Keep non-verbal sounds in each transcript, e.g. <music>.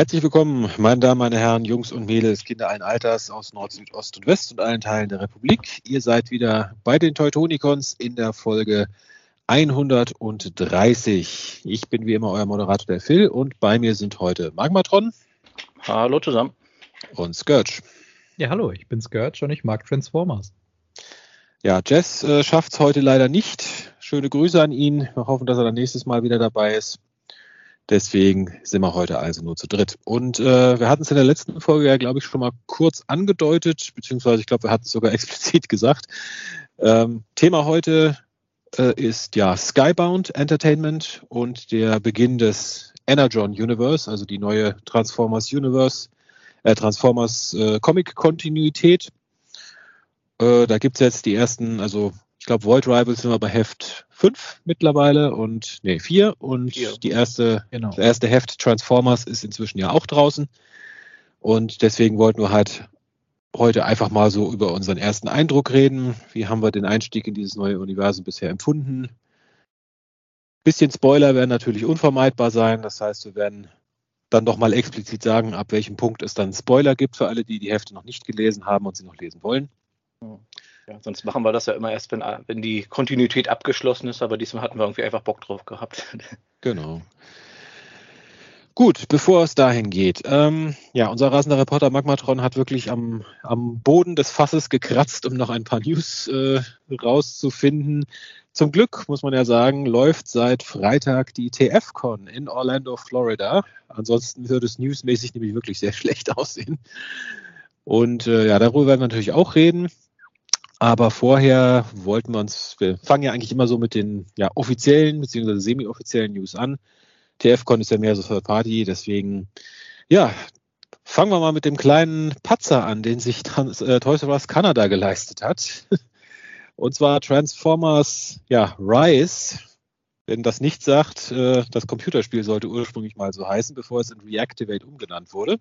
Herzlich willkommen, meine Damen, meine Herren, Jungs und Mädels, Kinder allen Alters aus Nord, Süd, Ost und West und allen Teilen der Republik. Ihr seid wieder bei den Teutonicons in der Folge 130. Ich bin wie immer euer Moderator, der Phil, und bei mir sind heute Magmatron. Hallo zusammen. Und Scourge. Ja, hallo, ich bin Scourge und ich mag Transformers. Ja, Jess äh, schafft es heute leider nicht. Schöne Grüße an ihn. Wir hoffen, dass er dann nächstes Mal wieder dabei ist. Deswegen sind wir heute also nur zu dritt. Und äh, wir hatten es in der letzten Folge ja, glaube ich, schon mal kurz angedeutet, beziehungsweise ich glaube, wir hatten es sogar <laughs> explizit gesagt. Ähm, Thema heute äh, ist ja Skybound Entertainment und der Beginn des Energon Universe, also die neue Transformers Universe, äh, Transformers äh, Comic Kontinuität. Äh, da gibt es jetzt die ersten, also ich glaube, Void Rivals sind wir bei Heft 5 mittlerweile und nee, 4 und vier. die erste, genau. das erste Heft Transformers ist inzwischen ja auch draußen. Und deswegen wollten wir halt heute einfach mal so über unseren ersten Eindruck reden. Wie haben wir den Einstieg in dieses neue Universum bisher empfunden? Bisschen Spoiler werden natürlich unvermeidbar sein. Das heißt, wir werden dann doch mal explizit sagen, ab welchem Punkt es dann Spoiler gibt für alle, die die Hefte noch nicht gelesen haben und sie noch lesen wollen. Ja, sonst machen wir das ja immer erst, wenn, wenn die Kontinuität abgeschlossen ist, aber diesmal hatten wir irgendwie einfach Bock drauf gehabt. <laughs> Genau. Gut, bevor es dahin geht. Ähm, ja, unser rasender Reporter Magmatron hat wirklich am, am Boden des Fasses gekratzt, um noch ein paar News äh, rauszufinden. Zum Glück, muss man ja sagen, läuft seit Freitag die TFCon in Orlando, Florida. Ansonsten würde es newsmäßig nämlich wirklich sehr <laughs> schlecht aussehen. Und äh, ja, darüber werden wir natürlich auch reden. Aber vorher wollten wir uns, wir fangen ja eigentlich immer so mit den ja, offiziellen bzw. semi-offiziellen News an. TFCon ist ja mehr so Third Party, deswegen, ja, fangen wir mal mit dem kleinen Patzer an, den sich Trans äh, Toys R Us Canada geleistet hat. <laughs> Und zwar Transformers, ja, Rise. Wenn das nicht sagt, äh, das Computerspiel sollte ursprünglich mal so heißen, bevor es in Reactivate umgenannt wurde.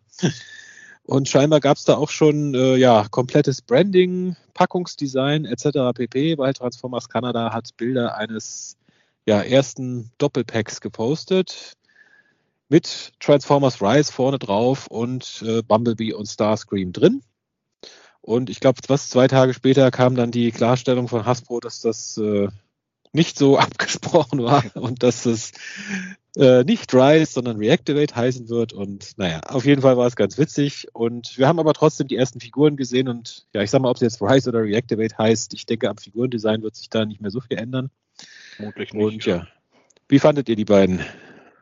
Und scheinbar gab es da auch schon äh, ja, komplettes Branding, Packungsdesign etc. pp, weil Transformers Canada hat Bilder eines ja, ersten Doppelpacks gepostet mit Transformers Rise vorne drauf und äh, Bumblebee und Starscream drin. Und ich glaube, was zwei Tage später kam dann die Klarstellung von Hasbro, dass das äh, nicht so <laughs> abgesprochen war und dass es äh, nicht Rise, sondern Reactivate heißen wird. Und naja, auf jeden Fall war es ganz witzig. Und wir haben aber trotzdem die ersten Figuren gesehen. Und ja, ich sag mal, ob es jetzt Rise oder Reactivate heißt, ich denke, am Figurendesign wird sich da nicht mehr so viel ändern. Vermutlich nicht. Und ja, wie fandet ihr die beiden?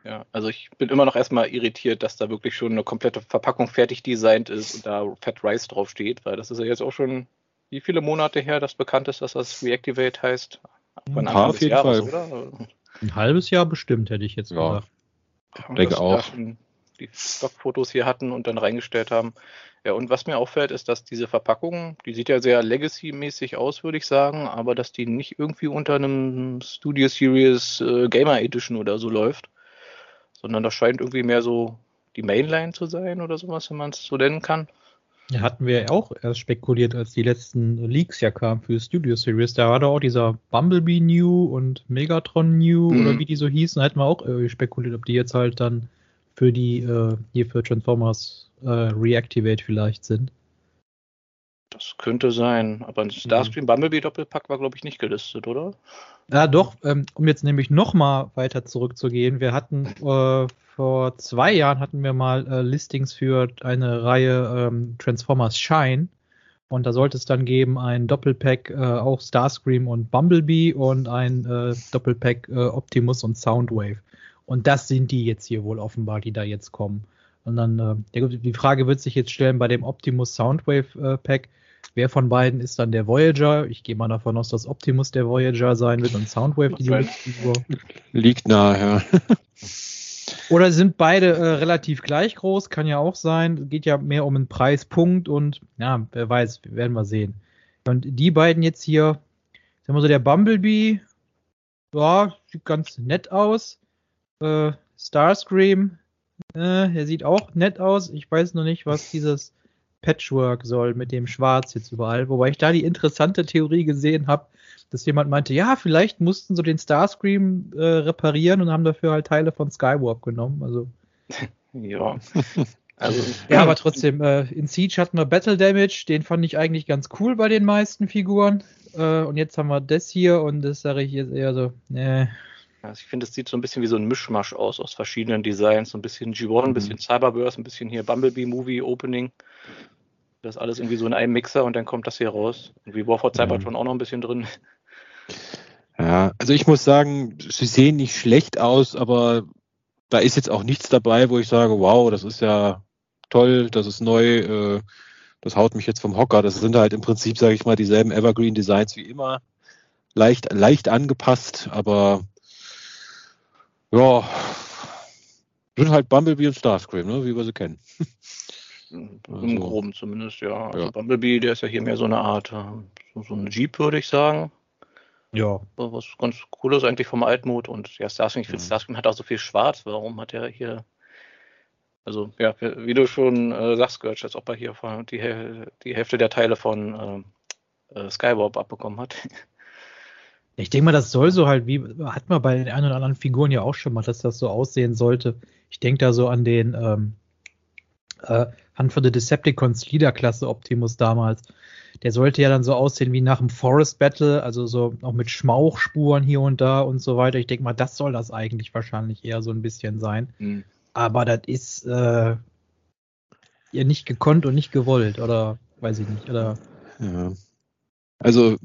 Ja, also ich bin immer noch erstmal irritiert, dass da wirklich schon eine komplette Verpackung fertig designt ist und da Fat Rice draufsteht, weil das ist ja jetzt auch schon wie viele Monate her, dass bekannt ist, dass das Reactivate heißt. Ein paar auf jeden Jahres, Fall. Oder? Ein halbes Jahr bestimmt, hätte ich jetzt ja. gesagt. Ich denke auch. Die Stockfotos hier hatten und dann reingestellt haben. Ja, und was mir auffällt, ist, dass diese Verpackung, die sieht ja sehr Legacy-mäßig aus, würde ich sagen, aber dass die nicht irgendwie unter einem Studio Series äh, Gamer Edition oder so läuft, sondern das scheint irgendwie mehr so die Mainline zu sein oder sowas, wenn man es so nennen kann. Hatten wir ja auch erst spekuliert, als die letzten Leaks ja kamen für Studio Series. Da war da auch dieser Bumblebee New und Megatron New mhm. oder wie die so hießen. Da hätten wir auch irgendwie spekuliert, ob die jetzt halt dann für die, äh, hier für Transformers äh, Reactivate vielleicht sind. Das könnte sein, aber ein Starscream Bumblebee Doppelpack war, glaube ich, nicht gelistet, oder? Ja, doch, ähm, um jetzt nämlich nochmal weiter zurückzugehen. Wir hatten äh, vor zwei Jahren hatten wir mal äh, Listings für eine Reihe ähm, Transformers Shine. Und da sollte es dann geben ein Doppelpack, äh, auch Starscream und Bumblebee und ein äh, Doppelpack äh, Optimus und Soundwave. Und das sind die jetzt hier wohl offenbar, die da jetzt kommen. Und dann, äh, die Frage wird sich jetzt stellen bei dem Optimus Soundwave äh, Pack, wer von beiden ist dann der Voyager? Ich gehe mal davon aus, dass Optimus der Voyager sein wird und Soundwave die Figur. Liegt nahe, ja. <laughs> Oder sind beide äh, relativ gleich groß? Kann ja auch sein. Geht ja mehr um einen Preispunkt und ja, wer weiß, werden wir sehen. Und die beiden jetzt hier, sagen wir so, der Bumblebee, ja, sieht ganz nett aus. Äh, Starscream, äh, der sieht auch nett aus. Ich weiß noch nicht, was dieses Patchwork soll mit dem Schwarz jetzt überall. Wobei ich da die interessante Theorie gesehen habe, dass jemand meinte, ja, vielleicht mussten sie den Starscream äh, reparieren und haben dafür halt Teile von Skywarp genommen. Also <laughs> Ja. Also, ja, aber trotzdem, äh, in Siege hatten wir Battle Damage, den fand ich eigentlich ganz cool bei den meisten Figuren. Äh, und jetzt haben wir das hier und das sage ich jetzt eher so, nee. Also ich finde, es sieht so ein bisschen wie so ein Mischmasch aus, aus verschiedenen Designs. So ein bisschen G1, ein bisschen mhm. Cyberburst, ein bisschen hier Bumblebee Movie Opening. Das alles irgendwie so in einem Mixer und dann kommt das hier raus. Und wie War for Cybertron mhm. auch noch ein bisschen drin. Ja, also ich muss sagen, sie sehen nicht schlecht aus, aber da ist jetzt auch nichts dabei, wo ich sage, wow, das ist ja toll, das ist neu, äh, das haut mich jetzt vom Hocker. Das sind halt im Prinzip, sage ich mal, dieselben Evergreen Designs wie immer. Leicht, leicht angepasst, aber ja, sind halt Bumblebee und Starscream, ne, wie wir sie kennen. <laughs> Im also, Groben zumindest, ja. Also ja. Bumblebee, der ist ja hier mehr so eine Art, äh, so, so ein Jeep, würde ich sagen. Ja. Was ganz cool ist eigentlich vom Altmod und ja, Starscream, ich finde, mhm. Starscream hat auch so viel Schwarz. Warum hat er hier, also ja, wie du schon äh, sagst, Götz, als ob er hier die, die Hälfte der Teile von äh, äh Skywarp abbekommen hat. Ich denke mal, das soll so halt, wie hat man bei den ein oder anderen Figuren ja auch schon mal, dass das so aussehen sollte. Ich denke da so an den ähm, äh, Hand von der Decepticons Leader-Klasse Optimus damals. Der sollte ja dann so aussehen wie nach dem Forest Battle, also so auch mit Schmauchspuren hier und da und so weiter. Ich denke mal, das soll das eigentlich wahrscheinlich eher so ein bisschen sein. Mhm. Aber das ist äh, ja nicht gekonnt und nicht gewollt, oder weiß ich nicht, oder? Ja. Also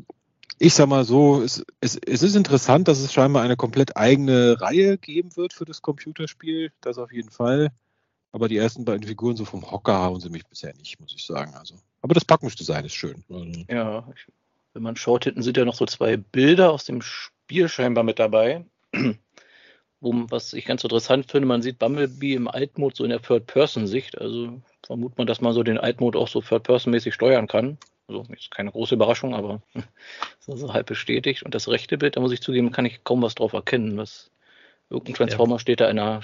ich sag mal so, es, es, es, ist interessant, dass es scheinbar eine komplett eigene Reihe geben wird für das Computerspiel. Das auf jeden Fall. Aber die ersten beiden Figuren so vom Hocker haben sie mich bisher nicht, muss ich sagen. Also, aber das Packungsdesign ist schön. Also. Ja, wenn man schaut, hinten sind ja noch so zwei Bilder aus dem Spiel scheinbar mit dabei. <clears throat> Wo, was ich ganz interessant finde, man sieht Bumblebee im Altmode so in der Third-Person-Sicht. Also vermutet man, dass man so den Altmode auch so Third-Person-mäßig steuern kann. Also ist keine große Überraschung, aber <laughs> ist also halb bestätigt. Und das rechte Bild, da muss ich zugeben, kann ich kaum was drauf erkennen. Was, irgendein Transformer ja. steht da in der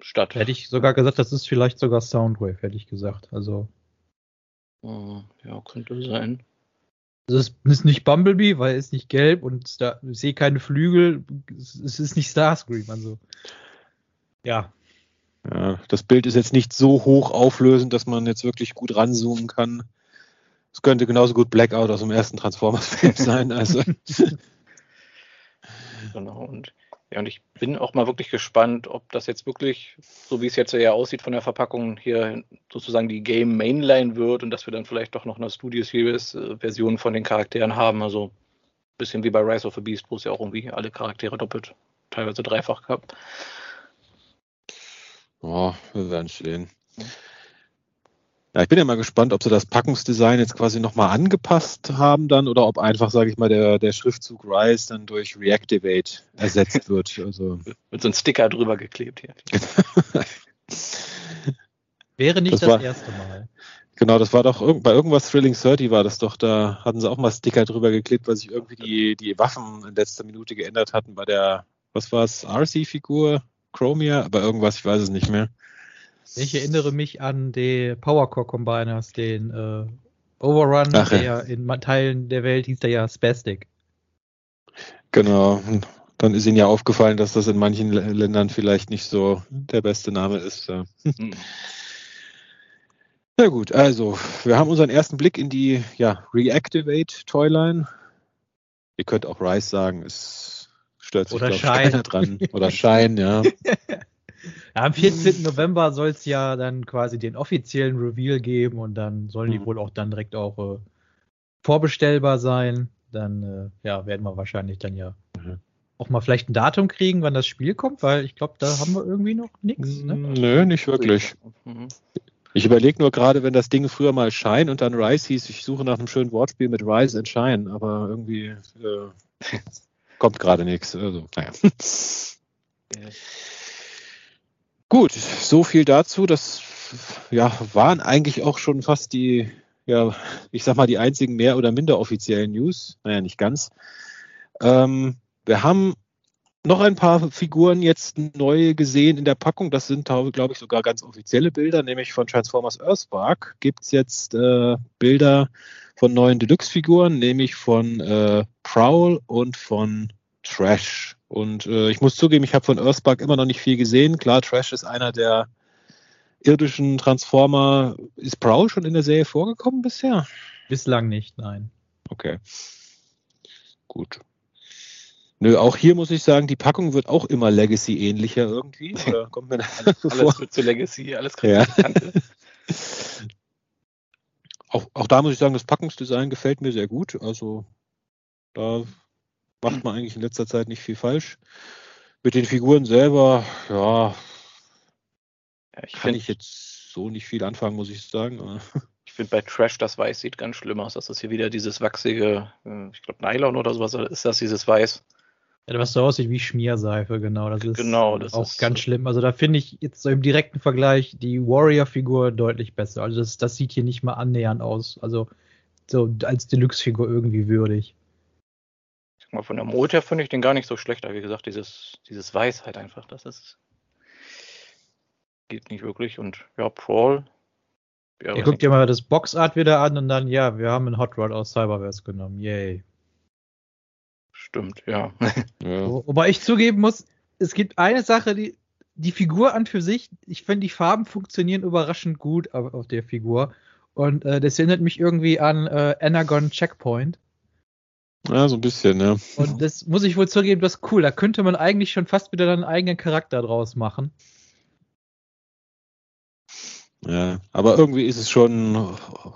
Stadt. Hätte ich sogar gesagt, das ist vielleicht sogar Soundwave, hätte ich gesagt. Also. Oh, ja, könnte sein. Es ist nicht Bumblebee, weil es nicht gelb und da, ich sehe keine Flügel. Es ist nicht Starscream, also. Ja. Ja, das Bild ist jetzt nicht so hoch auflösend, dass man jetzt wirklich gut ranzoomen kann. Es könnte genauso gut Blackout aus dem ersten Transformers-Film <laughs> sein. Also. genau, und ja, und ich bin auch mal wirklich gespannt, ob das jetzt wirklich, so wie es jetzt ja aussieht von der Verpackung, hier sozusagen die Game Mainline wird und dass wir dann vielleicht doch noch eine Studio Series äh, Version von den Charakteren haben. Also ein bisschen wie bei Rise of the Beast, wo es ja auch irgendwie alle Charaktere doppelt, teilweise dreifach gab. Oh, wir werden sehen. Ja, ich bin ja mal gespannt, ob sie das Packungsdesign jetzt quasi nochmal angepasst haben dann oder ob einfach, sage ich mal, der, der Schriftzug Rise dann durch Reactivate ersetzt <laughs> wird. Also. Mit so einem Sticker drüber geklebt hier. <laughs> Wäre nicht das, das war, erste Mal. Genau, das war doch bei irgendwas Thrilling 30 war das doch, da hatten sie auch mal Sticker drüber geklebt, weil sich irgendwie die, die Waffen in letzter Minute geändert hatten bei der, was war es, RC-Figur, Chromia, aber irgendwas, ich weiß es nicht mehr. Ich erinnere mich an die Powercore Combiners, den äh, Overrun, Ach, der ja. in Teilen der Welt hieß der ja Spastic. Genau. Dann ist Ihnen ja aufgefallen, dass das in manchen Ländern vielleicht nicht so der beste Name ist. Ja. Hm. <laughs> Na gut, also wir haben unseren ersten Blick in die ja, Reactivate Toyline. Ihr könnt auch Rice sagen, es stört sich Oder glaub, keiner dran. <laughs> Oder Schein, ja. <laughs> Ja, am 14. November soll es ja dann quasi den offiziellen Reveal geben und dann sollen die mhm. wohl auch dann direkt auch äh, vorbestellbar sein. Dann äh, ja, werden wir wahrscheinlich dann ja mhm. auch mal vielleicht ein Datum kriegen, wann das Spiel kommt, weil ich glaube, da haben wir irgendwie noch nichts. Ne? Nö, nicht wirklich. Mhm. Ich überlege nur gerade, wenn das Ding früher mal Shine und dann Rise hieß, ich suche nach einem schönen Wortspiel mit Rise and Shine, aber irgendwie äh, <laughs> kommt gerade nichts. Also, naja. Gut, so viel dazu. Das ja, waren eigentlich auch schon fast die, ja, ich sag mal, die einzigen mehr oder minder offiziellen News. Naja, nicht ganz. Ähm, wir haben noch ein paar Figuren jetzt neu gesehen in der Packung. Das sind, glaube ich, sogar ganz offizielle Bilder, nämlich von Transformers Earthspark gibt es jetzt äh, Bilder von neuen Deluxe-Figuren, nämlich von äh, Prowl und von Trash. Und äh, ich muss zugeben, ich habe von Earthspark immer noch nicht viel gesehen. Klar, Trash ist einer der außerirdischen Transformer. Ist Prowl schon in der Serie vorgekommen bisher? Bislang nicht, nein. Okay. Gut. Nö, auch hier muss ich sagen, die Packung wird auch immer Legacy-ähnlicher irgendwie. <laughs> Oder kommt mir alles, <laughs> alles wird zu Legacy, alles kriegt ja. <laughs> Auch, auch da muss ich sagen, das Packungsdesign gefällt mir sehr gut. Also da macht man eigentlich in letzter Zeit nicht viel falsch. Mit den Figuren selber, ja, ja ich kann ich jetzt so nicht viel anfangen, muss ich sagen. <laughs> Ich finde bei Trash das Weiß sieht ganz schlimm aus. Das ist hier wieder dieses wachsige, äh, ich glaube Nylon oder sowas ist das, dieses Weiß. Ja, was so aussieht wie Schmierseife, genau. Das ist genau, das auch ist ganz schlimm. Also da finde ich jetzt so im direkten Vergleich die Warrior-Figur deutlich besser. Also das, das sieht hier nicht mal annähernd aus. Also so als Deluxe-Figur irgendwie würdig. Mal, von der Mode her finde ich den gar nicht so schlecht. Aber wie gesagt, dieses, dieses Weiß halt einfach, das ist geht nicht wirklich. Und ja, Prawl. Ja, Ihr guckt dir mal das Boxart wieder an und dann, ja, wir haben einen Hot Rod aus Cyberverse genommen. Yay. Stimmt, ja. <laughs> ja. Wobei ich zugeben muss, es gibt eine Sache, die, die Figur an für sich, ich finde, die Farben funktionieren überraschend gut auf, auf der Figur. Und äh, das erinnert mich irgendwie an äh, Anagon Checkpoint. Ja, so ein bisschen, ja. Und das muss ich wohl zugeben, das ist cool. Da könnte man eigentlich schon fast wieder einen eigenen Charakter draus machen. Ja, aber irgendwie ist es schon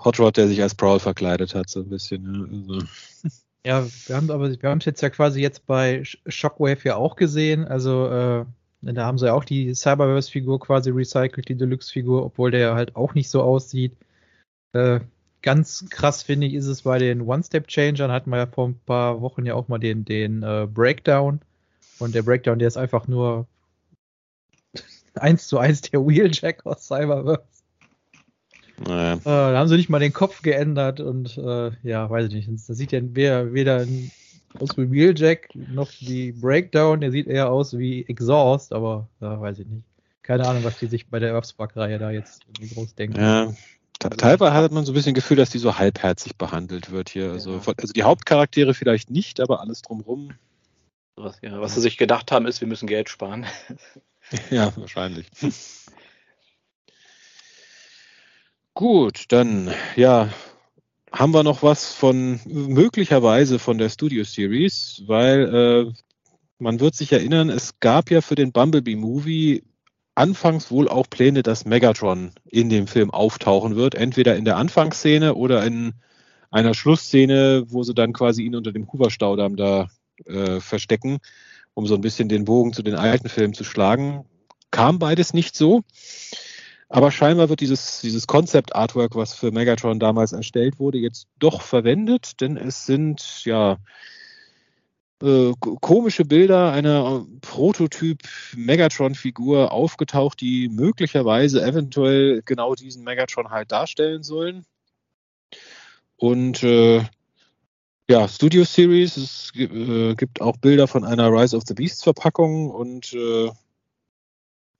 Hot Rod, der sich als Brawl verkleidet hat, so ein bisschen. Ja, also. <laughs> Ja, wir haben aber wir haben es jetzt ja quasi jetzt bei Shockwave ja auch gesehen. Also äh, da haben sie ja auch die Cyberverse-Figur quasi recycelt, die Deluxe-Figur, obwohl der halt auch nicht so aussieht. Äh, ganz krass finde ich ist es bei den One-Step-Changern. Hatten wir ja vor ein paar Wochen ja auch mal den, den äh, Breakdown. Und der Breakdown, der ist einfach nur <laughs> eins zu eins der Wheeljack aus Cyberverse. Naja. Äh, da haben sie nicht mal den Kopf geändert und äh, ja, weiß ich nicht. Da sieht ja weder, weder aus wie Wheeljack noch wie Breakdown. Der sieht eher aus wie Exhaust, aber ja, weiß ich nicht. Keine Ahnung, was die sich bei der Earthspark-Reihe da jetzt groß denken. Ja. Teilweise hat man so ein bisschen Gefühl, dass die so halbherzig behandelt wird hier. Also, ja. also die Hauptcharaktere vielleicht nicht, aber alles drumrum. Was, ja, was sie sich gedacht haben, ist, wir müssen Geld sparen. <laughs> ja, wahrscheinlich. Gut, dann ja, haben wir noch was von möglicherweise von der Studio Series, weil äh, man wird sich erinnern, es gab ja für den Bumblebee Movie anfangs wohl auch Pläne, dass Megatron in dem Film auftauchen wird, entweder in der Anfangsszene oder in einer Schlussszene, wo sie dann quasi ihn unter dem Hoover-Staudamm da äh, verstecken, um so ein bisschen den Bogen zu den alten Filmen zu schlagen. Kam beides nicht so. Aber scheinbar wird dieses, dieses Concept-Artwork, was für Megatron damals erstellt wurde, jetzt doch verwendet, denn es sind ja äh, komische Bilder einer Prototyp Megatron-Figur aufgetaucht, die möglicherweise eventuell genau diesen Megatron halt darstellen sollen. Und äh, ja, Studio Series, es äh, gibt auch Bilder von einer Rise of the Beasts Verpackung und äh,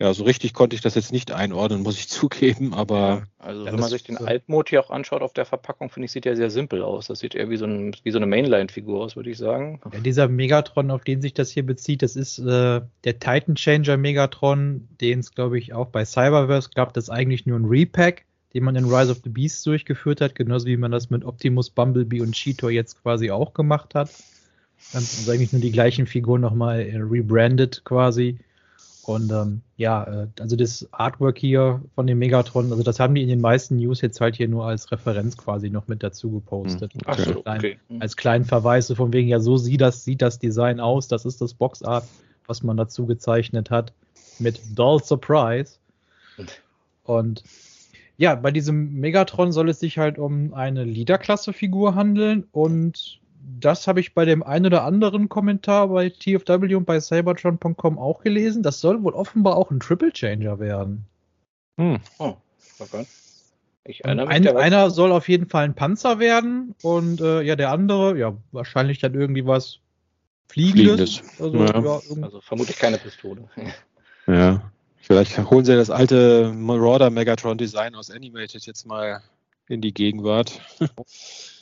ja, so richtig konnte ich das jetzt nicht einordnen, muss ich <laughs> zugeben, aber. Also wenn man sich den Altmod hier auch anschaut auf der Verpackung, finde ich, sieht er sehr simpel aus. Das sieht eher wie so, ein, wie so eine Mainline-Figur aus, würde ich sagen. Ja, dieser Megatron, auf den sich das hier bezieht, das ist äh, der Titan Changer Megatron, den es, glaube ich, auch bei Cyberverse gab. Das ist eigentlich nur ein Repack, den man in Rise of the Beasts durchgeführt hat, genauso wie man das mit Optimus, Bumblebee und Cheetor jetzt quasi auch gemacht hat. Also eigentlich nur die gleichen Figuren nochmal äh, rebranded quasi. Und ähm, ja, äh, also das Artwork hier von dem Megatron, also das haben die in den meisten News jetzt halt hier nur als Referenz quasi noch mit dazu gepostet. Hm, okay. Als, klein, okay. Hm. als kleinen Verweis, so von wegen, ja, so sieht das, sieht das Design aus, das ist das Boxart, was man dazu gezeichnet hat, mit Doll Surprise. Und ja, bei diesem Megatron soll es sich halt um eine Leader-Klasse-Figur handeln und das habe ich bei dem einen oder anderen Kommentar bei TFW und bei Cybertron.com auch gelesen. Das soll wohl offenbar auch ein Triple Changer werden. Hm. Oh, okay. Ich ein, einer soll auf jeden Fall ein Panzer werden und äh, ja, der andere, ja, wahrscheinlich dann irgendwie was Fliegendes. Fliegendes. Also, ja. Ja, also vermutlich keine Pistole. <laughs> Ja. Vielleicht holen sie das alte Marauder Megatron Design aus Animated jetzt mal in die Gegenwart. <laughs>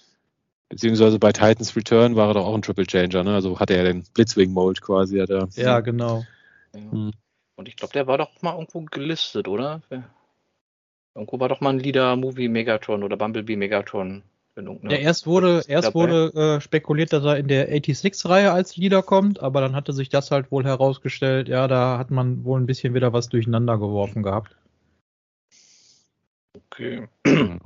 Beziehungsweise bei Titans Return war er doch auch ein Triple Changer, ne? Also hatte er den Blitzwing-Mold quasi. Hat er. Ja, genau. Ja. Hm. Und ich glaube, der war doch mal irgendwo gelistet, oder? Irgendwo war doch mal ein Lieder-Movie Megatron oder Bumblebee Megatron. Ja, erst wurde, erst wurde äh, spekuliert, dass er in der 86-Reihe als Leader kommt, aber dann hatte sich das halt wohl herausgestellt, ja, da hat man wohl ein bisschen wieder was durcheinander geworfen gehabt. Okay. <clears throat>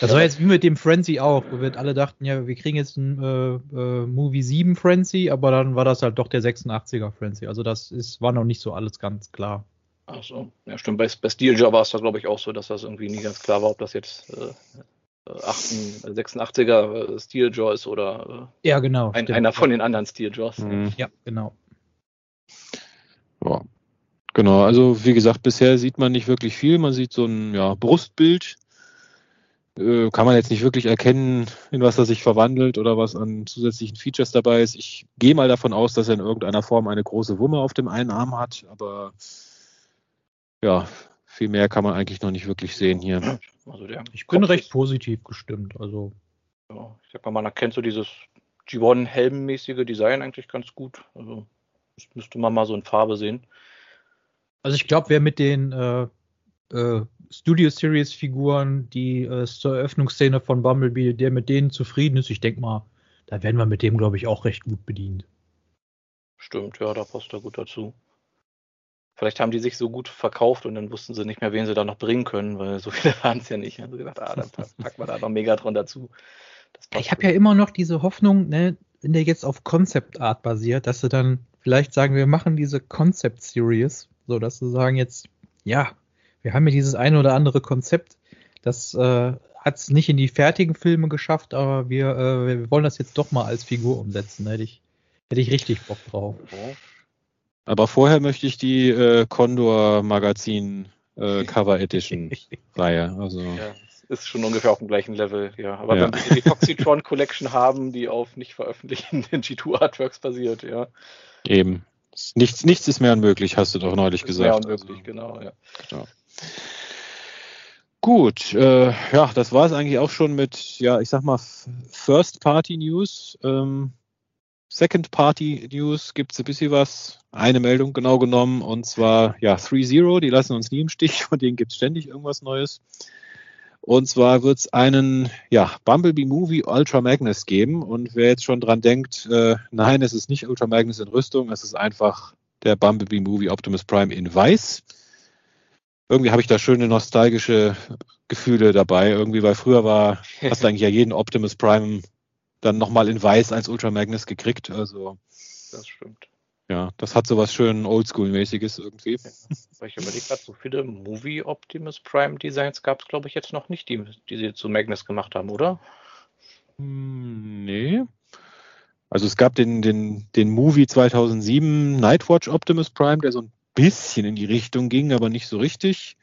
Das war jetzt wie mit dem Frenzy auch, wo wir alle dachten, ja, wir kriegen jetzt ein äh, äh, Movie 7 Frenzy, aber dann war das halt doch der 86er Frenzy. Also das ist, war noch nicht so alles ganz klar. Ach so, ja stimmt. Bei, bei Steeljaw war es da glaube ich auch so, dass das irgendwie nie ganz klar war, ob das jetzt äh, 86er äh, Steeljaw ist oder äh, ja, genau, ein, einer von den anderen Steeljaws. Mhm. Ja, genau. Ja. Genau, also wie gesagt, bisher sieht man nicht wirklich viel. Man sieht so ein ja, Brustbild äh, kann man jetzt nicht wirklich erkennen, in was er sich verwandelt oder was an zusätzlichen Features dabei ist. Ich gehe mal davon aus, dass er in irgendeiner Form eine große Wumme auf dem einen Arm hat, aber ja, viel mehr kann man eigentlich noch nicht wirklich sehen hier. Also ich bin recht positiv gestimmt. Also ja, ich sag mal, man erkennt so dieses G1-Helmmäßige Design eigentlich ganz gut. Also das müsste man mal so in Farbe sehen. Also ich glaube, wer mit den äh, äh, Studio Series Figuren, die äh, zur Eröffnungsszene von Bumblebee, der mit denen zufrieden ist, ich denke mal, da werden wir mit dem, glaube ich, auch recht gut bedient. Stimmt, ja, da passt er gut dazu. Vielleicht haben die sich so gut verkauft und dann wussten sie nicht mehr, wen sie da noch bringen können, weil so <laughs> viele waren es ja nicht. Also gedacht, ah, dann packen wir da noch Megatron dazu. ich habe ja immer noch diese Hoffnung, ne, wenn der jetzt auf Concept Art basiert, dass sie dann vielleicht sagen, wir machen diese Concept Series, so dass sie sagen jetzt, ja, wir haben ja dieses eine oder andere Konzept, das äh, hat es nicht in die fertigen Filme geschafft, aber wir, äh, wir wollen das jetzt doch mal als Figur umsetzen. Da hätte ich, hätte ich richtig Bock drauf. Aber vorher möchte ich die äh, Condor Magazin äh, <laughs> Cover Edition Reihe. Also ja, ist schon ungefähr auf dem gleichen Level, ja. Aber ja. wenn wir die Foxytron Collection haben, die auf nicht veröffentlichten <laughs> G2 Artworks basiert, ja. Eben. Nichts, nichts ist mehr unmöglich, hast du doch neulich ist gesagt. Mehr unmöglich, also, genau, ja. Genau. Gut, äh, ja, das war es eigentlich auch schon mit, ja, ich sag mal, First Party News. Ähm, Second Party News gibt es ein bisschen was. Eine Meldung genau genommen und zwar, ja, 3.0, die lassen uns nie im Stich, <laughs> von denen gibt es ständig irgendwas Neues. Und zwar wird es einen ja, Bumblebee Movie Ultra Magnus geben. Und wer jetzt schon dran denkt, äh, nein, es ist nicht Ultra Magnus in Rüstung, es ist einfach der Bumblebee Movie Optimus Prime in Weiß irgendwie habe ich da schöne nostalgische Gefühle dabei. Irgendwie, weil früher war, <laughs> hast du eigentlich ja jeden Optimus Prime dann nochmal in Weiß als Ultra Magnus gekriegt. Also. Das stimmt. Ja, das hat so was schön Oldschool-mäßiges irgendwie. Ja, weil ich überlege gerade, so viele Movie Optimus Prime Designs gab es, glaube ich, jetzt noch nicht, die, die sie zu Magnus gemacht haben, oder? Hm, nee. Also es gab den, den, den Movie 2007 Nightwatch Optimus Prime, der so ein bisschen in die Richtung ging, aber nicht so richtig.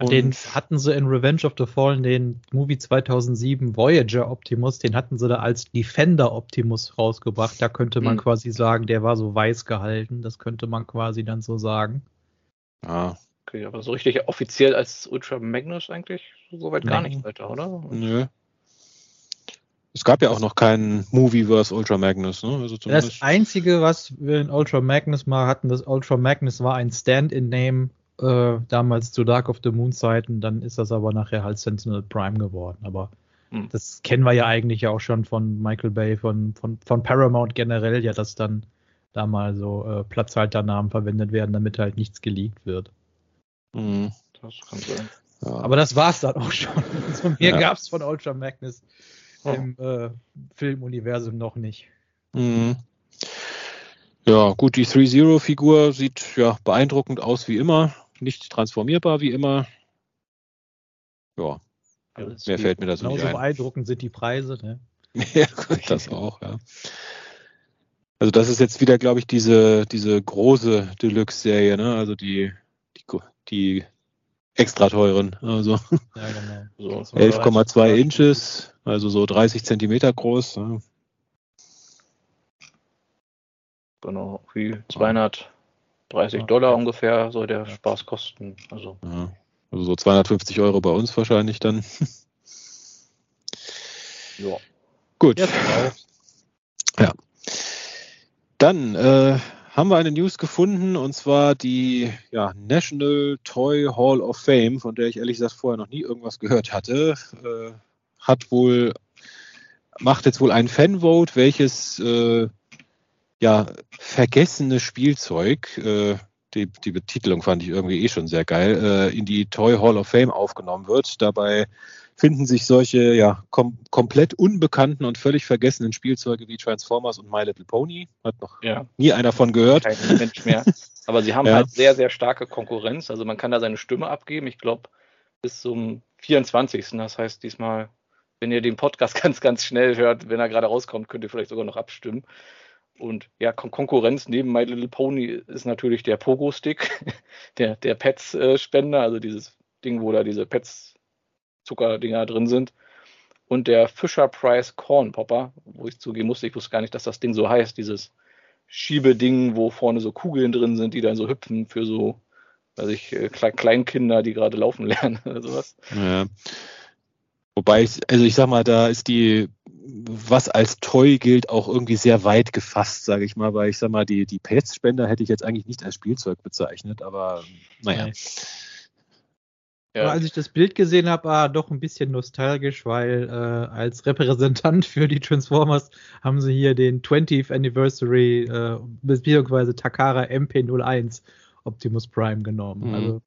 Und den hatten sie in Revenge of the Fallen, den Movie 2007 Voyager Optimus, den hatten sie da als Defender Optimus rausgebracht. Da könnte man mhm. quasi sagen, der war so weiß gehalten. Das könnte man quasi dann so sagen. Ah. Okay, aber so richtig offiziell als Ultra Magnus eigentlich soweit gar nicht weiter, oder? Nö. Es gab ja auch noch keinen Movieverse Ultra Magnus, ne? Also das Einzige, was wir in Ultra Magnus mal hatten, das Ultra Magnus war ein Stand-in-Name äh, damals zu Dark of the Moon Zeiten, dann ist das aber nachher halt Sentinel Prime geworden. Aber hm. das kennen wir ja eigentlich auch schon von Michael Bay, von, von, von Paramount generell, ja, dass dann da mal so äh, Platzhalternamen verwendet werden, damit halt nichts geleakt wird. Mhm. Das kann sein. Ja. Aber das war's dann auch schon. <laughs> So mehr ja. gab's von Ultra Magnus. Im äh, Filmuniversum noch nicht. Mhm. Ja, gut, die 3-0-Figur sieht ja beeindruckend aus wie immer, nicht transformierbar wie immer. Ja, Alles mehr fällt mir dazu nicht ein. beeindruckend sind die Preise, ne? <laughs> ja, das auch, ja. Also das ist jetzt wieder, glaube ich, diese, diese große Deluxe-Serie, ne? Also die, die, die extra teuren. Also ja, genau. <laughs> so, 11,2 Inches, also so 30 Zentimeter groß. Ja. Genau, wie 230 ja. Dollar ungefähr soll der Spaß kosten. Also. Also so 250 Euro bei uns wahrscheinlich dann. <laughs> ja. Gut. Ja. Dann äh, haben wir eine News gefunden und zwar die ja, National Toy Hall of Fame, von der ich ehrlich gesagt vorher noch nie irgendwas gehört hatte, äh, hat wohl macht jetzt wohl ein Fanvote, welches äh, ja vergessene Spielzeug, äh, die, die Betitelung fand ich irgendwie eh schon sehr geil, äh, in die Toy Hall of Fame aufgenommen wird. Dabei finden sich solche ja kom komplett unbekannten und völlig vergessenen Spielzeuge wie Transformers und My Little Pony. Hat noch ja. nie einer von gehört. Kein Mensch mehr. Aber sie haben <laughs> ja. halt sehr, sehr starke Konkurrenz. Also man kann da seine Stimme abgeben. Ich glaube, bis zum 24. Das heißt diesmal wenn ihr den Podcast <laughs> ganz, ganz schnell hört, wenn er gerade rauskommt, könnt ihr vielleicht sogar noch abstimmen. Und ja, Kon Konkurrenz neben My Little Pony ist natürlich der Pogo-Stick, <laughs> der, der Pets-Spender, also dieses Ding, wo da diese Pets-Zuckerdinger drin sind. Und der Fisher Price Corn Popper, wo ich zugeben musste, ich wusste gar nicht, dass das Ding so heißt, dieses Schiebeding, wo vorne so Kugeln drin sind, die dann so hüpfen für so, weiß ich, äh, Kleinkinder, die gerade laufen <laughs> lernen oder sowas. Ja. Wobei ich, also ich sag mal, da ist die, was als Toy gilt, auch irgendwie sehr weit gefasst, sage ich mal, weil ich sag mal, die, die Pelzspender hätte ich jetzt eigentlich nicht als Spielzeug bezeichnet, aber naja. Ja. als ich das Bild gesehen habe, war doch ein bisschen nostalgisch, weil äh, als Repräsentant für die Transformers haben sie hier den 20th Anniversary äh, beziehungsweise Takara MP01 Optimus Prime genommen. Mhm. Also,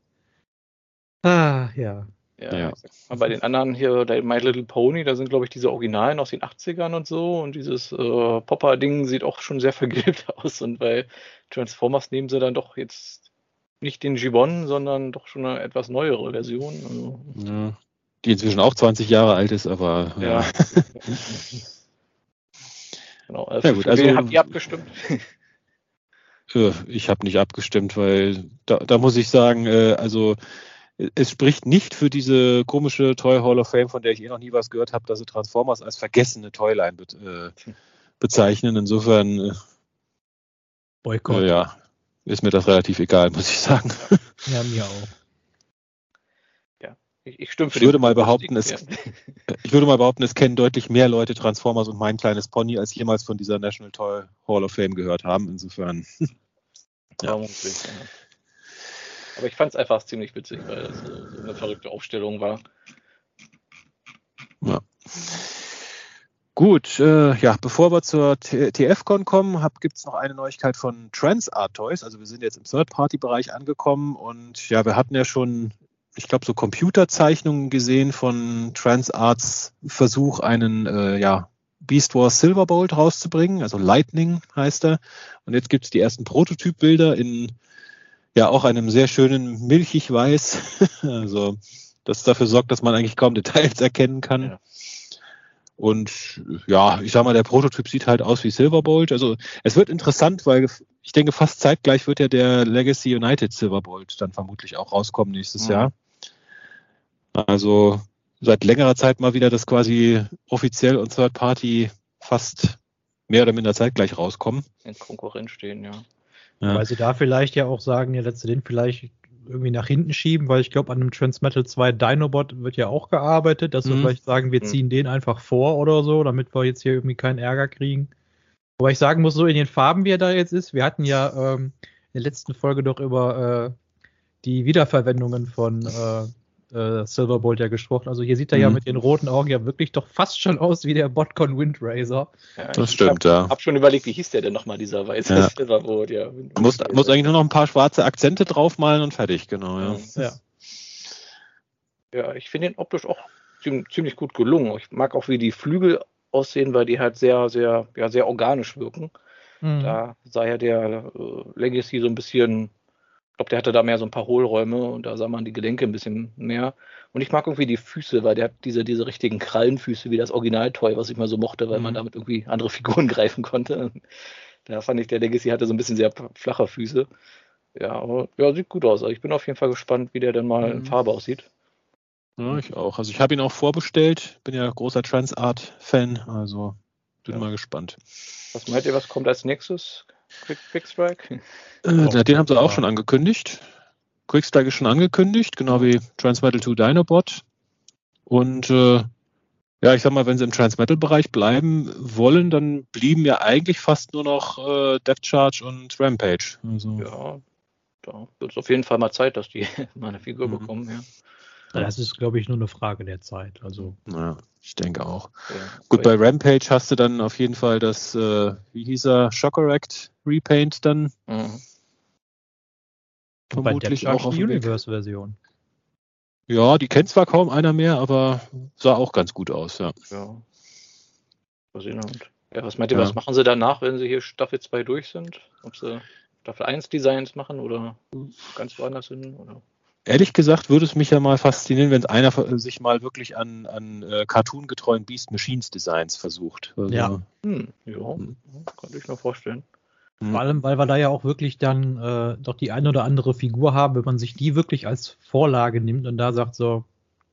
ah, ja. Ja, ja. bei den anderen hier, My Little Pony, da sind, glaube ich, diese Originalen aus den 80ern und so. Und dieses äh, Popper-Ding sieht auch schon sehr <laughs> vergilbt aus. Und bei Transformers nehmen sie dann doch jetzt nicht den Gibbon, sondern doch schon eine etwas neuere Version. Also, ja, die inzwischen auch 20 Jahre alt ist, aber ja. ja. <laughs> genau. Also ja, gut, also habt ihr abgestimmt? <laughs> Äh, ich habe nicht abgestimmt, weil da, da muss ich sagen, äh, also es spricht nicht für diese komische Toy Hall of Fame, von der ich eh noch nie was gehört habe, dass sie Transformers als vergessene Toyline be äh, bezeichnen. Insofern äh, Boykott. Äh, ja, ist mir das relativ egal, muss ich sagen. Ja, mir auch. Ja, ich, ich stimme für ich würde mal behaupten, es, <laughs> Ich würde mal behaupten, es kennen deutlich mehr Leute Transformers und mein kleines Pony, als jemals von dieser National Toy Hall of Fame gehört haben. Insofern. <laughs> ja. Aber ich fand es einfach ziemlich witzig, weil das so, so eine verrückte Aufstellung war. Ja. Gut, äh, ja, bevor wir zur TFCon kommen, gibt es noch eine Neuigkeit von TransArt Toys. Also wir sind jetzt im Third-Party-Bereich angekommen und ja, wir hatten ja schon, ich glaube, so Computerzeichnungen gesehen von TransArts Versuch, einen äh, ja, Beast Wars Silverbolt rauszubringen, also Lightning heißt er. Und jetzt gibt es die ersten Prototypbilder in ja auch einem sehr schönen milchig weiß. <laughs> also das dafür sorgt, dass man eigentlich kaum Details erkennen kann. Ja. Und ja, ich sag mal, der Prototyp sieht halt aus wie Silverbolt. Also es wird interessant, weil ich denke, fast zeitgleich wird ja der Legacy United Silverbolt dann vermutlich auch rauskommen nächstes mhm. Jahr. Also seit längerer Zeit mal wieder das quasi offiziell und Third Party fast mehr oder minder zeitgleich rauskommen. In Konkurrenz stehen, ja. Ja. Weil sie da vielleicht ja auch sagen, ja, letzte den vielleicht irgendwie nach hinten schieben, weil ich glaube, an einem Transmetal 2 Dinobot wird ja auch gearbeitet, dass mhm. wir vielleicht sagen, wir mhm. ziehen mhm. den einfach vor oder so, damit wir jetzt hier irgendwie keinen Ärger kriegen. Wobei ich sagen muss, so in den Farben, wie er da jetzt ist, wir hatten ja ähm, in der letzten Folge doch über äh, die Wiederverwendungen von äh, äh, Silverbolt ja gesprochen. Also hier sieht er mhm. ja mit den roten Augen ja wirklich doch fast schon aus wie der Botcon Windracer. Ja, das stimmt, hab, ja. Hab schon überlegt, wie hieß der denn nochmal, dieser weiße ja. Silverbolt, ja. Muss, muss eigentlich nur noch ein paar schwarze Akzente draufmalen und fertig, genau, ja. Ja, ja ich finde den optisch auch ziemlich gut gelungen. Ich mag auch, wie die Flügel aussehen, weil die halt sehr, sehr, ja, sehr organisch wirken. Mhm. Da sah ja der äh, Legacy so ein bisschen glaube, der hatte da mehr so ein paar Hohlräume und da sah man die Gelenke ein bisschen mehr. Und ich mag irgendwie die Füße, weil der hat diese, diese richtigen Krallenfüße wie das Original-Toy, was ich mal so mochte, weil mhm. man damit irgendwie andere Figuren <laughs> greifen konnte. Da fand ich, der Legacy hatte so ein bisschen sehr flache Füße. Ja, aber ja, sieht gut aus. Also ich bin auf jeden Fall gespannt, wie der denn mal mhm. in Farbe aussieht. Ja, ich auch. Also ich habe ihn auch vorbestellt. Bin ja großer Transart-Fan, also bin ja. mal gespannt. Was meint ihr, was kommt als nächstes? Quick, Quick Strike? Äh, den haben sie auch schon angekündigt. Quick Strike ist schon angekündigt, genau wie Transmetal 2 Dinobot. Und äh, Ja, ich sag mal, wenn sie im Transmetal-Bereich bleiben wollen, dann blieben ja eigentlich fast nur noch äh, Death Charge und Rampage. Also, Ja, da wird es auf jeden Fall mal Zeit, dass die <laughs> mal eine Figur Mhm. bekommen. Ja. Das ist, glaube ich, nur eine Frage der Zeit. Also ja, ich denke auch. Ja. Gut, bei Rampage hast du dann auf jeden Fall das, äh, wie hieß er, Shockeract Repaint dann Mhm. vermutlich auch auf Weg. Universe-Version. Ja, die kennt zwar kaum einer mehr, aber sah auch ganz gut aus, ja. Ja. Ja, was meint ihr, Ja. was machen sie danach, wenn sie hier Staffel 2 durch sind? Ob sie Staffel 1 Designs machen oder ganz woanders hin? Oder? Ehrlich gesagt würde es mich ja mal faszinieren, wenn einer äh, sich mal wirklich an, an äh, cartoongetreuen Beast Machines Designs versucht. Also, Ja. Hm, ja, Hm. könnte ich mir vorstellen. hm. Vor allem, weil wir da ja auch wirklich dann äh, doch die eine oder andere Figur haben, wenn man sich die wirklich als Vorlage nimmt und da sagt so,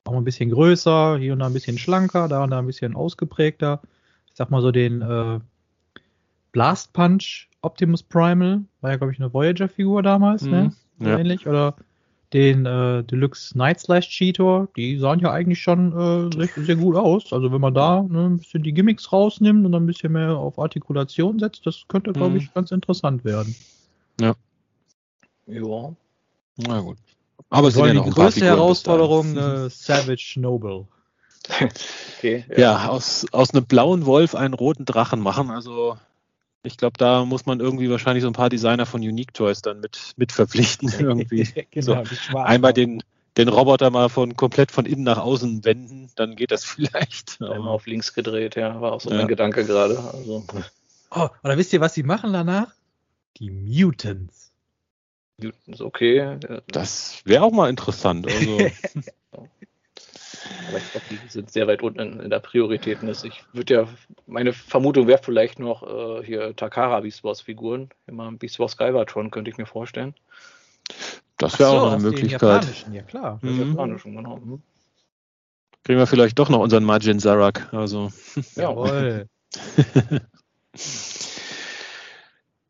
auch ein bisschen größer, hier und da ein bisschen schlanker, da und da ein bisschen ausgeprägter. Ich sag mal so den äh, Blast Punch Optimus Primal, war ja glaube ich eine Voyager-Figur damals, ne? Mhm. So Ja. ähnlich. Oder den äh, Deluxe Night Slash Cheetor, die sahen ja eigentlich schon äh, sehr, sehr gut aus. Also wenn man da ne, ein bisschen die Gimmicks rausnimmt und ein bisschen mehr auf Artikulation setzt, das könnte, glaube Mhm. ich, ganz interessant werden. Ja. Na gut. Aber es sind Soll ja die noch paar größte Herausforderung äh, Savage Noble. <laughs> Okay. Ja, aus, aus einem blauen Wolf einen roten Drachen machen. Also ich glaube, da muss man irgendwie wahrscheinlich so ein paar Designer von Unique Toys dann mit, mit verpflichten. <laughs> irgendwie. genau, So. Einmal den, den Roboter mal von komplett von innen nach außen wenden, dann geht das <laughs> vielleicht. Einmal auf links gedreht, ja, war auch so Ja. mein Gedanke gerade. Also, Oh, oder wisst ihr, was sie machen danach? Die Mutants. ist okay. das wäre auch mal interessant. Also, <laughs> Aber ich glaube, die sind sehr weit unten in, der Prioritätenliste. Ich würde ja, meine Vermutung wäre vielleicht noch äh, hier Takara Beast Wars Figuren. Immer Beast Wars Skyvatron könnte ich mir vorstellen. das wäre so, auch noch eine Möglichkeit. japanischen, Ja, klar. Das Mhm. Japanischen, genau. Mhm. Kriegen wir vielleicht doch noch unseren Majin Zarak. Also. Ja, Jawohl. <laughs>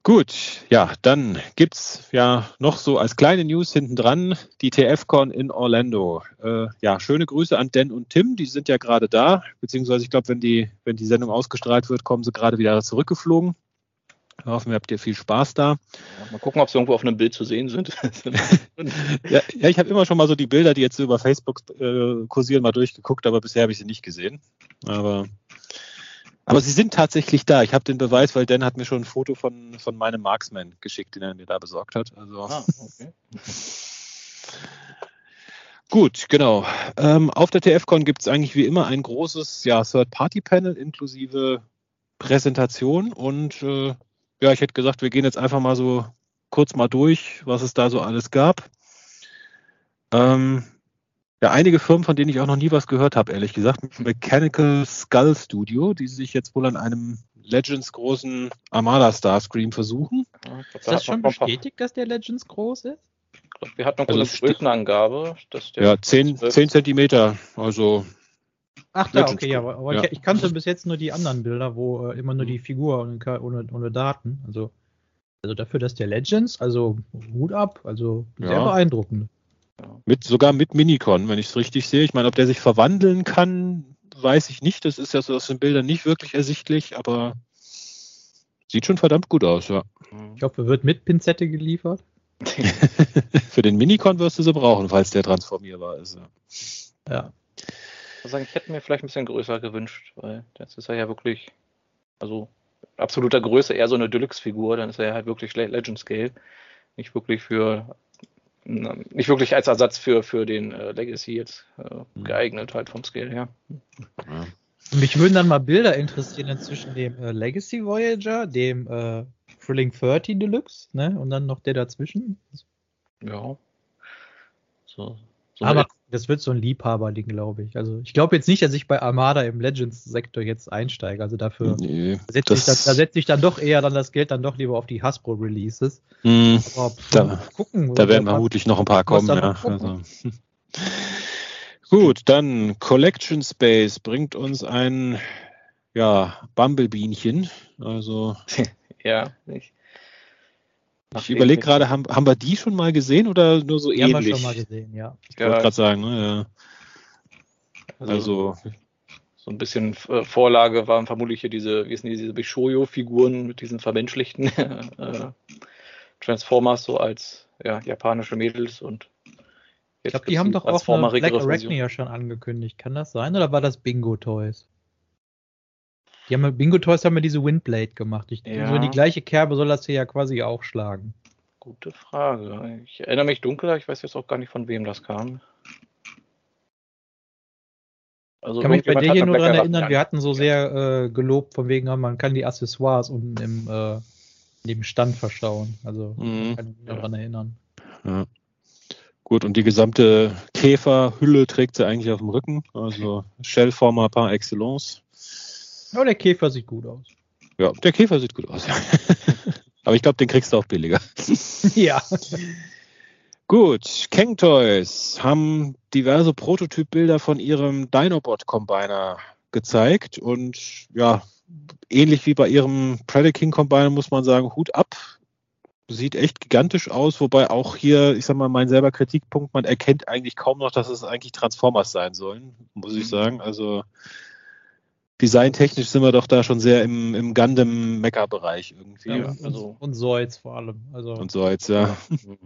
Gut, ja, dann gibt's ja noch so als kleine News hinten dran die TFCon in Orlando. Äh, ja, schöne Grüße an Dan und Tim, die sind ja gerade da, beziehungsweise ich glaube, wenn die, wenn die Sendung ausgestrahlt wird, kommen sie gerade wieder zurückgeflogen. Wir hoffen, ihr habt ihr viel Spaß da. Ja, mal gucken, ob sie irgendwo auf einem Bild zu sehen sind. <laughs> Ja, ja ich habe immer schon mal so die Bilder, die jetzt über Facebook äh, kursieren, mal durchgeguckt, aber bisher habe ich sie nicht gesehen. Aber, aber sie sind tatsächlich da. Ich habe den Beweis, weil Dan hat mir schon ein Foto von, von meinem Marksman geschickt, den er mir da besorgt hat. Also. ah, okay. <laughs> Gut, genau. Ähm, auf der TFCon gibt es eigentlich wie immer ein großes ja, Third-Party-Panel inklusive Präsentation und äh, ja, ich hätte gesagt, wir gehen jetzt einfach mal so kurz mal durch, was es da so alles gab. Ähm, ja, einige Firmen, von denen ich auch noch nie was gehört habe, ehrlich gesagt. Mechanical Skull Studio, die sich jetzt wohl an einem Legends großen Armada Starscream versuchen. Ist da das schon bestätigt, dass der Legends groß ist? ich glaub, Wir hatten noch Also eine Größenangabe, dass der Ja, 10, 10 Zentimeter. Also Ach da, Legends okay, ja, aber ja. Ich, ich kannte bis jetzt nur die anderen Bilder, wo äh, immer nur die Figur und ohne, ohne Daten. Also, also dafür, dass der Legends, also Hut ab, also sehr Ja. beeindruckend. Mit, sogar mit Minicon, wenn ich es richtig sehe. Ich meine, ob der sich verwandeln kann, weiß ich nicht. Das ist ja so aus den Bildern nicht wirklich ersichtlich, aber sieht schon verdammt gut aus, ja. Ich hoffe, wird mit Pinzette geliefert. <laughs> Für den Minicon wirst du sie brauchen, falls der transformierbar ist. Ja. Ja. Ich muss sagen, ich hätte mir vielleicht ein bisschen größer gewünscht, weil jetzt ist er ja wirklich, also absoluter Größe eher so eine Deluxe-Figur, dann ist er ja halt wirklich Le- Legend Scale. Nicht wirklich für, nicht wirklich als Ersatz für, für den äh, Legacy jetzt äh, geeignet, halt vom Scale her. Ja. Mich würden dann mal Bilder interessieren zwischen dem äh, Legacy Voyager, dem äh, Thrilling 30 Deluxe, ne? Und dann noch der dazwischen. Ja. So, so Aber das wird so ein Liebhaberding, glaube ich. Also ich glaube jetzt nicht, dass ich bei Armada im Legends-Sektor jetzt einsteige. Also dafür Nee, setze ich, da setze ich dann doch eher dann das Geld dann doch lieber auf die Hasbro-Releases. Aber pff, Da- gucken. da werden vermutlich noch ein paar kommen. Ja. Also. <laughs> Gut, dann Collection Space bringt uns ein ja, Bumblebeanchen. Also <laughs> ja, ich überlege gerade, haben, haben wir die schon mal gesehen oder nur so Die haben wir ähnlich? schon mal gesehen, ja. Ich wollte Ja, gerade sagen, ne, ja. also so so ein bisschen äh, Vorlage waren vermutlich hier diese, wie ist denn diese Bishoyo-Figuren mit diesen vermenschlichten <laughs> äh, Transformers so als ja, japanische Mädels und ich glaube, die haben doch auch eine Black Arachne ja schon angekündigt. Kann das sein oder war das Bingo Toys? Die haben Bingo Toys haben ja diese Windblade gemacht. Ich, ja. So die gleiche Kerbe soll das hier ja quasi auch schlagen. Gute Frage. Ich erinnere mich dunkel, ich weiß jetzt auch gar nicht, von wem das kam. Also kann mich bei dir hier nur daran erinnern, wir hatten so sehr äh, gelobt, von wegen, man kann die Accessoires unten im, äh, in Stand verstauen. Also mhm. kann ich mich ja. daran erinnern. Ja. Gut, und die gesamte Käferhülle trägt sie eigentlich auf dem Rücken. Also Shellformer par excellence. Aber der Käfer sieht gut aus. Ja, der Käfer sieht gut aus, ja. <laughs> Aber ich glaube, den kriegst du auch billiger. <laughs> ja. Gut, Kang Toys haben diverse Prototypbilder von ihrem Dinobot Combiner gezeigt und ja, ähnlich wie bei ihrem Predaking Combiner muss man sagen, Hut ab. Sieht echt gigantisch aus, wobei auch hier, ich sag mal, mein selber Kritikpunkt, man erkennt eigentlich kaum noch, dass es eigentlich Transformers sein sollen, muss ich mhm. sagen. Also designtechnisch sind wir doch da schon sehr im, im Gundam-Mecha-Bereich irgendwie. Ja, also, und Zoids vor allem. Also, und Zoids, ja.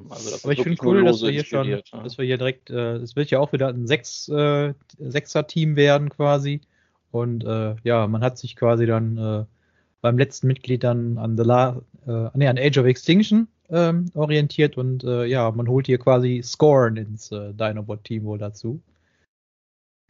Also Aber ich finde cool, dass wir hier schon, ja. dass wir hier direkt, äh, es wird ja auch wieder ein Sechs, äh, Sechser-Team werden quasi. Und äh, ja, man hat sich quasi dann äh, beim letzten Mitglied dann an The La äh, nee, an Age of Extinction ähm, orientiert und äh, ja, man holt hier quasi Scorn ins äh, Dinobot-Team wohl dazu.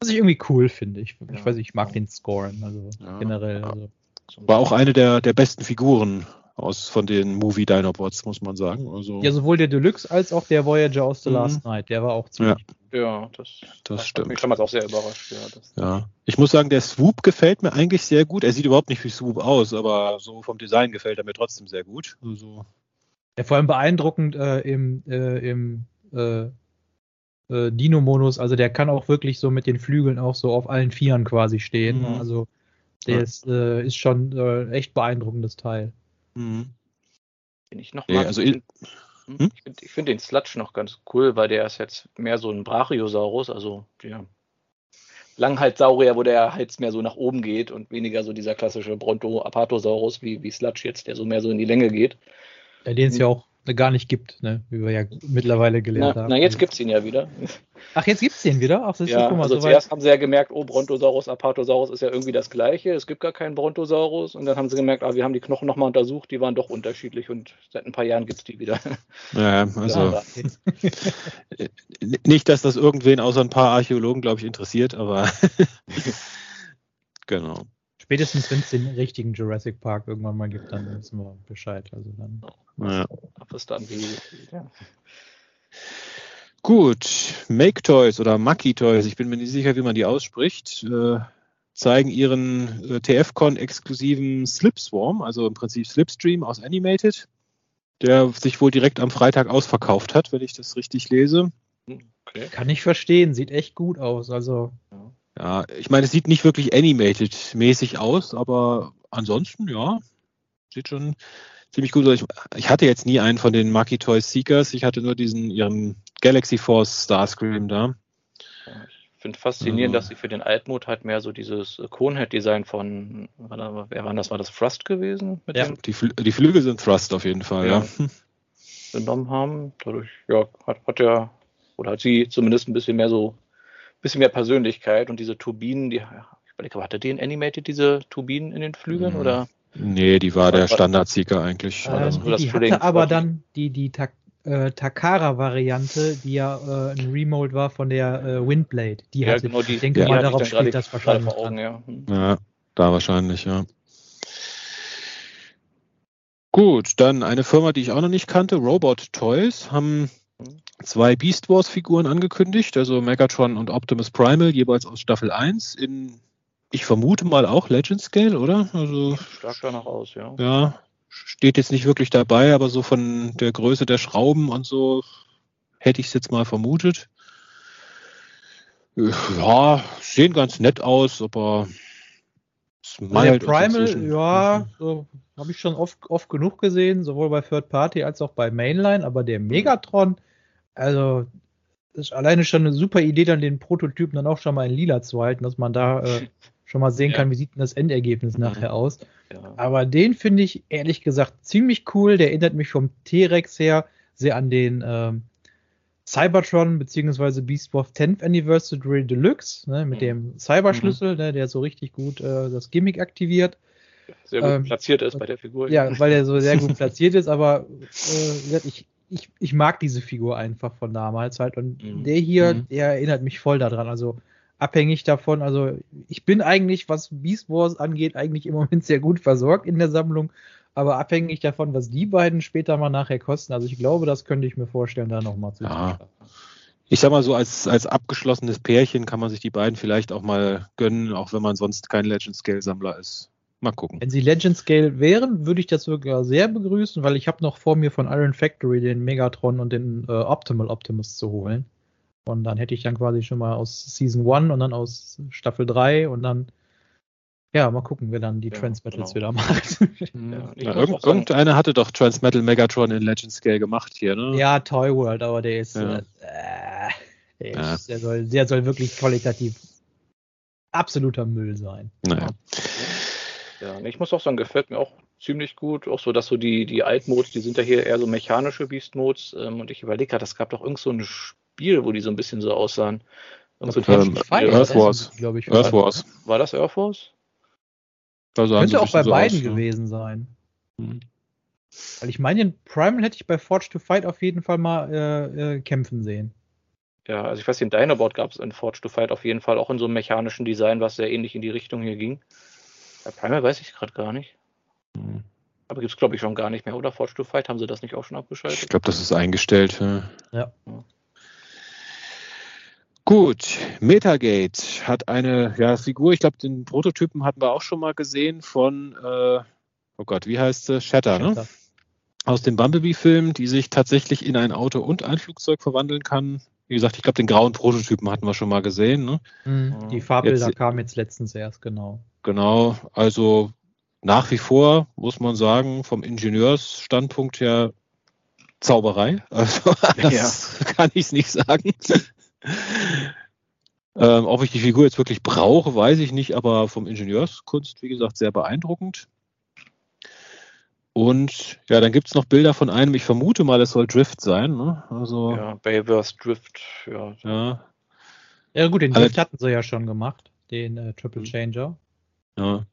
Was ich irgendwie cool finde. Ich, ja. ich weiß nicht, ich mag den Scoren, also ja, generell. Also. War auch eine der, der besten Figuren aus von den Movie Dinobots, muss man sagen. Also ja, sowohl der Deluxe als auch der Voyager aus The mhm. Last Night, der war auch ziemlich. Ja, ja das, das, das stimmt. Mich damals auch sehr überrascht. Ja, ja, ich muss sagen, der Swoop gefällt mir eigentlich sehr gut. Er sieht überhaupt nicht wie Swoop aus, aber so vom Design gefällt er mir trotzdem sehr gut. Also, ja, vor allem beeindruckend äh, im, äh, im äh, äh, Dino-Modus, also der kann auch wirklich so mit den Flügeln auch so auf allen Vieren quasi stehen. Mhm. Also der ja. ist, äh, ist schon äh, echt beeindruckendes Teil. Mhm. Den ich noch mag. also hm? hm? Ich finde find den Sludge noch ganz cool, weil der ist jetzt mehr so ein Brachiosaurus, also der Langhalssaurier, wo der Hals mehr so nach oben geht und weniger so dieser klassische Bronto-Apatosaurus wie, wie Sludge jetzt, der so mehr so in die Länge geht. Ja, den es ja auch gar nicht gibt, ne? wie wir ja mittlerweile gelernt na, haben. Na, jetzt gibt es ihn ja wieder. Ach, jetzt gibt es den wieder? Ach, das ja, ist, mal, also so zuerst haben sie ja gemerkt, oh, Brontosaurus, Apatosaurus ist ja irgendwie das gleiche, es gibt gar keinen Brontosaurus und dann haben sie gemerkt, ah, wir haben die Knochen nochmal untersucht, die waren doch unterschiedlich und seit ein paar Jahren gibt es die wieder. Ja, <laughs> also ja, <laughs> nicht, dass das irgendwen außer ein paar Archäologen, glaube ich, interessiert, aber <laughs> genau. Spätestens, wenn es den richtigen Jurassic Park irgendwann mal gibt, dann wissen wir Bescheid. Also dann. Ja. Es dann wie. Ja. Gut, Make Toys oder Maki Toys, ich bin mir nicht sicher, wie man die ausspricht, äh, zeigen ihren äh, TFCon exklusiven Slipswarm, also im Prinzip Slipstream aus Animated, der sich wohl direkt am Freitag ausverkauft hat, wenn ich das richtig lese. Okay. Kann ich verstehen, sieht echt gut aus. Also ja. Ja, ich meine, es sieht nicht wirklich animated-mäßig aus, aber ansonsten, ja, sieht schon ziemlich gut aus. Ich, ich, hatte jetzt nie einen von den Maki Toys Seekers, ich hatte nur diesen, ihren Galaxy Force Starscream da. Ich finde faszinierend, also. dass sie für den Altmod halt mehr so dieses Conehead-Design von, wer war das, war das Thrust gewesen? ja, die, Fl die, Flügel sind Thrust auf jeden Fall, ja. ja. Genommen haben. Dadurch, ja, hat, hat er, oder hat sie zumindest ein bisschen mehr so bisschen mehr Persönlichkeit und diese Turbinen, die, ich überlege, hatte den Animated, diese Turbinen in den Flügeln, mhm. oder? Nee, die war der Standard-Seeker eigentlich. Äh, also, die, die hatte aber dann die, die Ta äh, Takara-Variante, die ja äh, ein Remold war von der äh, Windblade. Die ja, hatte, genau die, ich denke ja, mal, darauf spielt das wahrscheinlich. Vor Augen, ja. Hm. ja, da wahrscheinlich, ja. Gut, dann eine Firma, die ich auch noch nicht kannte, Robot Toys, haben zwei Beast Wars Figuren angekündigt, also Megatron und Optimus Primal, jeweils aus Staffel 1 in, ich vermute mal auch Legend Scale, oder? Also, Stark danach aus, ja. Ja, steht jetzt nicht wirklich dabei, aber so von der Größe der Schrauben und so hätte ich es jetzt mal vermutet. Ja, sehen ganz nett aus, aber also der Primal, ja, so habe ich schon oft, oft genug gesehen, sowohl bei Third Party als auch bei Mainline, aber der Megatron, also ist alleine schon eine super Idee, dann den Prototypen dann auch schon mal in lila zu halten, dass man da äh, <laughs> schon mal sehen Ja. kann, wie sieht denn das Endergebnis Mhm. nachher aus. Ja. Aber den finde ich ehrlich gesagt ziemlich cool. Der erinnert mich vom T-Rex her sehr an den ähm, Cybertron bzw. Beast Wars 10th Anniversary Deluxe, ne, mit Mhm. dem Cyberschlüssel, ne, der so richtig gut äh, das Gimmick aktiviert. Sehr gut Ähm, platziert ist bei der Figur. Ja, weil er so sehr gut platziert ist, aber äh, ich, ich, ich mag diese Figur einfach von damals halt. Und Mhm. der hier, Mhm. der erinnert mich voll daran. Also abhängig davon, also ich bin eigentlich, was Beast Wars angeht, eigentlich im Moment sehr gut versorgt in der Sammlung. Aber abhängig davon, was die beiden später mal nachher kosten, also ich glaube, das könnte ich mir vorstellen, da nochmal zu Ja. Ich sag mal so, als, als abgeschlossenes Pärchen kann man sich die beiden vielleicht auch mal gönnen, auch wenn man sonst kein Legend Scale Sammler ist. Mal gucken. Wenn sie Legend Scale wären, würde ich das sogar sehr begrüßen, weil ich habe noch vor mir von Iron Factory den Megatron und den äh, Optimal Optimus zu holen. Und dann hätte ich dann quasi schon mal aus Season 1 und dann aus Staffel 3 und dann, ja, mal gucken, wer dann die Ja, Transmetals genau. wieder macht. <laughs> Ja, Ja, irgend, irgendeiner hatte doch Transmetal Megatron in Legend Scale gemacht hier, ne? ja, Toy World, aber der ist, Ja. äh, der, Ja. ist der, soll, der soll wirklich qualitativ absoluter Müll sein. Naja. Ja, ich muss auch sagen, gefällt mir auch ziemlich gut. Auch so, dass so die, die Altmodes, die sind ja hier eher so mechanische Beast-Modes. Ähm, und ich überlege gerade, es gab doch irgend so ein Spiel, wo die so ein bisschen so aussahen. Irgend so Ähm, Spiel. Earth Wars. glaube ich. Earth Wars. War das Earth Wars? Also Könnte auch bei so beiden aus, ne? gewesen sein. Mhm. Weil ich meine, den Primal hätte ich bei Forge to Fight auf jeden Fall mal äh, äh, kämpfen sehen. Ja, also ich weiß, den Dinobot gab es in Forge to Fight auf jeden Fall auch in so einem mechanischen Design, was sehr ähnlich in die Richtung hier ging. Bei Primal weiß ich gerade gar nicht. Mhm. Aber gibt es, glaube ich, schon gar nicht mehr, oder? Forge to Fight, haben sie das nicht auch schon Ich abgeschaltet? glaube, das ist eingestellt. Ja. Ja. Gut, Metagate hat eine ja, Figur, ich glaube, den Prototypen hatten wir auch schon mal gesehen von, äh, oh Gott, wie heißt sie? Shatter, ne? Shatter. Aus dem Bumblebee-Film, die sich tatsächlich in ein Auto und ein Flugzeug verwandeln kann. Wie gesagt, ich glaube, den grauen Prototypen hatten wir schon mal gesehen. Ne? Mhm. Die Farbbilder Jetzt- kamen jetzt letztens erst, genau. Genau, also nach wie vor muss man sagen, vom Ingenieursstandpunkt her Zauberei. Also <laughs> das kann ich nicht sagen. ähm, ob ich die Figur jetzt wirklich brauche, weiß ich nicht, aber vom Ingenieurskunst, wie gesagt, sehr beeindruckend. Und ja, dann gibt es noch Bilder von einem, ich vermute mal, es soll Drift sein. Ne? Also, ja. Ja, Bayverse Drift, ja. ja, Ja gut, den Drift hatten sie ja schon gemacht, den äh, Triple Changer. Ja.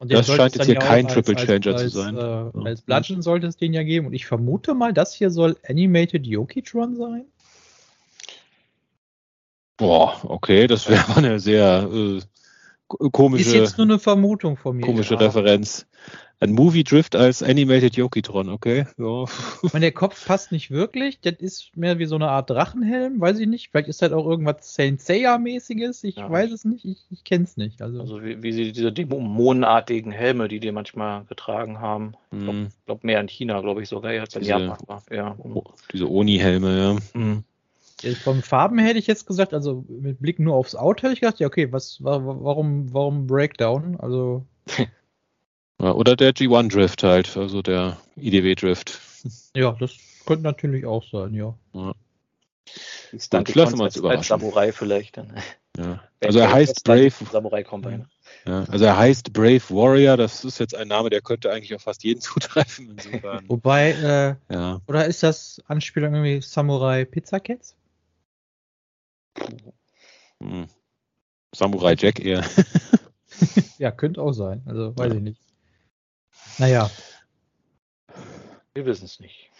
Das scheint jetzt hier kein auch Triple Changer zu als, sein. Äh, Ja. Als Bludgeon sollte es den ja geben. Und ich vermute mal, das hier soll Animated Yokitron sein. Boah, okay, das wäre <laughs> eine sehr äh, ko- komische. Ist jetzt nur eine Vermutung von mir. Komische Ja. Referenz. Ein Movie Drift als Animated Yokitron, okay? Ja. Ich meine, der Kopf passt nicht wirklich. Das ist mehr wie so eine Art Drachenhelm, weiß ich nicht. Vielleicht ist halt auch irgendwas Saint Seiya-mäßiges. Ich Ja. weiß es nicht. Ich, ich kenne es nicht. Also, Also wie, wie sie diese dämonenartigen Helme, die die manchmal getragen haben. Ich glaube Hm, glaub mehr in China, glaube ich sogar, als in Diese- Japan war. Ja. diese Oni-Helme, ja. Mhm. von Farben hätte ich jetzt gesagt, also mit Blick nur aufs Auto hätte ich gedacht, ja, okay, was, wa- wa- warum, warum Breakdown? Also, <laughs> ja. Oder der G1 Drift halt, also der IDW Drift. ja, das könnte natürlich auch sein, ja. Die Stunt lassen wir uns überraschen. Samurai vielleicht dann. Ja. Also er heißt Brave, Samurai Combine. ja, also er heißt Brave Warrior, das ist jetzt ein Name, der könnte eigentlich auf fast jeden <laughs> zutreffen. Insofern. Wobei, äh, ja. oder ist das Anspielung irgendwie Samurai Pizza Cats? Hm. Samurai Jack eher. <laughs> Ja, könnte auch sein. Also, weiß ich nicht. Naja, Wir wissen es nicht.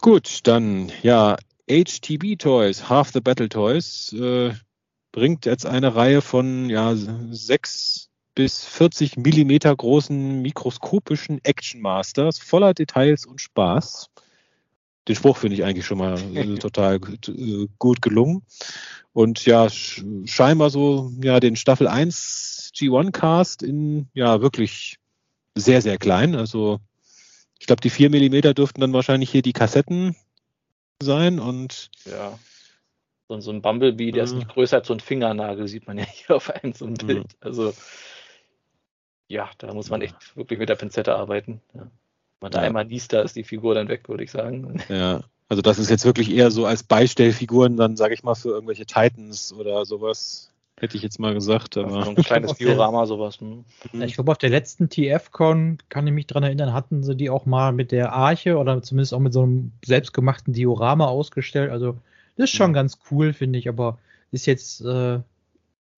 Gut, dann ja, HTB Toys, Half the Battle Toys, äh, bringt jetzt eine Reihe von ja, 6 bis 40 Millimeter großen mikroskopischen Action Masters voller Details und Spaß. Den Spruch finde ich eigentlich schon mal äh, <laughs> total gut, äh, gut gelungen. Und ja, sch scheinbar so ja den Staffel 1 G1 Cast in ja wirklich sehr, sehr klein. Also ich glaube, die 4 mm dürften dann wahrscheinlich hier die Kassetten sein und Ja. So, so ein Bumblebee, der ist Mhm. nicht größer als so ein Fingernagel, sieht man ja hier auf einem so einem Mhm. Bild. Also ja, da muss man echt wirklich mit der Pinzette arbeiten. Ja. Wenn man da Ja. einmal liest, da ist die Figur dann weg, würde ich sagen. ja, Also das ist jetzt wirklich eher so als Beistellfiguren, dann sage ich mal für irgendwelche Titans oder sowas. Hätte ich jetzt mal gesagt. Aber so ein kleines <laughs> Diorama, sowas. Ja, ich glaube, auf der letzten TF-Con, kann ich mich dran erinnern, hatten sie die auch mal mit der Arche oder zumindest auch mit so einem selbstgemachten Diorama ausgestellt. Also, das ist schon Mhm. ganz cool, finde ich, aber ist jetzt, äh,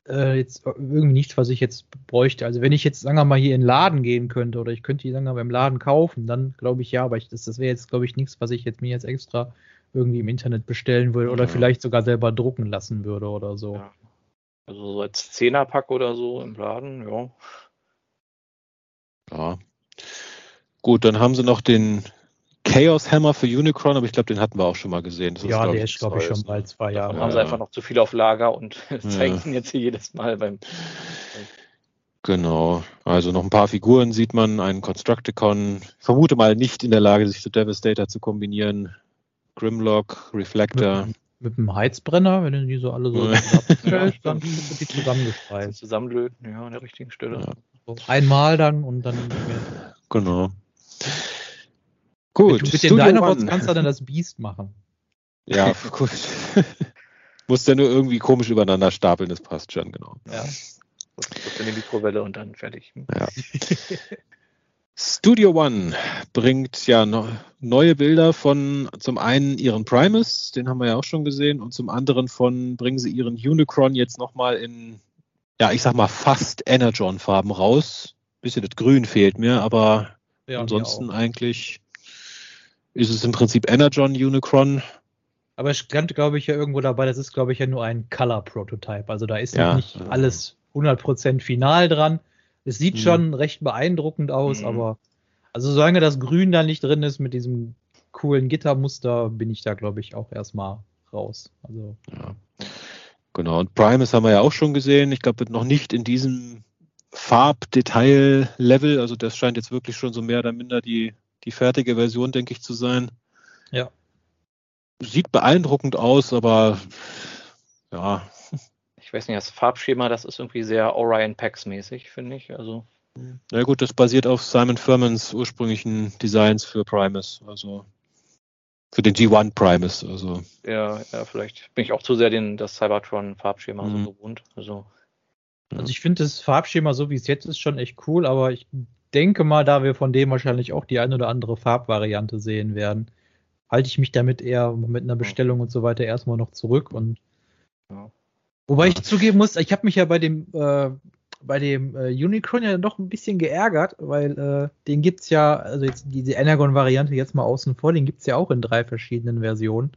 äh, jetzt irgendwie nichts, was ich jetzt bräuchte. Also, wenn ich jetzt, sagen wir mal, hier in den Laden gehen könnte oder ich könnte die, sagen wir mal, im Laden kaufen, dann glaube ich ja, aber ich, das, das wäre jetzt, glaube ich, nichts, was ich jetzt mir jetzt extra irgendwie im Internet bestellen würde oder Ja. vielleicht sogar selber drucken lassen würde oder so. Ja. Also so als Zehnerpack oder so im Laden, ja. ja. Gut, dann haben sie noch den Chaos Hammer für Unicron, aber ich glaube, den hatten wir auch schon mal gesehen. Das Ja, glaub der ist, glaube ich, schon bald zwei Davon Jahre. haben sie Ja. einfach noch zu viel auf Lager und <laughs> zeigen Ja. ihn jetzt hier jedes Mal beim. Genau. Also noch ein paar Figuren sieht man, einen Constructicon. Ich vermute mal nicht in der Lage, sich zu Devastator zu kombinieren. Grimlock, Reflector. Mit, mit dem Heizbrenner, wenn du die so alle so <laughs> Ja. zusammenstellst, dann sind die zusammengeschweißt. Zusammenlöten, ja, an der richtigen Stelle. Ja. So einmal dann und dann. Genau. Gut. mit, mit den Studio Dinobots One. kannst du dann das Biest machen. Ja, <laughs> gut. Muss ja nur irgendwie komisch übereinander stapeln, das passt schon, genau. Ja. In die Mikrowelle und dann fertig. Hm. <laughs> Studio One bringt ja neue Bilder von zum einen ihren Primus, den haben wir ja auch schon gesehen, und zum anderen von bringen sie ihren Unicron jetzt nochmal in, ja, ich sag mal fast Energon-Farben raus. Bisschen das Grün fehlt mir, aber Ja, ansonsten mir eigentlich ist es im Prinzip Energon Unicron. Aber es stand, glaube ich, ja irgendwo dabei, das ist, glaube ich, ja nur ein Color-Prototype. Also da ist Ja, nicht alles 100% final dran. Es sieht Mhm. schon recht beeindruckend aus, Mhm. aber also solange das Grün da nicht drin ist mit diesem coolen Gittermuster, bin ich da, glaube ich, auch erstmal raus. Also Ja. Genau, und Primus haben wir ja auch schon gesehen. Ich glaube, noch nicht in diesem Farbdetail-Level. Also das scheint jetzt wirklich schon so mehr oder minder die, die fertige Version, denke ich, zu sein. Ja. Sieht beeindruckend aus, aber ja, weiß nicht, das Farbschema, das ist irgendwie sehr Orion Pax mäßig, finde ich. Also, na gut, das basiert auf Simon Furmans ursprünglichen Designs für Primus, also für den G1 Primus. Also ja, ja, vielleicht bin ich auch zu sehr den, das Cybertron-Farbschema Mhm. so gewohnt. Also, Ja. Also ich finde das Farbschema, so wie es jetzt ist, schon echt cool, aber ich denke mal, da wir von dem wahrscheinlich auch die ein oder andere Farbvariante sehen werden, halte ich mich damit eher mit einer Bestellung und so weiter erstmal noch zurück und Ja. Wobei ich zugeben muss, ich habe mich ja bei dem äh, bei dem äh, Unicron ja doch ein bisschen geärgert, weil äh, den gibt's ja, also jetzt diese Energon-Variante jetzt mal außen vor, den gibt's ja auch in drei verschiedenen Versionen.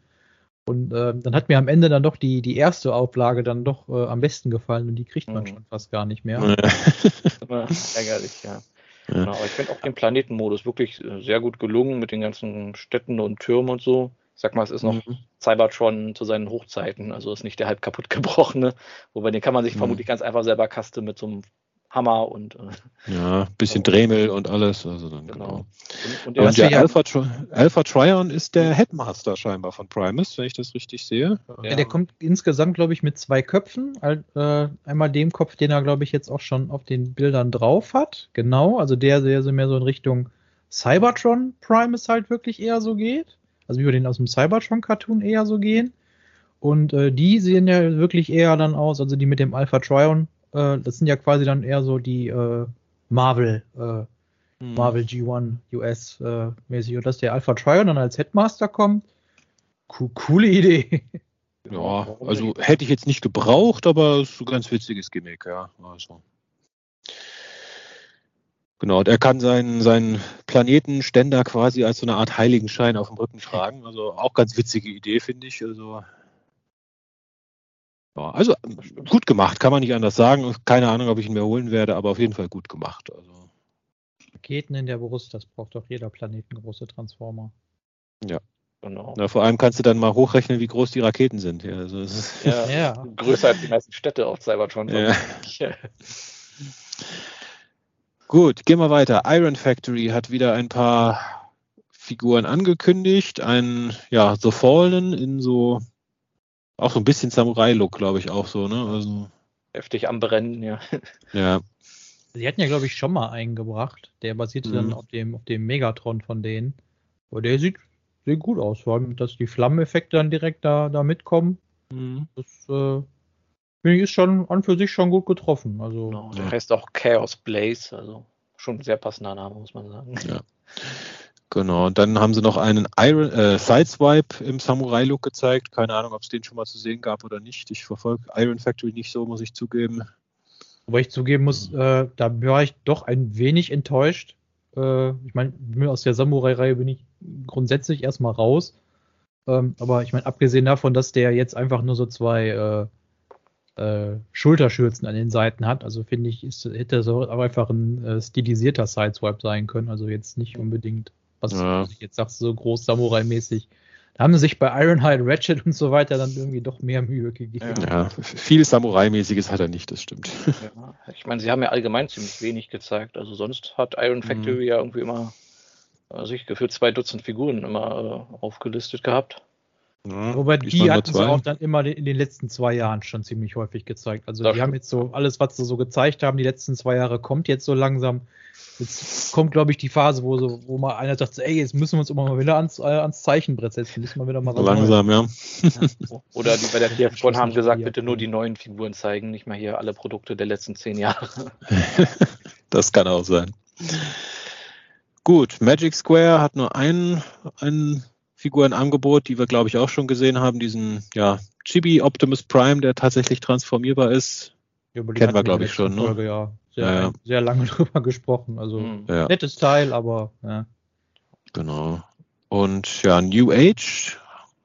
Und äh, dann hat mir am Ende dann doch die, die erste Auflage dann doch äh, am besten gefallen und die kriegt man Mhm. schon fast gar nicht mehr. <laughs> ärgerlich, ja. Ja. Genau, aber ich finde auch den Planetenmodus wirklich äh, sehr gut gelungen mit den ganzen Städten und Türmen und so. Sag mal, es ist noch Mhm. Cybertron zu seinen Hochzeiten, also ist nicht der halb kaputt <laughs> gebrochene. Wobei den kann man sich Mhm. vermutlich ganz einfach selber custom mit so einem Hammer und äh, ja, bisschen Dremel und alles. Also dann, genau. genau. Und, und Und der ja- Alpha, Tri Alpha Trion ist der Headmaster scheinbar von Primus, wenn ich das richtig sehe. Ja, der kommt insgesamt, glaube ich, mit zwei Köpfen. Äh, einmal dem Kopf, den er, glaube ich, jetzt auch schon auf den Bildern drauf hat. Genau, also der, der so mehr so in Richtung Cybertron Primus halt wirklich eher so geht. Also wie wir den aus dem Cybertron-Cartoon eher so gehen. Und äh, die sehen ja wirklich eher dann aus, also die mit dem Alpha Trion, äh, das sind ja quasi dann eher so die äh, Marvel, äh, Hm. Marvel G1 US äh, mäßig. Und dass der Alpha Trion dann als Headmaster kommt, co coole Idee. Ja, also hätte ich jetzt nicht gebraucht, aber es ist ein ganz witziges Gimmick, ja. Also. Genau, und er kann seinen, seinen Planetenständer quasi als so eine Art Heiligenschein auf dem Rücken tragen. Also auch ganz witzige Idee, finde ich. Also, ja, also gut gemacht, kann man nicht anders sagen. Keine Ahnung, ob ich ihn mir holen werde, aber auf jeden Fall gut gemacht. Also, Raketen in der Brust, das braucht doch jeder planetengroße Transformer. genau. na, vor allem kannst du dann mal hochrechnen, wie groß die Raketen sind. Ja, also, es ist, Ja, Ja. Größer als die meisten Städte auf Cybertron. Ja. <laughs> <laughs> Gut, gehen wir weiter. Iron Factory hat wieder ein paar Figuren angekündigt. Ein, ja, The Fallen in so, auch so ein bisschen Samurai-Look, glaube ich, auch so, ne? Also, Heftig am Brennen, ja. <laughs> ja. Sie hatten ja, glaube ich, schon mal einen gebracht. Der basierte Mhm. dann auf dem, auf dem Megatron von denen. Aber der sieht, sehen gut aus. Vor allem, dass die Flammeneffekte dann direkt da, da mitkommen. Mhm. Das äh, finde ich ist schon an für sich schon gut getroffen. Also Genau, der Ja. heißt auch Chaos Blaze, also schon ein sehr passender Name, muss man sagen. Ja. Genau, und dann haben sie noch einen Iron, äh, Sideswipe im Samurai-Look gezeigt. Keine Ahnung, ob es den schon mal zu sehen gab oder nicht. Ich verfolge Iron Factory nicht so, muss ich zugeben. Wobei ich zugeben muss, äh, da war ich doch ein wenig enttäuscht. Äh, ich meine, aus der Samurai-Reihe bin ich grundsätzlich erstmal raus. Ähm, aber ich meine, abgesehen davon, dass der jetzt einfach nur so zwei äh, Schulterschürzen an den Seiten hat, also finde ich, ist, hätte so auch einfach ein äh, stilisierter Sideswipe sein können. Also jetzt nicht unbedingt, was Ja. was ich jetzt sagst, so groß Samurai-mäßig. Da haben sie sich bei Ironhide, Ratchet und so weiter dann irgendwie doch mehr Mühe gegeben. Ja. Viel Samurai-mäßiges hat er nicht, das stimmt. Ja, ich meine, sie haben ja allgemein ziemlich wenig gezeigt. Also sonst hat Iron Factory ja irgendwie immer äh, sich gefühlt zwei Dutzend Figuren immer äh, aufgelistet gehabt. Ja, Wobei die hatten sie auch dann immer in den letzten zwei Jahren schon ziemlich häufig gezeigt. Also Das die haben stimmt. jetzt so alles, was sie so gezeigt haben, die letzten zwei Jahre kommt jetzt so langsam. Jetzt kommt, glaube ich, die Phase, wo so, wo mal einer sagt, ey, jetzt müssen wir uns immer mal wieder ans, äh, ans Zeichenbrett setzen, müssen wir wieder mal Langsam, ja. Oder die bei der <laughs> TFCon haben gesagt, bitte nur die neuen Figuren zeigen, nicht mal hier alle Produkte der letzten zehn Jahre. <laughs> Das kann auch sein. Gut, Magic Square hat nur Figurenangebot, die wir, glaube ich, auch schon gesehen haben. Diesen, ja, Chibi Optimus Prime, der tatsächlich transformierbar ist. Ja, Kennen wir, hatten glaub in der ich, schon, ne? Folge, ja, sehr, Ja, ja. sehr lange <laughs> drüber gesprochen. Also Hm. Ja, nettes Teil, aber ja. genau. Und ja, New Age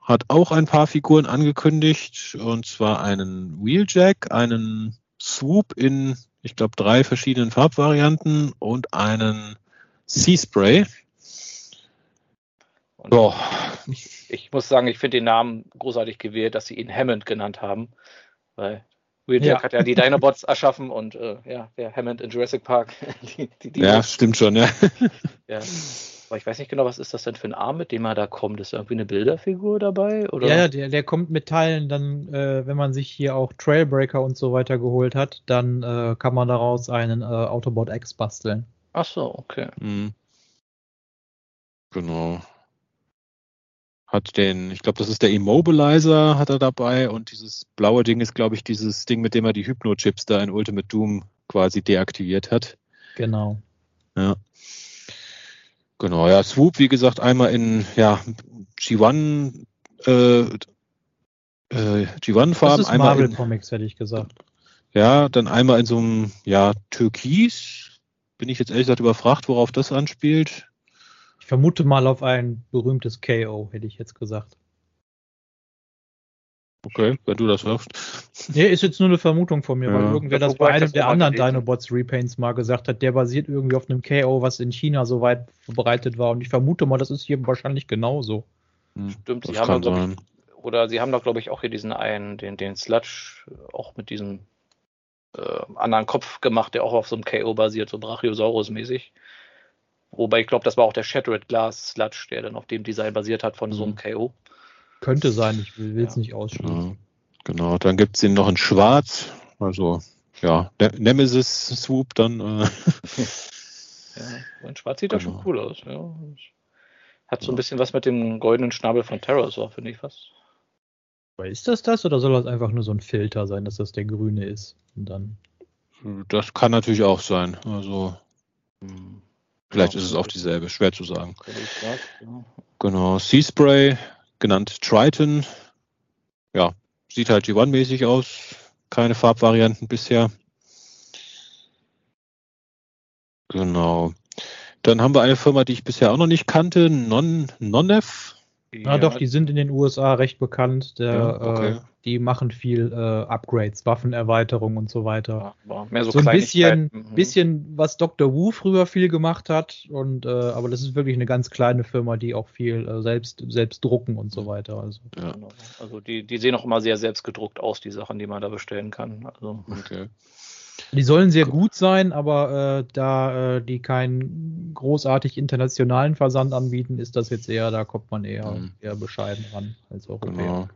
hat auch ein paar Figuren angekündigt. Und zwar einen Wheeljack, einen Swoop in, ich glaube, drei verschiedenen Farbvarianten und einen Sea Spray. Und Ja, ich, ich muss sagen, ich finde den Namen großartig gewählt, dass sie ihn Hammond genannt haben. Weil Wheeljack Ja. hat ja die Dinobots <laughs> erschaffen und äh, ja, der Hammond in Jurassic Park. die, <laughs> die, die ja, stimmt schon, ja. <laughs> ja. Aber ich weiß nicht genau, was ist das denn für ein Arm, mit dem er da kommt? Ist da irgendwie eine Bilderfigur dabei? Oder? Ja, ja, der, der kommt mit Teilen dann, äh, wenn man sich hier auch Trailbreaker und so weiter geholt hat, dann äh, kann man daraus einen äh, Autobot X basteln. Ach so, okay. Mhm. Genau. Hat den, ich glaube, das ist der Immobilizer, hat er dabei und dieses blaue Ding ist, glaube ich, dieses Ding, mit dem er die Hypno-Chips da in Ultimate Doom quasi deaktiviert hat. Genau. Ja. Genau, ja, Swoop, wie gesagt, einmal in ja, G1 äh, äh, Das G1-Farben, ist einmal Marvel in, Comics, hätte ich gesagt. ja, dann einmal in so einem ja, Türkis. Bin ich jetzt ehrlich gesagt überfragt, worauf das anspielt. Ich vermute mal auf ein berühmtes KO, hätte ich jetzt gesagt. Okay, wenn du das sagst. Nee, ist jetzt nur eine Vermutung von mir, Ja. weil irgendwer das wobei bei einem das der anderen. Dinobots Repaints mal gesagt hat, der basiert irgendwie auf einem KO, was in China so weit verbreitet war. Und ich vermute mal, das ist hier wahrscheinlich genauso. Hm, Stimmt, sie das haben kann doch, ich, oder sie haben doch, glaube ich, auch hier diesen einen, den, den Sludge, auch mit diesem äh, anderen Kopf gemacht, der auch auf so einem KO basiert, so Brachiosaurus-mäßig. Wobei ich glaube, das war auch der Shattered Glass Sludge, der dann auf dem Design basiert hat von so einem Mhm. KO. Könnte sein, ich will es Ja. nicht ausschließen. Ja, genau, dann gibt's den noch in Schwarz. Also, ja, Ne- Nemesis Swoop dann. Äh, Ja, in Schwarz sieht das Genau. schon cool aus. Ja. Hat so ein bisschen was mit dem goldenen Schnabel von Terrorsaur, finde ich fast. Aber ist das das oder soll das einfach nur so ein Filter sein, dass das der grüne ist? Und dann. das kann natürlich auch sein. Also, Hm. Vielleicht Ja. ist es auch dieselbe, schwer zu sagen. Ja. Genau, Sea Spray, genannt Triton. Ja, sieht halt G1-mäßig aus. Keine Farbvarianten bisher. Genau. Dann haben wir eine Firma, die ich bisher auch noch nicht kannte, Non, Nonef. Ah, doch, die sind in den USA recht bekannt. Der, Ja, okay. äh, die machen viel äh, Upgrades, Waffenerweiterung und so weiter. Ja, mehr so, So ein bisschen. Mhm. bisschen, was Dr. Wu früher viel gemacht hat. Und, äh, aber das ist wirklich eine ganz kleine Firma, die auch viel äh, selbst, selbst drucken und so weiter. Also. Ja, Genau. Also die, die sehen auch immer sehr selbstgedruckt aus, die Sachen, die man da bestellen kann. Also okay. Die sollen sehr gut sein, aber äh, da äh, die keinen großartig internationalen Versand anbieten, ist das jetzt eher, da kommt man eher, Mhm. eher bescheiden ran als Europäer. Genau.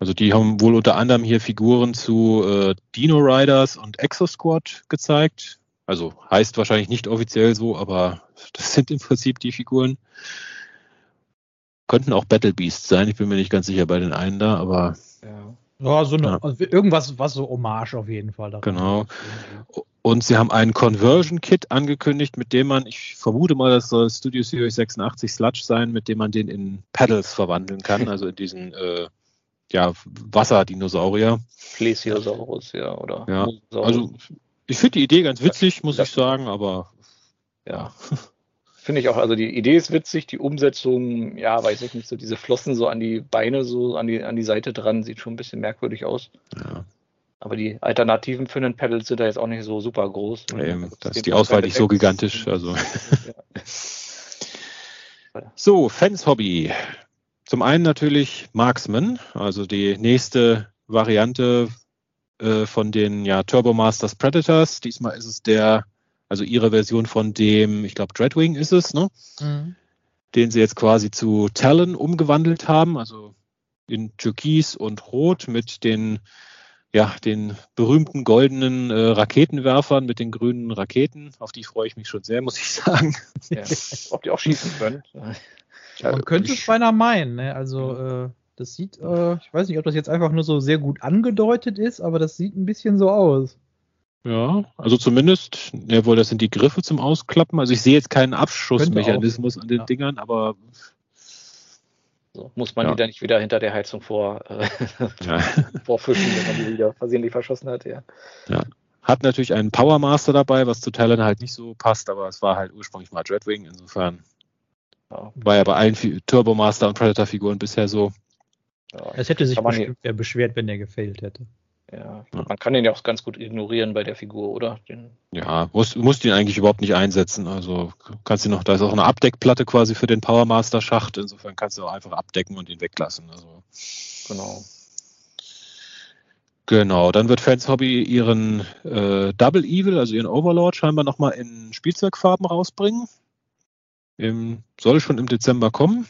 Also die haben wohl unter anderem hier Figuren zu äh, Dino Riders und Exo Squad gezeigt. Also heißt wahrscheinlich nicht offiziell so, aber <laughs> das sind im Prinzip die Figuren. könnten auch Battle Beasts sein. Ich bin mir nicht ganz sicher bei den einen da, aber. Ja. Ja, so eine, ja. Also irgendwas, was so Hommage auf jeden Fall. Genau. Und sie haben einen Conversion Kit angekündigt, mit dem man, ich vermute mal, das soll Studio Series 86 Sludge sein, mit dem man den in Pedals verwandeln kann, also in diesen äh, ja, Wasserdinosaurier. Plesiosaurus, ja, oder? Ja, also ich finde die Idee ganz witzig, muss ja. ich sagen, aber ja. Finde ich auch, also die Idee ist witzig, die Umsetzung, ja, weiß ich nicht, so diese Flossen so an die Beine, so an die, an die Seite dran, sieht schon ein bisschen merkwürdig aus. Ja. Aber die Alternativen für einen Pedal sind da jetzt auch nicht so super groß. Ja, also, das ist die Auswahl nicht so gigantisch. Also. <laughs> so, Fans Hobby. Zum einen natürlich Marksman, also die nächste Variante äh, von den ja, Turbo Masters Predators. Diesmal ist es der also ihre Version von dem, ich glaube, Dreadwing ist es, ne? Mhm. Den sie jetzt quasi zu Talon umgewandelt haben, also in Türkis und Rot mit den, ja, den berühmten goldenen äh, Raketenwerfern mit den grünen Raketen. Auf die freue ich mich schon sehr, muss ich sagen. Ja, <laughs> ob die auch schießen können. Ja, Man könnte es beinahe meinen, ne? Also, äh, das sieht, äh, ich weiß nicht, ob das jetzt einfach nur so sehr gut angedeutet ist, aber das sieht ein bisschen so aus. Ja, also zumindest, ja wohl, das sind die Griffe zum Ausklappen. Also ich sehe jetzt keinen Abschussmechanismus an den ja. Dingern, aber so, muss man ja. die dann nicht wieder hinter der Heizung vor, äh, ja. <laughs> vorfischen, wenn man die wieder versehentlich verschossen hat, ja. Ja. Hat natürlich einen Power Master dabei, was zu Talon halt nicht so passt, aber es war halt ursprünglich mal Dreadwing, insofern ja. war ja bei allen Turbo Master und Predator Figuren bisher so. Es hätte sich bestimmt beschwert, wenn der gefailt hätte. Ja, ja, man kann den ja auch ganz gut ignorieren bei der Figur, oder? Den ja, musst, musst ihn eigentlich überhaupt nicht einsetzen. Also kannst du noch, da ist auch eine Abdeckplatte quasi für den Powermaster Schacht. Insofern kannst du auch einfach abdecken und ihn weglassen. Also genau. Genau, dann wird Fans Hobby ihren äh, Double Evil, also ihren Overlord, scheinbar nochmal in Spielzeugfarben rausbringen. Im, soll schon im Dezember kommen.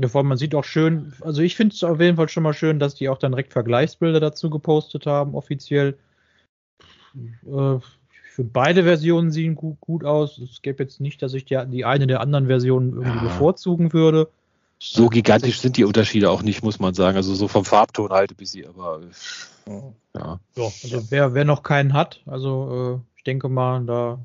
Ja, vor allem man sieht auch schön, also ich finde es auf jeden Fall schon mal schön, dass die auch dann direkt Vergleichsbilder dazu gepostet haben, offiziell. Äh, für beide Versionen sehen gut, gut aus. Es gäbe jetzt nicht, dass ich die, die eine der anderen Versionen irgendwie ja. bevorzugen würde. So gigantisch sind die Unterschiede auch nicht, muss man sagen. Also so vom Farbton halt ein bisschen, aber ja. ja also wer, wer noch keinen hat, also äh, ich denke mal, da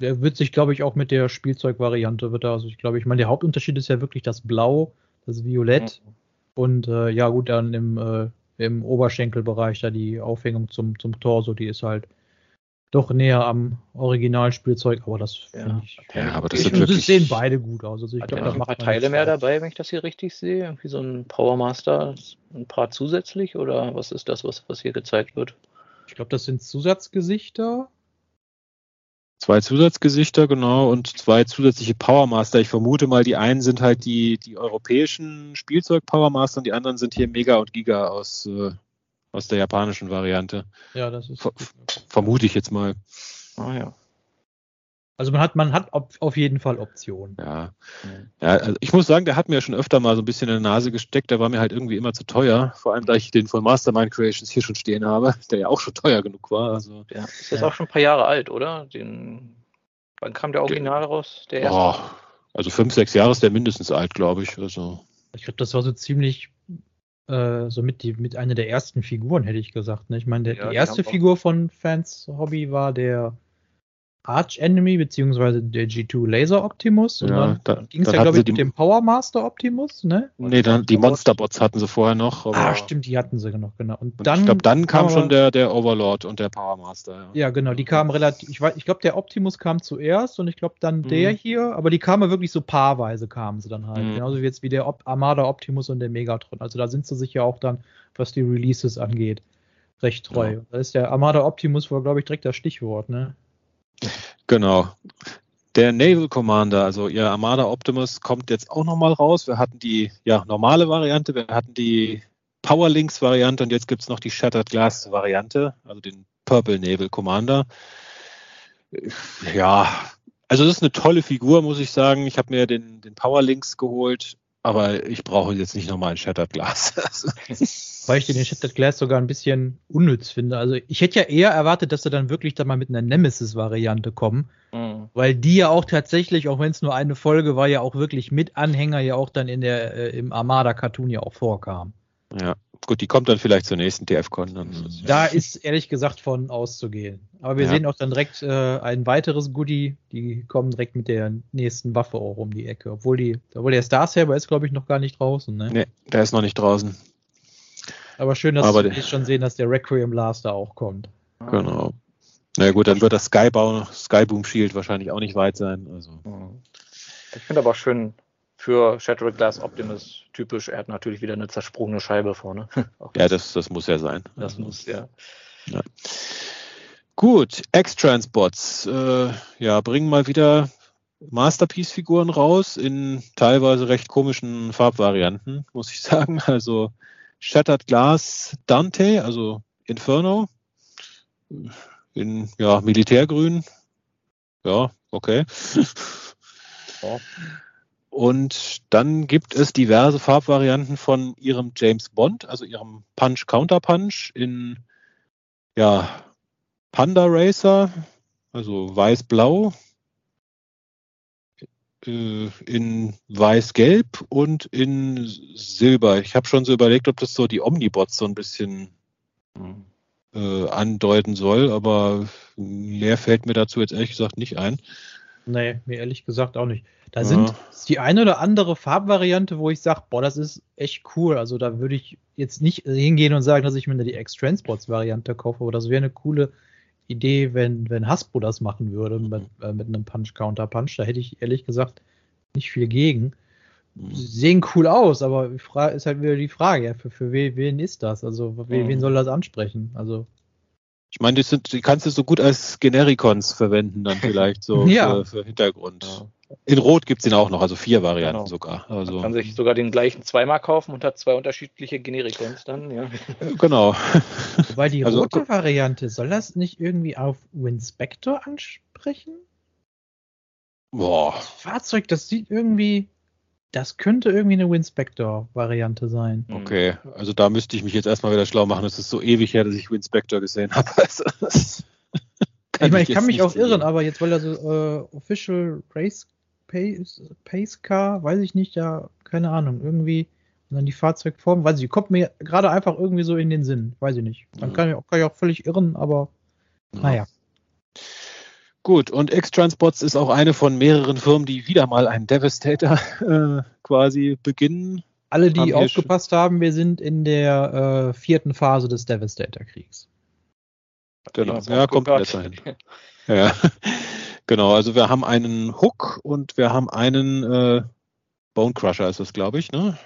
der wird sich, glaube ich, auch mit der Spielzeugvariante wird er, also ich glaube, ich meine, der Hauptunterschied ist ja wirklich das Blau, das Violett mhm. und äh, ja gut, dann im, äh, im Oberschenkelbereich da die Aufhängung zum, zum Torso, die ist halt doch näher am Originalspielzeug, aber das ja. ich. Ja, aber das, ich, wirklich... sehen beide gut aus. Also ich glaube, da ein paar Teile mehr dabei, wenn ich das hier richtig sehe. Irgendwie so ein Powermaster, ein paar zusätzlich oder was ist das, was, was hier gezeigt wird? Ich glaube, das sind Zusatzgesichter. Zwei Zusatzgesichter, genau, und zwei zusätzliche Powermaster. Ich vermute mal, die einen sind halt die, die europäischen Spielzeug-Powermaster und die anderen sind hier Mega und Giga aus, äh, aus der japanischen Variante. Ja, das ist. Ver vermute ich jetzt mal. Ah ja. Also man hat, man hat auf jeden Fall Optionen. Ja. ja also ich muss sagen, der hat mir schon öfter mal so ein bisschen in der Nase gesteckt, der war mir halt irgendwie immer zu teuer. Vor allem, da ich den von Mastermind Creations hier schon stehen habe, <laughs> der ja auch schon teuer genug war. Also, ja, ist jetzt ja. auch schon ein paar Jahre alt, oder? Den, wann kam der Original raus? Der erste? Oh, also fünf, sechs Jahre ist der mindestens alt, glaube ich. Also. Ich glaube, das war so ziemlich äh, so mit, die, mit einer der ersten Figuren, hätte ich gesagt. Ne? Ich meine, ja, die erste Figur von Fans Hobby war der Arch Enemy beziehungsweise der G2 Laser Optimus und ja, dann, ging es ja, glaube ich, mit dem Power Master Optimus, ne? Nee, dann die Monsterbots hatten sie vorher noch. ah, stimmt, die hatten sie noch, genau. Und, und dann, ich glaube, dann kam schon der, der Overlord und der Power Master. Ja, ja genau, die kamen relativ, ich, ich glaube, der Optimus kam zuerst und ich glaube dann mhm. der hier, aber die kamen wirklich so paarweise kamen sie dann halt. Mhm. Genauso wie jetzt wie der Op Armada Optimus und der Megatron. Also da sind sie sich ja auch dann, was die Releases angeht, recht treu. Ja. Da ist der Armada Optimus wohl, glaube ich, direkt das Stichwort, ne? Genau. Der Naval Commander, also ihr Armada Optimus, kommt jetzt auch nochmal raus. Wir hatten die ja, normale Variante, wir hatten die Powerlinks Variante und jetzt gibt es noch die Shattered Glass Variante, also den Purple Naval Commander. Ja, also das ist eine tolle Figur, muss ich sagen. Ich habe mir den, den Powerlinks geholt, aber ich brauche jetzt nicht nochmal ein Shattered Glass. <laughs> Weil ich den Shattered Glass sogar ein bisschen unnütz finde. Also ich hätte ja eher erwartet, dass sie dann wirklich da mal mit einer Nemesis-Variante kommen. Mhm. Weil die ja auch tatsächlich, auch wenn es nur eine Folge war, ja auch wirklich mit Anhänger ja auch dann in der, äh, im Armada-Cartoon ja auch vorkam. Ja, gut, die kommt dann vielleicht zur nächsten TF-Con. Da ist ehrlich gesagt von auszugehen. Aber wir ja. sehen auch dann direkt äh, ein weiteres Goodie. Die kommen direkt mit der nächsten Waffe auch um die Ecke. Obwohl, die, obwohl der Star Saber ist, glaube ich, noch gar nicht draußen. Ne? Nee, der ist noch nicht draußen. Aber schön, dass Aber wir jetzt schon sehen, dass der Requiem Blaster auch kommt. Genau. Na ja, gut, dann wird das Skybound, Skyboom Shield wahrscheinlich auch nicht weit sein. Also. Ich finde aber schön für Shattered Glass Optimus typisch, er hat natürlich wieder eine zersprungene Scheibe vorne. <laughs> ja, das, das muss ja sein. Das also. muss, ja. ja. Gut, X-Transpots, äh, ja, bringen mal wieder Masterpiece-Figuren raus in teilweise recht komischen Farbvarianten, muss ich <laughs> sagen. Also Shattered Glass Dante, also Inferno, in ja, Militärgrün. Ja, okay. Ja. Und dann gibt es diverse Farbvarianten von ihrem James Bond, also ihrem Punch Counter Punch in ja, Panda Racer, also weiß-blau, in weiß-gelb und in silber. Ich habe schon so überlegt, ob das so die Omnibots so ein bisschen äh, andeuten soll, aber mehr fällt mir dazu jetzt ehrlich gesagt nicht ein. Nee, mir ehrlich gesagt auch nicht. Da ja. sind die eine oder andere Farbvariante, wo ich sage, boah, das ist echt cool. Also da würde ich jetzt nicht hingehen und sagen, dass ich mir die X-Transports-Variante kaufe, aber das wäre eine coole Idee, wenn, wenn Hasbro das machen würde mit, äh, mit einem Punch-Counter-Punch. Da hätte ich ehrlich gesagt nicht viel gegen. Mhm. Sehen cool aus, aber ist halt wieder die Frage, ja, für, für wen ist das? Also wen, wen mhm. soll das ansprechen? Also ich meine, die, sind, die kannst du so gut als Generikons verwenden, dann vielleicht so <laughs> ja. für, für, Hintergrund. Ja. In Rot gibt es den auch noch, also vier Varianten genau. sogar. Also, Man kann sich sogar den gleichen zweimal kaufen und hat zwei unterschiedliche Generikons dann, ja. Äh, genau. <laughs> Wobei die also, rote Variante, soll das nicht irgendwie auf Winspector ansprechen? Boah. Das Fahrzeug, das sieht irgendwie das könnte irgendwie eine Winspector-Variante sein. Hm. Okay, also da müsste ich mich jetzt erstmal wieder schlau machen. Es ist so ewig her, dass ich Winspector gesehen habe. <laughs> Also, ich meine, ich kann mich auch irren, aber jetzt, weil er so äh, Official Race Pace, Pace Car, weiß ich nicht, ja, keine Ahnung, irgendwie, und dann die Fahrzeugform, weiß ich, kommt mir gerade einfach irgendwie so in den Sinn, weiß ich nicht. Man kann, kann ich auch völlig irren, aber ja. naja. Gut, und X-Transports ist auch eine von mehreren Firmen, die wieder mal einen Devastator <laughs> äh, quasi beginnen. Alle, die haben aufgepasst haben, wir sind in der äh, vierten Phase des Devastator-Kriegs. Genau, ja, kommt besser hin. <laughs> ja, genau, also wir haben einen Hook und wir haben einen äh, Bone Crusher, ist das, glaube ich, ne?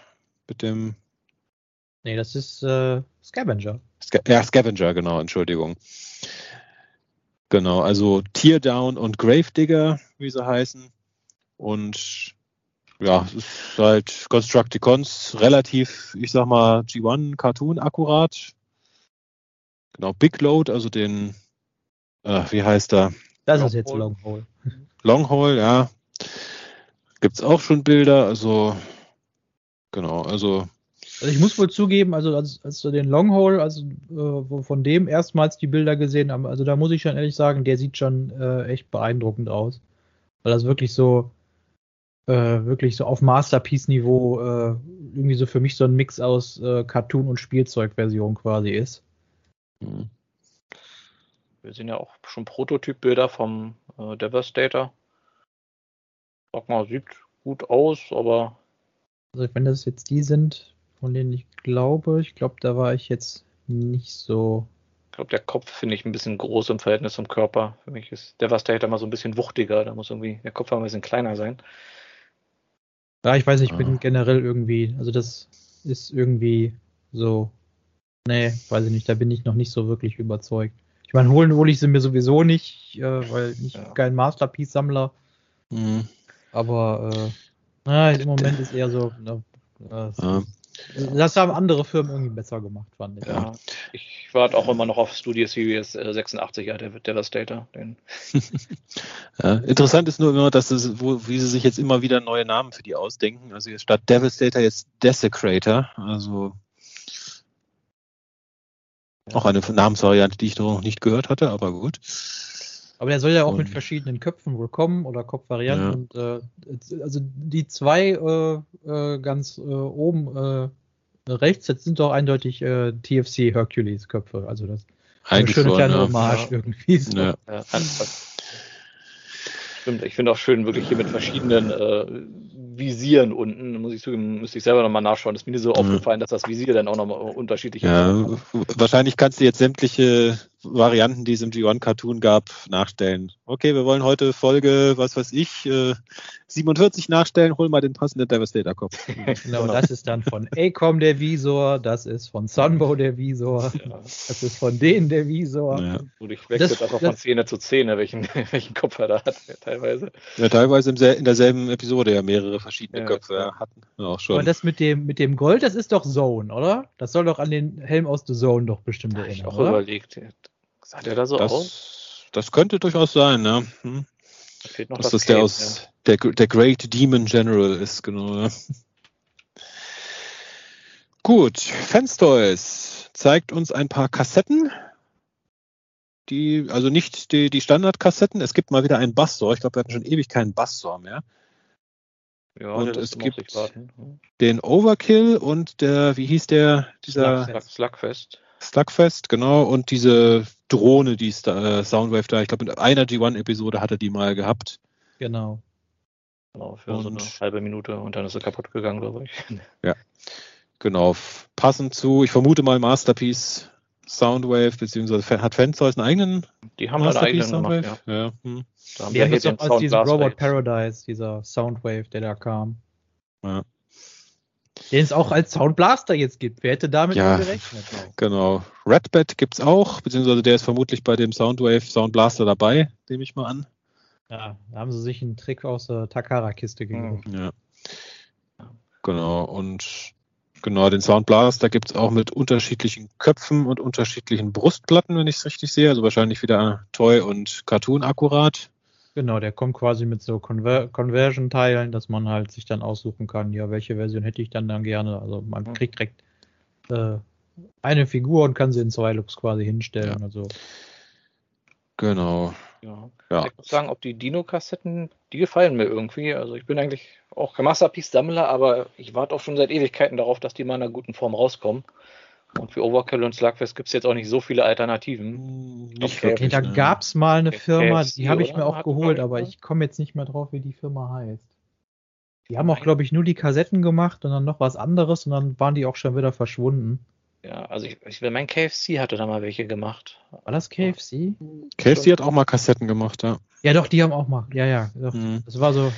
Mit dem. Nee, das ist äh, Scavenger. Sca ja, Scavenger, genau, Entschuldigung. Genau, also Teardown und Gravedigger, wie sie heißen. Und ja, es ist halt Constructicons relativ, ich sag mal, G1 Cartoon akkurat. Genau, Big Load, also den, äh, wie heißt er? Das Long ist jetzt Longhole. Longhole, ja. Gibt's auch schon Bilder, also genau, also also ich muss wohl zugeben, also als, als du den Longhole, also äh, von dem erstmals die Bilder gesehen haben, also da muss ich schon ehrlich sagen, der sieht schon äh, echt beeindruckend aus. Weil das wirklich so, äh, wirklich so auf Masterpiece-Niveau äh, irgendwie so für mich so ein Mix aus äh, Cartoon- und Spielzeugversion quasi ist. Mhm. Wir sehen ja auch schon Prototypbilder vom äh, Devastator. Sag mal, sieht gut aus, aber. Also wenn das jetzt die sind, von denen ich glaube. Ich glaube, da war ich jetzt nicht so. Ich glaube, der Kopf finde ich ein bisschen groß im Verhältnis zum Körper. Für mich ist Devastator mal so ein bisschen wuchtiger. Da muss irgendwie der Kopf ein bisschen kleiner sein. Ja, ich weiß, ich ah. bin generell irgendwie, also das ist irgendwie so, nee, weiß ich nicht, da bin ich noch nicht so wirklich überzeugt. Ich meine, holen hole ich sie mir sowieso nicht, äh, weil ich ja. kein Masterpiece-Sammler. Mhm. Aber äh, na, im Moment ist eher so, na, ja. Das haben andere Firmen irgendwie besser gemacht, fand ich. Ja, ich warte auch immer noch auf Studio Series 86, ja, der Devastator. Den. <laughs> ja, interessant ist nur immer, dass es, wo, wie sie sich jetzt immer wieder neue Namen für die ausdenken. Also statt Devastator jetzt Desecrator. Also Auch eine Namensvariante, die ich noch nicht gehört hatte, aber gut. Aber der soll ja auch Und- mit verschiedenen Köpfen wohl kommen oder Kopfvarianten. Und, äh, also die zwei äh, äh, ganz äh, oben äh, rechts, das sind doch eindeutig äh, TFC Hercules Köpfe. Also das ist eine Eigentlich schöne schon, kleine ja. Hommage Ja. irgendwie. So. Ja. Stimmt, ich finde auch schön, wirklich hier mit verschiedenen äh, Visieren unten, muss ich zugeben, müsste ich selber nochmal nachschauen. Ist mir nicht so Mhm. aufgefallen, dass das Visier dann auch nochmal unterschiedlich Ja, wahrscheinlich kannst du jetzt sämtliche Varianten, die es im G1-Cartoon gab, nachstellen. Okay, wir wollen heute Folge, was weiß ich, äh, 47 nachstellen, hol mal den passenden Devastator-Kopf. <laughs> Genau, das ist dann von Acom der Visor, das ist von Sunbow der Visor, Ja, das ist von denen der Visor. Ja. wo ich wechselt Das- einfach von Szene zu Szene, welchen, <laughs> welchen Kopf er da hat, teilweise. ja, teilweise im sel- in derselben Episode ja mehrere verschiedene Ja, Köpfe klar. hatten. Ja, auch Aber schon. das mit dem, mit dem Gold, das ist doch Zone, oder? Das soll doch an den Helm aus The Zone doch bestimmt Hab ich erinnern, auch oder? überlegt. Sah der da so aus? Das, das könnte durchaus sein, ne? Hm. Da fehlt noch Dass das das der Cape, aus der, der Great Demon General ist, genau. Ja. Gut, Fanstoys zeigt uns ein paar Kassetten. Die, also nicht die, die Standardkassetten. Es gibt mal wieder einen Bassor. Ich glaube, wir hatten schon ewig keinen Bassor mehr. Ja, Und der es gibt-. Den Overkill und der, wie hieß der, dieser Slug- Slugfest. Slugfest, genau. Und diese Drohne, die ist da, äh, Soundwave da. Ich glaube, in einer G1-Episode hatte die mal gehabt. Genau. Genau, für so Und- eine halbe Minute und dann ist er kaputt gegangen, glaube ich. <laughs> Genau, f- passend zu, ich vermute mal Masterpiece Soundwave, beziehungsweise hat Fantoys einen eigenen Die haben einen eigenen Soundwave? gemacht, ja. Ja. hm. Da haben Die haben wir das hier den als diesen Sound Robot Paradise, dieser Soundwave, der da kam. Ja. Den es auch als Sound Blaster jetzt gibt. Wer hätte damit Ja. gerechnet? Genau. Redbat gibt's auch, beziehungsweise der ist vermutlich bei dem Soundwave Sound Blaster dabei, nehme ich mal an. Ja, da haben sie sich einen Trick aus der Takara-Kiste gegeben. Ja. Genau, und genau, den Sound Blaster gibt's auch mit unterschiedlichen Köpfen und unterschiedlichen Brustplatten, wenn ich es richtig sehe. Also wahrscheinlich wieder Toy und Cartoon akkurat. Genau, der kommt quasi mit so Conver Conversion-Teilen, dass man halt sich dann aussuchen kann, ja, welche Version hätte ich dann dann gerne. Also man Mhm. kriegt direkt äh, eine Figur und kann sie in zwei Looks quasi hinstellen. Ja. Also Genau. Ja. Ja. Ich muss sagen, ob die Dino-Kassetten, die gefallen mir irgendwie. Also ich bin eigentlich auch kein Masterpiece-Sammler, aber ich warte auch schon seit Ewigkeiten darauf, dass die mal in einer guten Form rauskommen. Und für Overkill und Slugfest gibt es jetzt auch nicht so viele Alternativen. Hm, Okay. Nicht nee, wirklich. da ne? gab's mal eine Firma, KFC, die habe ich mir auch Hat, geholt, aber ich komme jetzt nicht mehr drauf, wie die Firma heißt. Die haben auch, glaube ich, nur die Kassetten gemacht und dann noch was anderes und dann waren die auch schon wieder verschwunden. Ja, also ich, ich mein KFC hatte da mal welche gemacht. War das KFC? KFC hat auch mal Kassetten gemacht, ja. Ja, doch, die haben auch mal. Ja, ja. Doch. Mhm. Das war so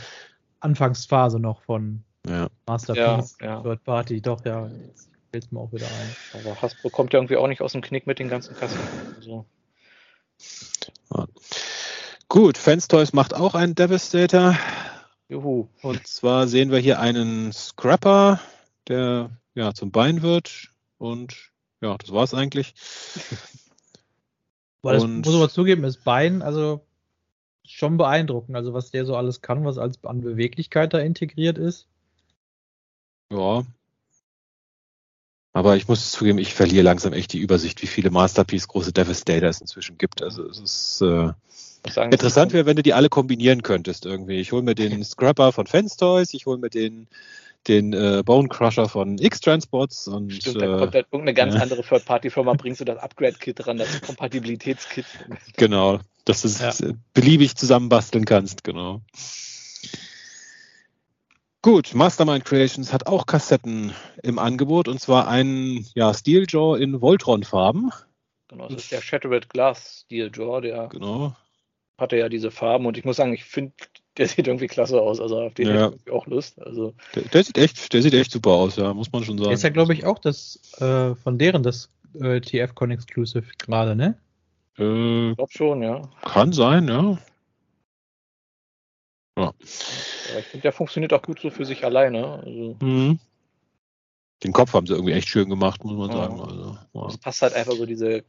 Anfangsphase noch von ja. Masterpiece, Ja, ja. Third Party. Doch, ja. Fällt mir auch wieder ein. Aber Hasbro kommt ja irgendwie auch nicht aus dem Knick mit den ganzen Kassetten. Also, Gut, Fanstoys macht auch einen Devastator. juhu. Und zwar sehen wir hier einen Scrapper, der ja zum Bein wird. Und ja, das war's eigentlich. <laughs> Weil das Und- muss man zugeben, ist Bein, also schon beeindruckend. Also was der so alles kann, was als an Beweglichkeit da integriert ist. Ja. Aber ich muss zugeben, ich verliere langsam echt die Übersicht, wie viele Masterpiece große Devastator es inzwischen gibt. Also es ist äh, sagen, interessant wäre, wenn du die alle kombinieren könntest irgendwie. Ich hole mir den <laughs> Scrapper von Fanstoys, ich hole mir den den äh, Bone Crusher von X-Transports und Stimmt, äh, kommt halt irgendeine ganz ja. andere Third-Party-Firma, bringst du das Upgrade-Kit ran, das Kompatibilitätskit. Genau, dass du es Ja. beliebig zusammenbasteln kannst, genau. Gut, Mastermind Creations hat auch Kassetten im Angebot und zwar einen ja, Steeljaw in Voltron-Farben. Genau, das ist der Shattered Glass Steel Jaw, der Genau. hatte ja diese Farben und ich muss sagen, ich finde, der <laughs> sieht irgendwie klasse aus. Also auf den Ja. hätte ich auch Lust. Also Der, der sieht echt, der sieht echt super aus, ja, muss man schon sagen. Ist ja, glaube ich, auch das äh, von deren das äh, TFCon Exclusive gerade, ne? Äh, ich glaube schon, ja. kann sein, ja. Aber ich finde, der funktioniert auch gut so für sich alleine. Also Mhm. Den Kopf haben sie irgendwie echt schön gemacht, muss man Ja. sagen. Also, ja. es passt halt einfach so diese,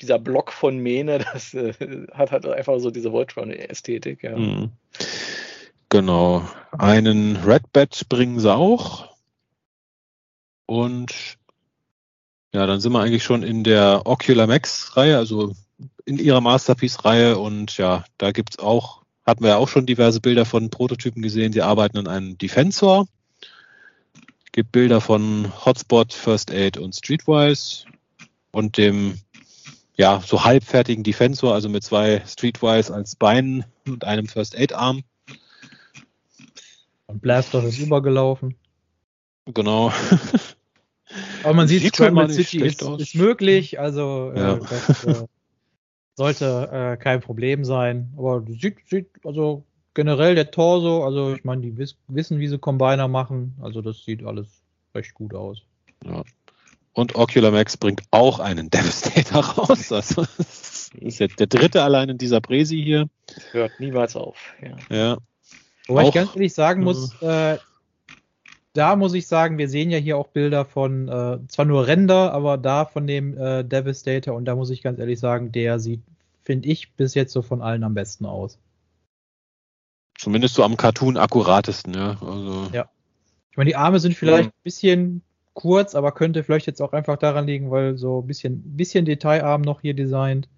dieser Block von Mähne, <laughs> das äh, hat halt einfach so diese Voltron-Ästhetik, ja. Mhm. Genau. Einen Red Bat bringen sie auch. Und Ja, dann sind wir eigentlich schon in der Ocular Max-Reihe, also in ihrer Masterpiece-Reihe. Und ja, da gibt's auch, hatten wir ja auch schon diverse Bilder von Prototypen gesehen. Sie arbeiten an einem Defensor. Gibt Bilder von Hotspot, First Aid und Streetwise und dem ja, so halbfertigen Defensor, also mit zwei Streetwise als Beinen und einem First Aid Arm. Und Blastoff ist übergelaufen. Genau. Aber man sieht, Sieht schon mal Scramble nicht City ist, ist möglich, also äh, Ja. das äh, sollte äh, kein Problem sein. Aber sieht, sieht, also generell der Torso, also ich meine, die wiss, wissen, wie sie Combiner machen, also das sieht alles recht gut aus. Und Ocular Max bringt auch einen Devastator raus. <laughs> Also, das ist jetzt der dritte allein in dieser Präsi hier. Hört niemals auf. Ja. Ja. Wobei Auch- ich ganz ehrlich sagen muss, äh, da muss ich sagen, wir sehen ja hier auch Bilder von, äh, zwar nur Render, aber da von dem äh, Devastator und da muss ich ganz ehrlich sagen, der sieht, finde ich, bis jetzt so von allen am besten aus. Zumindest so am Cartoon akkuratesten, ja. Also, Ja. Ich meine, die Arme sind vielleicht ein bisschen kurz, aber könnte vielleicht jetzt auch einfach daran liegen, weil so ein bisschen, bisschen Detailarm noch hier designt.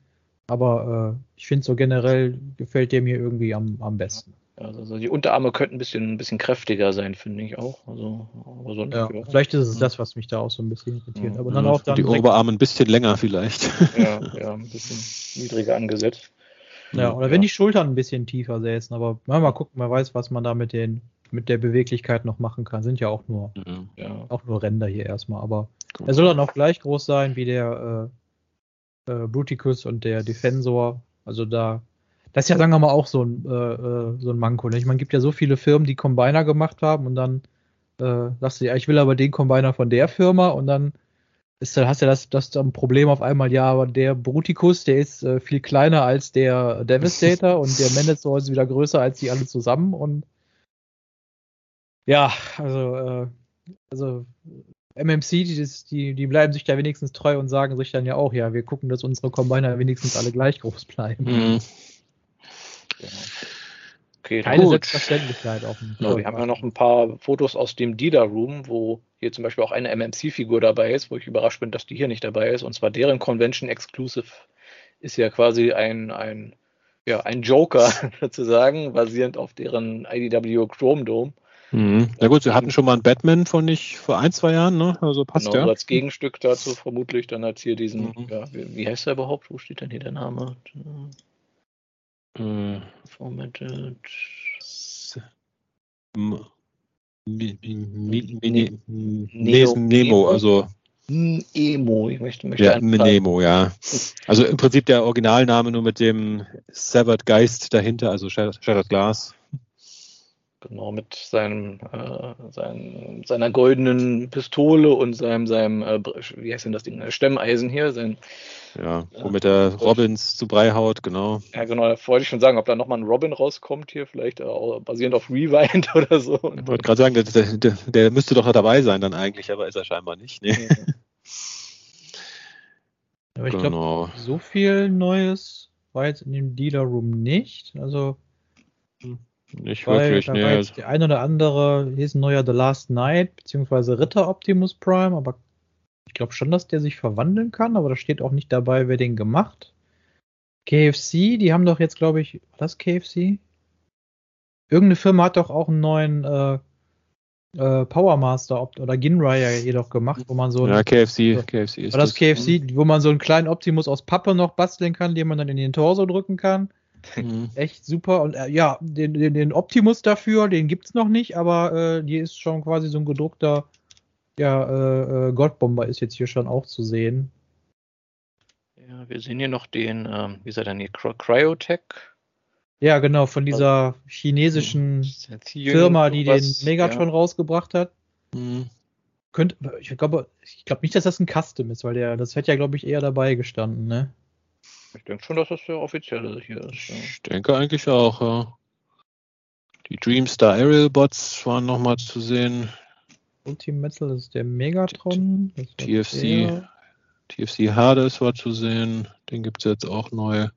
Aber äh, ich finde so generell gefällt der mir irgendwie am, am besten. Also, also die Unterarme könnten ein bisschen, ein bisschen kräftiger sein, finde ich auch. Also, aber sonst, Ja, ja. vielleicht ist es das, was mich da auch so ein bisschen irritiert. Ja. Aber dann ja, auch dann die Oberarme ein bisschen länger vielleicht. ja, ja, <laughs> ein bisschen niedriger angesetzt. Ja, oder Ja. wenn die Schultern ein bisschen tiefer säßen, aber mal, mal gucken, man weiß, was man da mit den mit der Beweglichkeit noch machen kann. Sind ja auch nur Ja. Ja. auch nur Ränder hier erstmal, aber Gut. er soll dann auch gleich groß sein wie der äh, äh, Bruticus und der Defensor. Also da das ist ja sagen wir mal auch so ein äh, äh, so ein Manko. Ne? Ich meine, gibt ja so viele Firmen, die Combiner gemacht haben und dann äh, sagst du ja, ich will aber den Combiner von der Firma und dann ist, hast du ja das, das dann Problem auf einmal, ja, aber der Bruticus, der ist äh, viel kleiner als der Devastator und der Mendelssohn ist wieder größer als die alle zusammen und ja, also, äh, also MMC, die, die, die bleiben sich da wenigstens treu und sagen sich dann ja auch, ja, wir gucken, dass unsere Combiner wenigstens alle gleich groß bleiben. Mhm. Genau. Okay, Keine Gut. Selbstverständlichkeit dem Genau, wir haben ja noch ein paar Fotos aus dem Dealer Room, wo hier zum Beispiel auch eine MMC-Figur dabei ist, wo ich überrascht bin, dass die hier nicht dabei ist. Und zwar deren Convention Exclusive ist ja quasi ein, ein, ja, ein Joker <laughs> sozusagen, basierend auf deren IDW Chrome Dome. Mhm. Na gut, sie hatten schon mal einen Batman von nicht vor ein, zwei Jahren, ne? Also passt Genau, ja. als Gegenstück dazu vermutlich dann halt hier diesen, Mhm. ja, wie, wie heißt der überhaupt? Wo steht denn hier der Name? Äh, Formatted. Nemo, Nemo, also Hm, Emo, ich möchte, möchte ja, Nemo, ja. <laughs> Also im Prinzip der Originalname nur mit dem Severed Geist dahinter, also Shattered Glass. Genau, mit seinem, äh, seinem, seiner goldenen Pistole und seinem, seinem äh, wie heißt denn das Ding, Äh, Stemmeisen hier. Sein, Ja, womit er Robins zu Brei haut, genau. ja, genau, da wollte ich schon sagen, ob da nochmal ein Robin rauskommt hier, vielleicht äh, basierend auf Rewind <laughs> oder so. Ich wollte gerade sagen, der, der, der müsste doch dabei sein dann eigentlich, aber ist er scheinbar nicht. Nee. <laughs> Aber ich glaube, genau. so viel Neues war jetzt in dem Dealer Room nicht. Also Nicht Weil wirklich, da nee. war jetzt der ein oder andere, hier ist ein neuer The Last Night, beziehungsweise Ritter Optimus Prime, aber ich glaube schon, dass der sich verwandeln kann, aber da steht auch nicht dabei, wer den gemacht. KFC, die haben doch jetzt, glaube ich, war das KFC? Irgendeine Firma hat doch auch einen neuen äh, äh, Power Master Opt oder Ginraya jedoch gemacht, wo man so Ja, KFC, KFC ist war das KFC, wo man so einen kleinen Optimus aus Pappe noch basteln kann, den man dann in den Torso drücken kann Mhm. <laughs> echt super. Und äh, ja, den, den, den Optimus dafür, den gibt's noch nicht, aber äh, die ist schon quasi so ein gedruckter ja, äh, äh, Godbomber ist jetzt hier schon auch zu sehen. Ja, wir sehen hier noch den, ähm, wie ist er denn hier, Cry- Cryotech. Ja, genau, von dieser chinesischen Firma, die den Megatron ja. rausgebracht hat. Mhm. Könnte, ich glaube, ich glaube nicht, dass das ein Custom ist, weil der, das hätte ja, glaube ich, eher dabei gestanden, ne? Ich denke schon, dass das der offizielle hier ist. Ja. Ich denke eigentlich auch, ja. Die Dreamstar Aerial Bots waren nochmal zu sehen. Ultimetal, das ist der Megatron. TFC. der. TFC Hades war zu sehen. Den gibt es jetzt auch neu.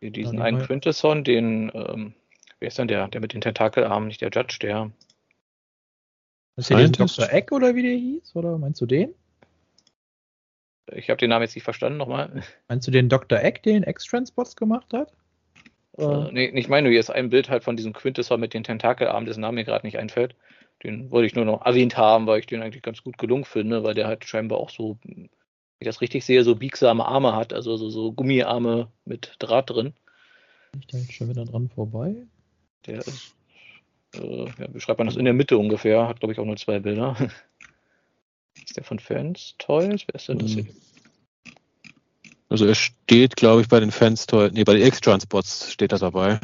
Hier diesen die einen Quintesson, den, ähm, wer ist denn der, der mit den Tentakelarmen, nicht der Judge, der, Ist der? Dr. Egg oder wie der hieß? Oder meinst du den? Ich habe den Namen jetzt nicht verstanden nochmal. Meinst du den Dr. Egg, den X-Transpots gemacht hat? Äh, nee, ich meine, hier ist ein Bild halt von diesem Quintessor mit den Tentakelarmen, dessen Name mir gerade nicht einfällt. Den wollte ich nur noch erwähnt haben, weil ich den eigentlich ganz gut gelungen finde, weil der halt scheinbar auch so, wenn ich das richtig sehe, so biegsame Arme hat, also so, so Gummiarme mit Draht drin. Ich da jetzt schon wieder dran vorbei? Der ist, äh, ja, wie schreibt man das, in der Mitte ungefähr, hat glaube ich auch nur zwei Bilder. <laughs> ist der von Fans Toys? Wer ist denn das hier? Also er steht, glaube ich, bei den Fans, nee, bei den X-Transports steht er dabei.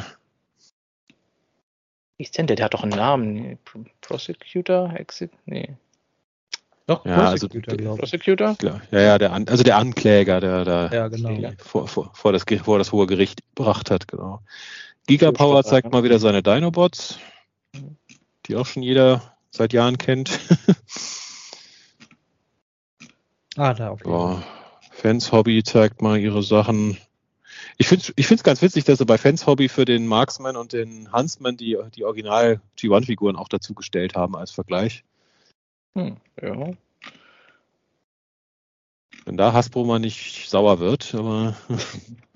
Wie ist denn der? Der hat doch einen Namen. Prosecutor? Exit? Nee. Doch, Ja, also- Prosecutor, glaube ich. Prosecutor? Klar. Ja, ja, der An also der Ankläger, der da Ja, genau. vor, vor, vor, das, vor das hohe Gericht gebracht hat, genau. Gigapower zeigt ja. mal wieder seine Dinobots, die auch schon jeder seit Jahren kennt. <laughs> Ah, da auf jeden Fall. Ja, Fans Hobby zeigt mal ihre Sachen. Ich finde es ich find's ganz witzig, dass sie bei Fans Hobby für den Marksman und den Huntsman die, die Original G1-Figuren auch dazu gestellt haben als Vergleich. Hm, ja. Wenn da Hasbro mal nicht sauer wird, aber <laughs>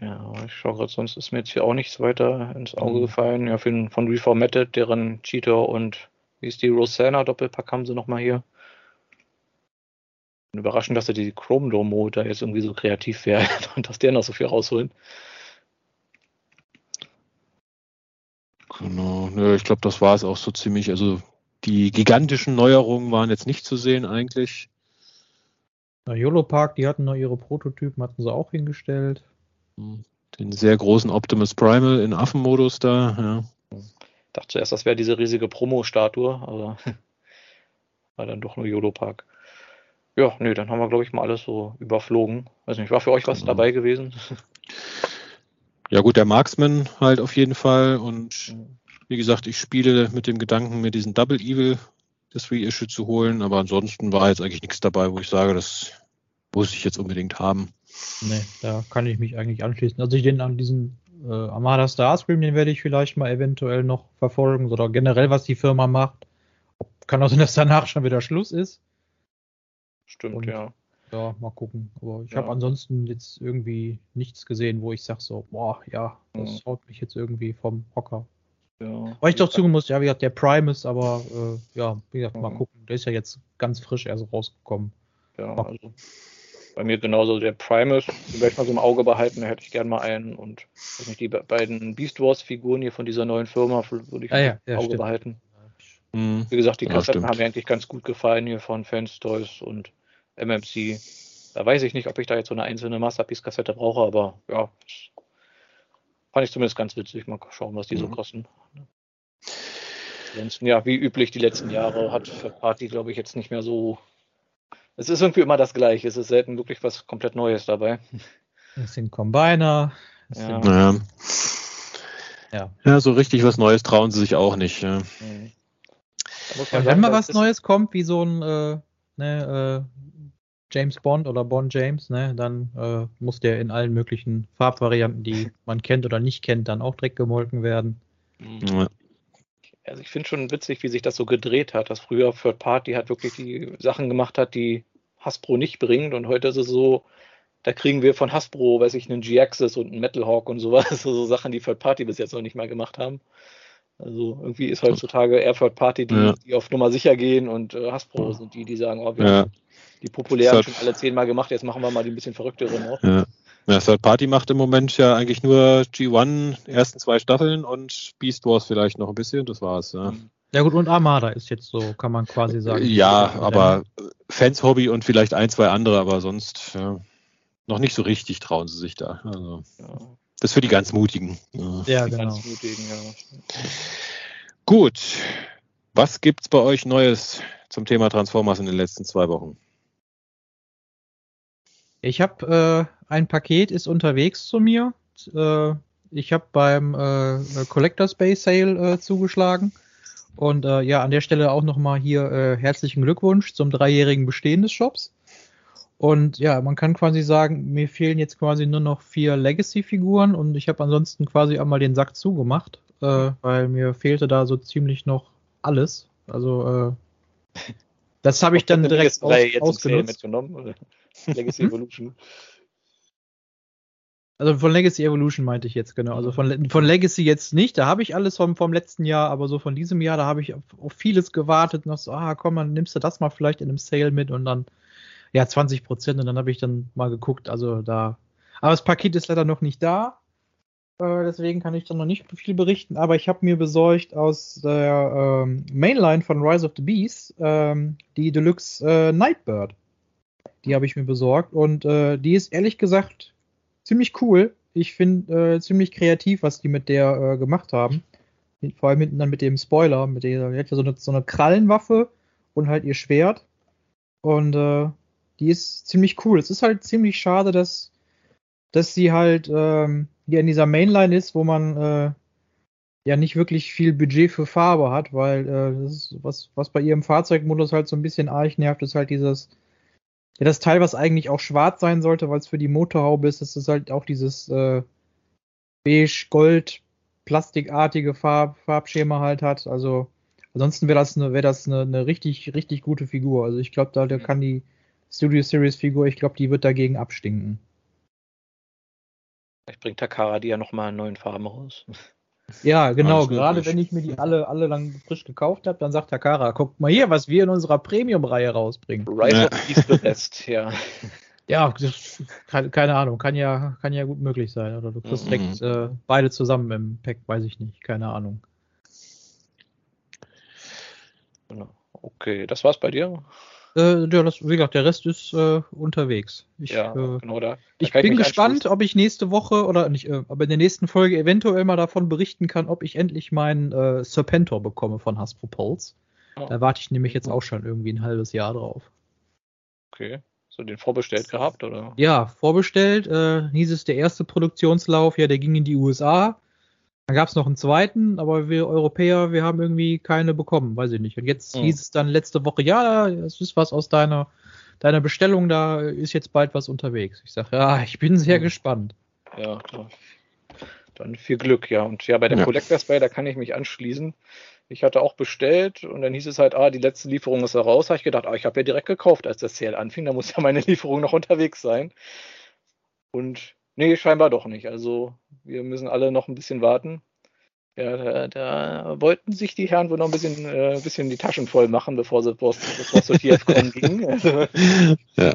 Ja, ich schaue gerade, sonst ist mir jetzt hier auch nichts weiter ins Auge Mhm. gefallen. Ja, für, von Reformatted, deren Cheetor und wie ist die Rosanna Doppelpack haben sie nochmal hier. Überraschend, dass sie die Chrome Dome Mode da jetzt irgendwie so kreativ wäre <laughs> und dass der noch so viel rausholen. genau, nö, ich glaube, das war es auch so ziemlich. Also die gigantischen Neuerungen waren jetzt nicht zu sehen eigentlich. Na, YOLO Park, die hatten noch ihre Prototypen, hatten sie auch hingestellt. Den sehr großen Optimus Primal in Affenmodus da, ja. Dachte zuerst, das wäre diese riesige Promo-Statue, aber <laughs> war dann doch nur YOLO Park. Ja, nö, dann haben wir, glaube ich, mal alles so überflogen. Weiß nicht, war für euch was Genau. dabei gewesen? <laughs> Ja gut, der Marksman halt auf jeden Fall und wie gesagt, ich spiele mit dem Gedanken, mir diesen Double Evil das Reissue zu holen, aber ansonsten war jetzt eigentlich nichts dabei, wo ich sage, das muss ich jetzt unbedingt haben. Nee, da kann ich mich eigentlich anschließen. Also ich den an diesen äh, Armada Starscream, den werde ich vielleicht mal eventuell noch verfolgen oder generell, was die Firma macht. Ob, kann auch sein, dass danach schon wieder Schluss ist. Stimmt, Und- ja. Ja, mal gucken. Aber ich Ja. habe ansonsten jetzt irgendwie nichts gesehen, wo ich sage so, boah, ja, das Mhm. haut mich jetzt irgendwie vom Hocker. ja. Weil ich doch zugeben muss, ja, wie gesagt, der Primus, aber äh, ja, wie gesagt, mal gucken. Der ist ja jetzt ganz frisch erst rausgekommen. Ja, also bei mir genauso der Primus, den werde ich mal so im Auge behalten, da hätte ich gern mal einen und nicht, die be- beiden Beast Wars Figuren hier von dieser neuen Firma würde ich Ah, im ja, ja, Auge stimmt. behalten. Hm. Wie gesagt, die Ja, Kassetten haben mir eigentlich ganz gut gefallen hier von Fans Toys und MMC. Da weiß ich nicht, ob ich da jetzt so eine einzelne Masterpiece-Kassette brauche, aber ja, das fand ich zumindest ganz witzig. Mal schauen, was die so Mhm. kosten. Ansonsten, ja, wie üblich die letzten Jahre hat für Party, glaube ich, jetzt nicht mehr so. Es ist irgendwie immer das Gleiche. Es ist selten wirklich was komplett Neues dabei. Es sind Combiner. Es Ja. sind, Naja. Ja. ja, so richtig was Neues trauen sie sich auch nicht. Ja. Mhm. Ja, man wenn mal was Neues kommt, wie so ein äh, ne, äh, James Bond oder Bond James, ne, dann äh, muss der in allen möglichen Farbvarianten, die <laughs> man kennt oder nicht kennt, dann auch direkt gemolken werden. Mhm. Ja. Also ich finde schon witzig, wie sich das so gedreht hat, dass früher Third Party halt wirklich die Sachen gemacht hat, die Hasbro nicht bringt und heute ist es so, da kriegen wir von Hasbro, weiß ich, einen G-Axis und einen Metal Hawk und sowas, also <laughs> so Sachen, die Third Party bis jetzt noch nicht mal gemacht haben. Also irgendwie ist heutzutage Third Party, die, Ja. die auf Nummer sicher gehen und äh, Hasbro sind die, die sagen, oh, wir Ja. haben die populären halt- schon alle zehnmal gemacht, jetzt machen wir mal die ein bisschen verrückteren auch. Ja. Ja, Third Party macht im Moment ja eigentlich nur G1, ersten zwei Staffeln und Beast Wars vielleicht noch ein bisschen, das war's. Ja, Ja gut, und Armada ist jetzt so, kann man quasi sagen. ja aber Fans Hobby und vielleicht ein, zwei andere, aber sonst ja, noch nicht so richtig trauen sie sich da. Also, Ja, das ist für die ganz Mutigen. Ja. Ja, die genau. ganz mutigen, ja. Gut, was gibt's bei euch Neues zum Thema Transformers in den letzten zwei Wochen? Ich habe äh, ein Paket ist unterwegs zu mir. Äh, ich habe beim äh, Collectors Bay Sale äh, zugeschlagen. Und äh, ja, an der Stelle auch nochmal hier äh, herzlichen Glückwunsch zum dreijährigen Bestehen des Shops. Und ja, man kann quasi sagen, mir fehlen jetzt quasi nur noch vier Legacy-Figuren und ich habe ansonsten quasi einmal den Sack zugemacht, äh, weil mir fehlte da so ziemlich noch alles. Also äh, Das habe ich dann direkt aus, jetzt ausgenutzt. <laughs> Legacy Evolution. Also von Legacy Evolution meinte ich jetzt, genau. Also von, von Legacy jetzt nicht, da habe ich alles vom, vom letzten Jahr, aber so von diesem Jahr, da habe ich auf, auf vieles gewartet. Noch so, ah, komm, dann nimmst du das mal vielleicht in einem Sale mit und dann, ja, 20 Prozent und dann habe ich dann mal geguckt, also da. Aber das Paket ist leider noch nicht da. Äh, deswegen kann ich da noch nicht viel berichten, aber ich habe mir besorgt aus der ähm, Mainline von Rise of the Beast ähm, die Deluxe äh, Nightbird. Die habe ich mir besorgt und äh, die ist ehrlich gesagt ziemlich cool. Ich finde äh, ziemlich kreativ, was die mit der äh, gemacht haben. Vor allem hinten dann mit dem Spoiler. Mit der, so eine, so eine Krallenwaffe und halt ihr Schwert. Und äh, die ist ziemlich cool. Es ist halt ziemlich schade, dass, dass sie halt ähm, hier in dieser Mainline ist, wo man äh, ja nicht wirklich viel Budget für Farbe hat, weil äh, das ist was, was bei ihrem Fahrzeugmodus halt so ein bisschen arg nervt, ist halt dieses ja, das Teil, was eigentlich auch schwarz sein sollte, weil es für die Motorhaube ist, das ist halt auch dieses äh, beige-gold plastikartige Farb, Farbschema halt hat. Also ansonsten wäre das eine wäre das eine, eine richtig richtig gute Figur. Also ich glaube, da, da kann die Studio Series Figur, ich glaube, die wird dagegen abstinken. Vielleicht bringt Takara die ja nochmal in neuen Farben raus. <laughs> Ja, genau. Gerade wenn ich mir die alle, alle lang frisch gekauft habe, dann sagt Takara, guck mal hier, was wir in unserer Premium-Reihe rausbringen. Rise ja. of East the Best, <laughs> ja. Ja, kann, keine Ahnung, kann ja, kann ja gut möglich sein. Oder du kriegst mhm. direkt äh, beide zusammen im Pack, weiß ich nicht, keine Ahnung. Genau. Okay, das war's bei dir? Äh, ja, das, wie gesagt, der Rest ist äh, unterwegs. Ich, ja, äh, genau da. da ich bin ich gespannt, ob ich nächste Woche oder nicht, äh, aber in der nächsten Folge eventuell mal davon berichten kann, ob ich endlich meinen äh, Serpentor bekomme von Hasbro Pulse. Oh. Da warte ich nämlich jetzt auch schon irgendwie ein halbes Jahr drauf. Okay. So den vorbestellt gehabt, oder? Ja, vorbestellt. Äh, hieß es der erste Produktionslauf, ja, der ging in die USA. Dann gab es noch einen zweiten, aber wir Europäer, wir haben irgendwie keine bekommen, weiß ich nicht. Und jetzt mhm. hieß es dann letzte Woche, ja, es ist was aus deiner, deiner Bestellung, da ist jetzt bald was unterwegs. Ich sage, ja, ich bin sehr mhm. gespannt. Ja, klar. Dann viel Glück, ja. Und ja, bei der ja. Collectors Bay, da kann ich mich anschließen. Ich hatte auch bestellt und dann hieß es halt, ah, die letzte Lieferung ist da raus. Habe ich gedacht, ah, ich habe ja direkt gekauft, als das Sale anfing. Da muss ja meine <laughs> Lieferung noch unterwegs sein. Und Nee, scheinbar doch nicht. Also wir müssen alle noch ein bisschen warten. Ja, da, da wollten sich die Herren wohl noch ein bisschen, äh, bisschen die Taschen voll machen, bevor sie bevor es zur TFCon <laughs> ging. Also, ja.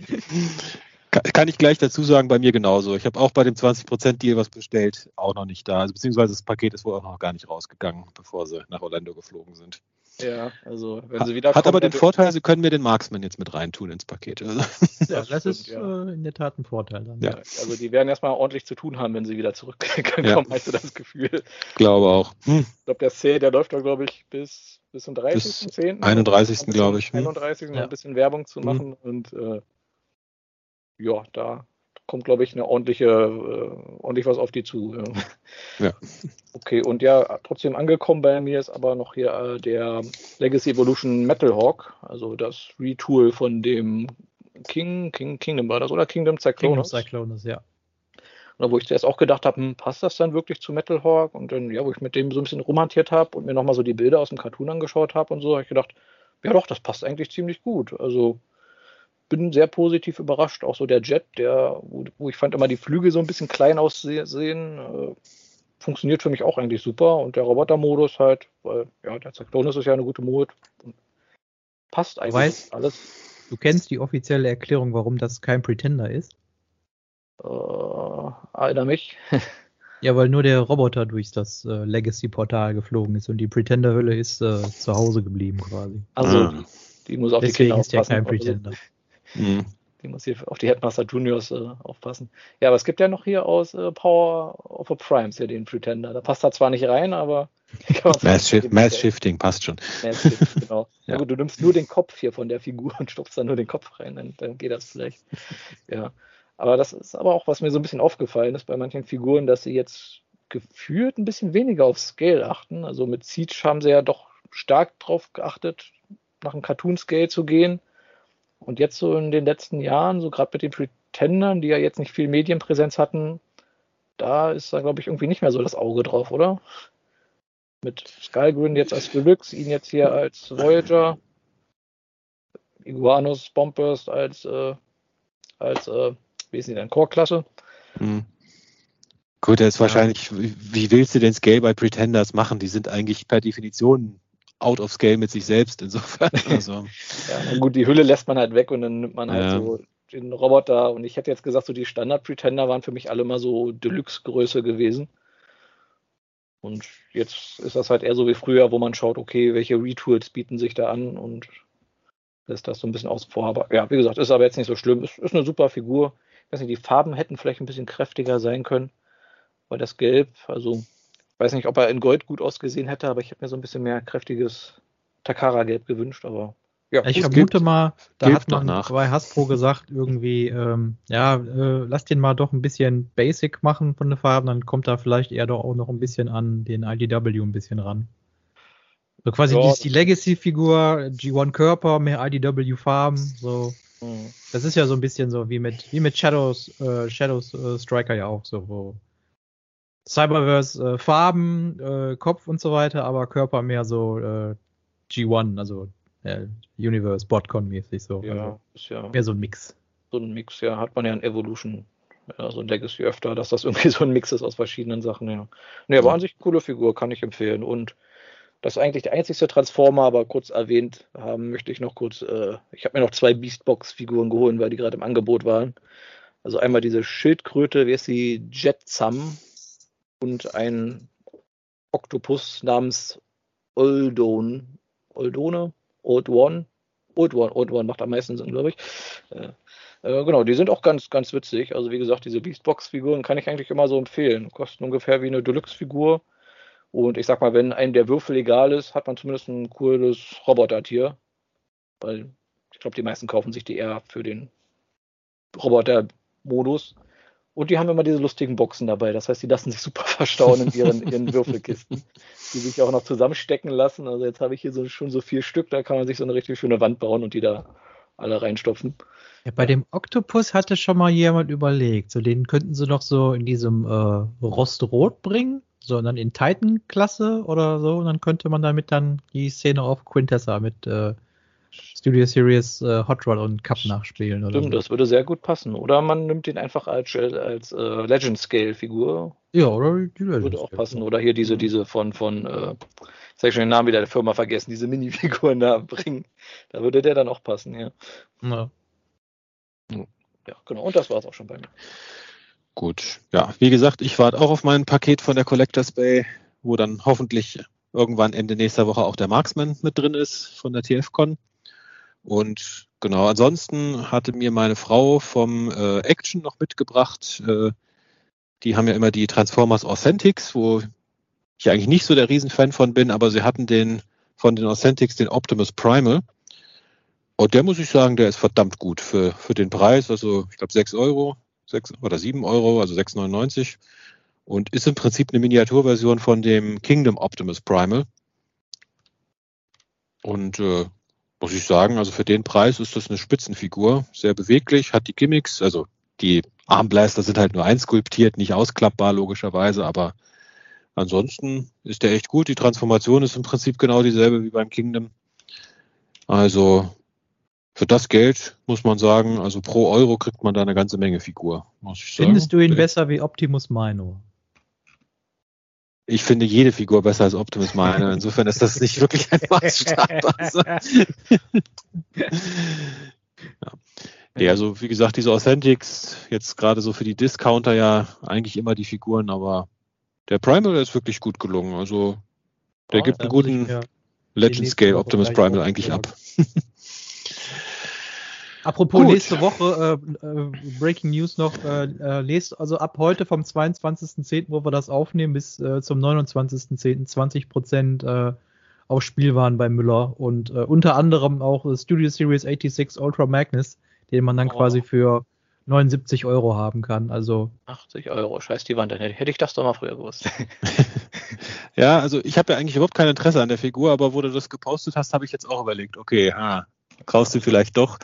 Kann ich gleich dazu sagen, bei mir genauso. Ich habe auch bei dem 20%-Deal was bestellt, auch noch nicht da. Also, beziehungsweise das Paket ist wohl auch noch gar nicht rausgegangen, bevor sie nach Orlando geflogen sind. Ja, also wenn sie wieder. Hat aber den Vorteil, sie können mir den Marksman jetzt mit reintun ins Paket. Also. Ja, das, das ist ja. äh, in der Tat ein Vorteil dann. Ja. Also die werden erstmal ordentlich zu tun haben, wenn sie wieder zurückkommen, <laughs> ja. hast du das Gefühl. Glaube auch. Hm. Ich glaube, der C, der läuft da, glaube ich, bis, bis zum 30.10. 31. glaube ich. 31. Hm. noch ein bisschen Werbung zu hm. machen hm. und äh, ja, da kommt, glaube ich, eine ordentliche, äh, ordentlich was auf die zu. Ja. <laughs> Okay, und ja, trotzdem angekommen bei mir ist aber noch hier äh, der Legacy Evolution Metal Hawk, also das Retool von dem King, King, Kingdom war das, oder Kingdom Cyclonus? Kingdom Cyclonus, ja. Und wo ich zuerst auch gedacht habe, hm, passt das dann wirklich zu Metal Hawk? Und dann, ja, wo ich mit dem so ein bisschen romantiert habe und mir nochmal so die Bilder aus dem Cartoon angeschaut habe und so, habe ich gedacht, ja doch, das passt eigentlich ziemlich gut. Also bin sehr positiv überrascht. Auch so der Jet, der, wo, wo ich fand immer die Flügel so ein bisschen klein aussehen, äh, funktioniert für mich auch eigentlich super. Und der Roboter-Modus halt, weil ja, der Zyklonus ist ja eine gute Mode. Passt eigentlich weißt, alles. Du kennst die offizielle Erklärung, warum das kein Pretender ist? Äh, erinnere mich. <laughs> ja, weil nur der Roboter durch das äh, Legacy-Portal geflogen ist und die Pretender-Hülle ist äh, zu Hause geblieben quasi. Also, ah. die muss auf Deswegen die Kinder ist ja kein Pretender. Mhm. Die muss hier auf die Headmaster Juniors äh, aufpassen. Ja, aber es gibt ja noch hier aus äh, Power of a Primes hier den Pretender. Da passt er zwar nicht rein, aber. <laughs> Mass, Shif Mass Shifting passt schon. Mass Shifting, genau. <laughs> ja. gut, du nimmst nur den Kopf hier von der Figur und stopfst dann nur den Kopf rein, dann, dann geht das vielleicht. <laughs> ja. Aber das ist aber auch, was mir so ein bisschen aufgefallen ist bei manchen Figuren, dass sie jetzt gefühlt ein bisschen weniger auf Scale achten. Also mit Siege haben sie ja doch stark drauf geachtet, nach einem Cartoon-Scale zu gehen. Und jetzt so in den letzten Jahren, so gerade mit den Pretendern, die ja jetzt nicht viel Medienpräsenz hatten, da ist da, glaube ich, irgendwie nicht mehr so das Auge drauf, oder? Mit Skygrün jetzt als Deluxe, ihn jetzt hier als Voyager. Iguanus Bombburst als, äh, als äh, wie ist die denn, Core-Klasse. Mhm. Gut, das ist ja. wahrscheinlich, wie willst du denn Scale bei Pretenders machen? Die sind eigentlich per Definition out of scale mit sich selbst, insofern. <laughs> Also. ja, gut, die Hülle lässt man halt weg und dann nimmt man halt ja. so den Roboter. Und ich hätte jetzt gesagt, so die Standard-Pretender waren für mich alle mal so Deluxe-Größe gewesen. Und jetzt ist das halt eher so wie früher, wo man schaut, okay, welche Retools bieten sich da an und lässt das so ein bisschen außen vor. Aber ja, wie gesagt, ist aber jetzt nicht so schlimm. Es ist eine super Figur. Ich weiß nicht, die Farben hätten vielleicht ein bisschen kräftiger sein können, weil das Gelb, also weiß nicht, ob er in Gold gut ausgesehen hätte, aber ich hätte mir so ein bisschen mehr kräftiges Takara-Gelb gewünscht, aber ja, ich vermute mal, da hat man nach. bei Hasbro gesagt, irgendwie, ähm, ja, äh, lass den mal doch ein bisschen basic machen von den Farben, dann kommt da vielleicht eher doch auch noch ein bisschen an den IDW ein bisschen ran. So quasi ja, die, die Legacy-Figur, G1 Körper, mehr IDW-Farben, so. Mhm. Das ist ja so ein bisschen so wie mit, wie mit Shadows, äh, Shadows äh, Striker ja auch so, wo Cyberverse äh, Farben, äh, Kopf und so weiter, aber Körper mehr so äh, G1, also äh, Universe, Botcon-mäßig so. Ja, also, ist ja. Mehr so ein Mix. So ein Mix, ja, hat man ja in Evolution, ja, so ein Legacy öfter, dass das <laughs> irgendwie so ein Mix ist aus verschiedenen Sachen, ja. Ne, aber an sich coole Figur, kann ich empfehlen. Und das ist eigentlich der einzigste Transformer, aber kurz erwähnt haben möchte ich noch kurz, äh, ich habe mir noch zwei Beastbox-Figuren geholt, weil die gerade im Angebot waren. Also einmal diese Schildkröte, wie ist sie, Jetsam und ein Oktopus namens Oldone. Oldone? Old One. Old One, Old One macht am meisten Sinn, glaube ich. Äh, äh, genau, die sind auch ganz, ganz witzig. Also wie gesagt, diese Beastbox-Figuren kann ich eigentlich immer so empfehlen. Kosten ungefähr wie eine Deluxe-Figur. Und ich sag mal, wenn einem der Würfel egal ist, hat man zumindest ein cooles Robotertier. Weil ich glaube, die meisten kaufen sich die eher für den Roboter-Modus. Und die haben immer diese lustigen Boxen dabei. Das heißt, die lassen sich super <laughs> verstauen in ihren, ihren <laughs> Würfelkisten, die sich auch noch zusammenstecken lassen. Also jetzt habe ich hier so, schon so vier Stück, da kann man sich so eine richtig schöne Wand bauen und die da alle reinstopfen. Ja, bei dem Oktopus hatte schon mal jemand überlegt, so den könnten sie doch so in diesem äh, Rostrot bringen, so dann in Titan-Klasse oder so, und dann könnte man damit dann die Szene auf Quintessa mit äh, Studio Series äh, Hot Rod und Cup nachspielen. Stimmt, so. das würde sehr gut passen. Oder man nimmt den einfach als, als äh, Legend Scale Figur. Ja, oder die Legend Würde auch passen. Oder hier diese, diese von, von äh, jetzt habe ich schon den Namen wieder der Firma vergessen, diese Minifiguren da bringen. Da würde der dann auch passen, ja. Ja. Ja, genau. Und das war es auch schon bei mir. Gut. Ja, wie gesagt, ich warte auch auf mein Paket von der Collectors Bay, wo dann hoffentlich irgendwann Ende nächster Woche auch der Marksman mit drin ist von der TFCon. Und genau, ansonsten hatte mir meine Frau vom äh, Action noch mitgebracht. Äh, die haben ja immer die Transformers Authentics, wo ich eigentlich nicht so der Riesenfan von bin, aber sie hatten den von den Authentics den Optimus Primal. Und der muss ich sagen, der ist verdammt gut für, für den Preis. Also ich glaube 6 Euro 6 oder 7 Euro, also 6,99. Und ist im Prinzip eine Miniaturversion von dem Kingdom Optimus Primal. Und äh, muss ich sagen, also für den Preis ist das eine Spitzenfigur, sehr beweglich, hat die Gimmicks, also die Armblaster sind halt nur einskulptiert, nicht ausklappbar logischerweise, aber ansonsten ist der echt gut. Die Transformation ist im Prinzip genau dieselbe wie beim Kingdom. Also für das Geld muss man sagen, also pro Euro kriegt man da eine ganze Menge Figur. Findest du ihn besser wie Optimus Minor? Ich finde jede Figur besser als Optimus Mine. <laughs> Insofern ist das nicht wirklich ein Maßstab. Also. <laughs> ja. Nee, also wie gesagt, diese Authentics, jetzt gerade so für die Discounter ja eigentlich immer die Figuren, aber der Primal ist wirklich gut gelungen. Also der oh, gibt einen guten Legend Scale Optimus Primal eigentlich ab. <laughs> Apropos Gut. nächste Woche, äh, äh, Breaking News noch, äh, äh lest also ab heute vom 22.10., wo wir das aufnehmen, bis äh, zum 29.10. 20 Prozent äh, auf Spielwaren bei Müller und unter anderem auch Studio Series 86 Ultra Magnus, den man dann oh. quasi für 79 Euro haben kann. Also 80 Euro, scheiß die Wand, dann hätte ich das doch mal früher gewusst. <laughs> ja, also ich habe ja eigentlich überhaupt kein Interesse an der Figur, aber wo du das gepostet hast, habe ich jetzt auch überlegt, okay, ha, kaufst du vielleicht doch.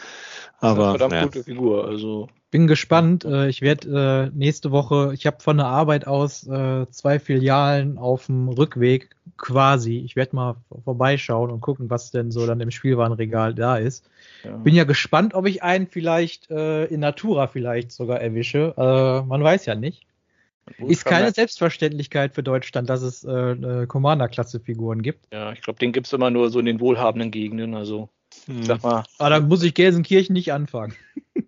Aber verdammt ja. gute Figur. Also bin gespannt. Äh, ich werde äh, nächste Woche, ich habe von der Arbeit aus äh, zwei Filialen auf dem Rückweg quasi. Ich werde mal vorbeischauen und gucken, was denn so dann im Spielwarenregal da ist. Ja. Bin ja gespannt, ob ich einen vielleicht äh, in Natura vielleicht sogar erwische. Äh, man weiß ja nicht. Ist keine Selbstverständlichkeit für Deutschland, dass es äh, Commander-Klasse-Figuren gibt. Ja, ich glaube, den gibt es immer nur so in den wohlhabenden Gegenden. Also, hm. sag mal. Ah, da muss ich Gelsenkirchen nicht anfangen.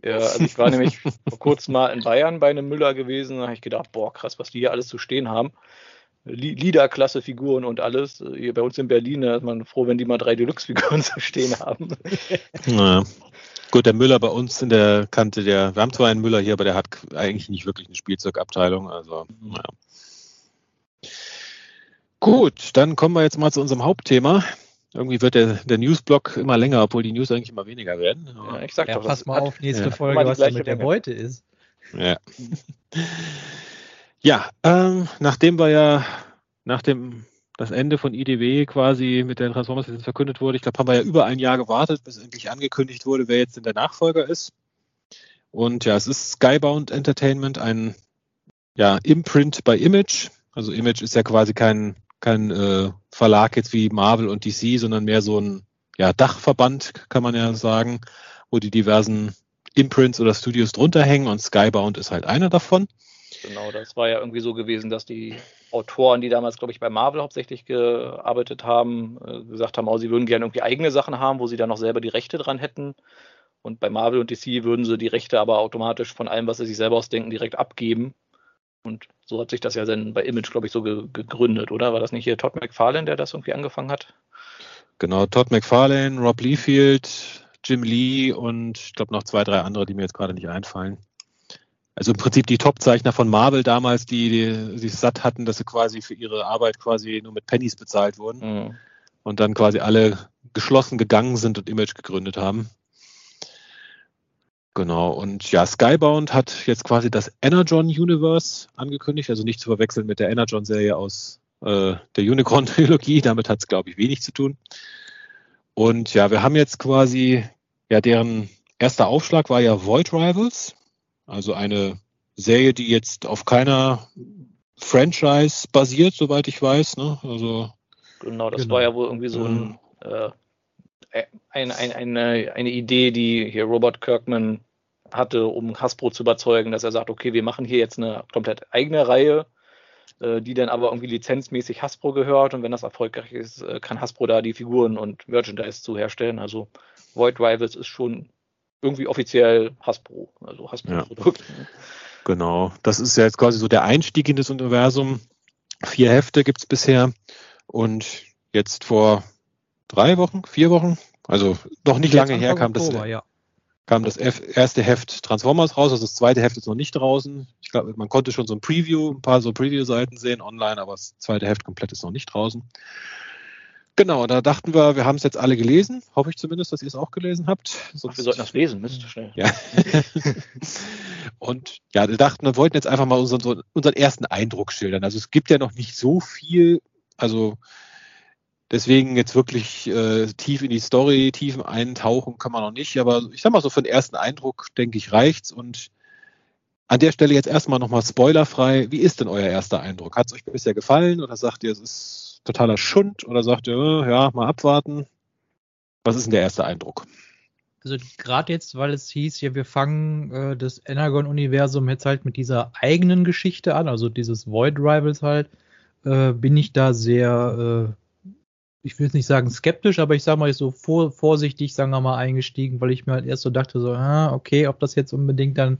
Ja, also ich war nämlich vor kurzem mal in Bayern bei einem Müller gewesen. Da habe ich gedacht, boah, krass, was die hier alles zu stehen haben. Liederklasse-Figuren und alles. Hier bei uns in Berlin da ist man froh, wenn die mal drei Deluxe-Figuren <laughs> zu stehen haben. Ja. Gut, der Müller bei uns in der Kante, der, wir haben zwar einen Müller hier, aber der hat eigentlich nicht wirklich eine Spielzeugabteilung. Also, mhm. naja. Gut, dann kommen wir jetzt mal zu unserem Hauptthema. Irgendwie wird der, der Newsblock immer länger, obwohl die News eigentlich immer weniger werden. Ja, ich sag ja, doch, pass mal auf, nächste ja. Folge, was da mit der Beute ist. Ja. ja, ähm, nachdem wir ja nach dem das Ende von IDW quasi mit der Transformers verkündet wurde. Ich glaube, haben wir ja über ein Jahr gewartet, bis endlich angekündigt wurde, wer jetzt denn der Nachfolger ist. Und ja, es ist Skybound Entertainment, ein ja, Imprint bei Image. Also Image ist ja quasi kein, kein äh, Verlag jetzt wie Marvel und DC, sondern mehr so ein ja, Dachverband, kann man ja sagen, wo die diversen Imprints oder Studios drunter hängen und Skybound ist halt einer davon. Genau, das war ja irgendwie so gewesen, dass die Autoren, die damals, glaube ich, bei Marvel hauptsächlich gearbeitet haben, äh, gesagt haben, oh, sie würden gerne irgendwie eigene Sachen haben, wo sie dann noch selber die Rechte dran hätten. Und bei Marvel und DC würden sie die Rechte aber automatisch von allem, was sie sich selber ausdenken, direkt abgeben. Und so hat sich das ja dann bei Image, glaube ich, so ge gegründet, oder? War das nicht hier Todd McFarlane, der das irgendwie angefangen hat? Genau, Todd McFarlane, Rob Liefeld, Jim Lee und ich glaube noch zwei, drei andere, die mir jetzt gerade nicht einfallen also im Prinzip die Top-Zeichner von Marvel damals, die, die sich satt hatten, dass sie quasi für ihre Arbeit quasi nur mit Pennies bezahlt wurden mhm. und dann quasi alle geschlossen gegangen sind und Image gegründet haben. Genau, und ja, Skybound hat jetzt quasi das Energon Universe angekündigt, also nicht zu verwechseln mit der Energon-Serie aus äh, der Unicron-Trilogie, <laughs> damit hat es, glaube ich, wenig zu tun. Und ja, wir haben jetzt quasi, ja, deren erster Aufschlag war ja Void Rivals. Also eine Serie, die jetzt auf keiner Franchise basiert, soweit ich weiß. Ne? Also, genau, das genau. war ja wohl irgendwie so ein, äh, ein, ein, eine, eine Idee, die hier Robert Kirkman hatte, um Hasbro zu überzeugen, dass er sagt, okay, wir machen hier jetzt eine komplett eigene Reihe, äh, die dann aber irgendwie lizenzmäßig Hasbro gehört und wenn das erfolgreich ist, äh, kann Hasbro da die Figuren und Merchandise zu herstellen. Also Void Rivals ist schon irgendwie offiziell Hasbro, also Hasbro-Produkt. Ja. Genau, das ist ja jetzt quasi so der Einstieg in das Universum. Vier Hefte gibt's bisher und jetzt vor drei Wochen, vier Wochen, also noch nicht lange her kam Oktober, das, ja. Kam das erste Heft Transformers raus, also das zweite Heft ist noch nicht draußen. Ich glaube, man konnte schon so ein Preview, ein paar so Preview-Seiten sehen online, aber das zweite Heft komplett ist noch nicht draußen. Genau, da dachten wir, wir haben es jetzt alle gelesen. Hoffe ich zumindest, dass ihr es auch gelesen habt. Sonst Ach, wir sollten das lesen, müsste schnell. Ja. und ja, wir dachten, wir wollten jetzt einfach mal unseren, unseren ersten Eindruck schildern. Also es gibt ja noch nicht so viel, also deswegen jetzt wirklich äh, tief in die Story, tiefen eintauchen kann man noch nicht. Aber ich sag mal so, für den ersten Eindruck, denke ich, reicht's. Und an der Stelle jetzt erstmal nochmal spoilerfrei. Wie ist denn euer erster Eindruck? Hat es euch bisher gefallen oder sagt ihr, es ist totaler Schund oder sagt ihr, äh, ja, mal abwarten? Was ist denn der erste Eindruck? Also gerade jetzt, weil es hieß, ja, wir fangen äh, das Energon-Universum jetzt halt mit dieser eigenen Geschichte an, also dieses Void Rivals halt, äh, bin ich da sehr, äh, ich will jetzt nicht sagen skeptisch, aber ich sage mal so vor, vorsichtig, sagen wir mal, eingestiegen, weil ich mir halt erst so dachte, so, ah, okay, ob das jetzt unbedingt dann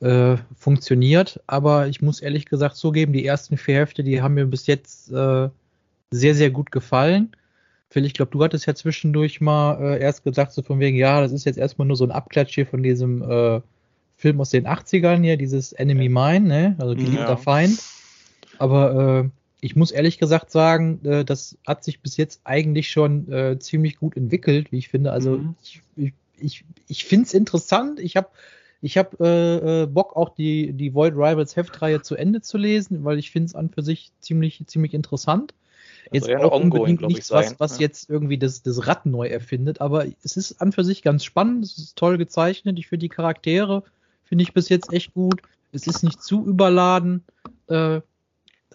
äh, funktioniert. Aber ich muss ehrlich gesagt zugeben, die ersten vier Hefte, die haben mir bis jetzt äh, sehr, sehr gut gefallen. Phil, ich glaube, du hattest ja zwischendurch mal äh, erst gesagt, so von wegen, ja, das ist jetzt erstmal nur so ein Abklatsch hier von diesem äh, Film aus den 80ern hier, dieses Enemy Mine, ne? Also geliebter ja. Feind. Aber äh, ich muss ehrlich gesagt sagen, äh, das hat sich bis jetzt eigentlich schon äh, ziemlich gut entwickelt, wie ich finde. Also mhm. ich, ich, ich, ich finde es interessant. Ich habe ich hab, äh, äh, Bock, auch die, die Void Rivals Heftreihe zu Ende zu lesen, weil ich finde es an für sich ziemlich, ziemlich interessant. Jetzt also auch unbedingt nichts, was, was ja. jetzt irgendwie das, das Rad neu erfindet, aber es ist an für sich ganz spannend, es ist toll gezeichnet, ich finde die Charaktere, finde ich bis jetzt echt gut, es ist nicht zu überladen, äh,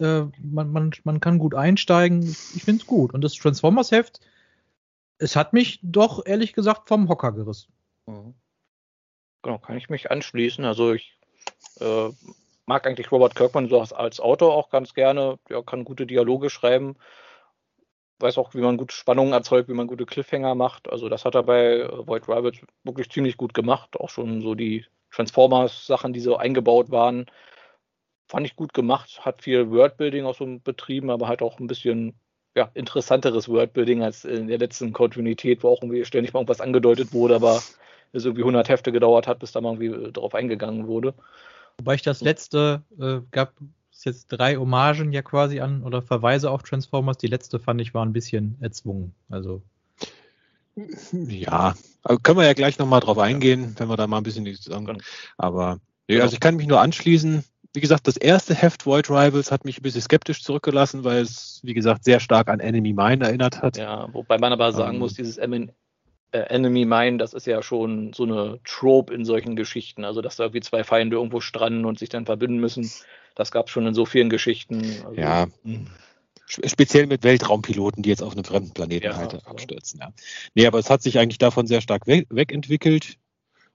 äh, man, man, man kann gut einsteigen. Ich finde es gut. Und das Transformers-Heft, es hat mich doch ehrlich gesagt vom Hocker gerissen. Mhm. Genau, kann ich mich anschließen. Also ich äh, mag eigentlich Robert Kirkman so als, als Autor auch ganz gerne. Der kann gute Dialoge schreiben. Weiß auch, wie man gute Spannungen erzeugt, wie man gute Cliffhanger macht. Also das hat er bei äh, Void Rabbit wirklich ziemlich gut gemacht. Auch schon so die Transformers-Sachen, die so eingebaut waren, fand ich gut gemacht. Hat viel Wordbuilding auch so betrieben, aber halt auch ein bisschen ja, interessanteres Wordbuilding als in der letzten Kontinuität, wo auch irgendwie ständig mal irgendwas angedeutet wurde, aber es irgendwie 100 Hefte gedauert hat, bis da mal irgendwie drauf eingegangen wurde. Wobei ich das letzte äh, gab es jetzt drei Hommagen ja quasi an oder Verweise auf Transformers. Die letzte fand ich war ein bisschen erzwungen. Also ja, also können wir ja gleich nochmal drauf eingehen, wenn wir da mal ein bisschen nichts sagen. Genau. Aber ja, also ich kann mich nur anschließen. Wie gesagt, das erste Heft Void Rivals hat mich ein bisschen skeptisch zurückgelassen, weil es, wie gesagt, sehr stark an Enemy Mine erinnert hat. Ja, wobei man aber sagen ähm. muss, dieses äh, Enemy Mine, das ist ja schon so eine Trope in solchen Geschichten. Also, dass da irgendwie zwei Feinde irgendwo stranden und sich dann verbünden müssen. Das gab es schon in so vielen Geschichten. Also, ja. Hm. Speziell mit Weltraumpiloten, die jetzt auf einem fremden Planeten ja, halt abstürzen. Ja. Nee, aber es hat sich eigentlich davon sehr stark weg, wegentwickelt.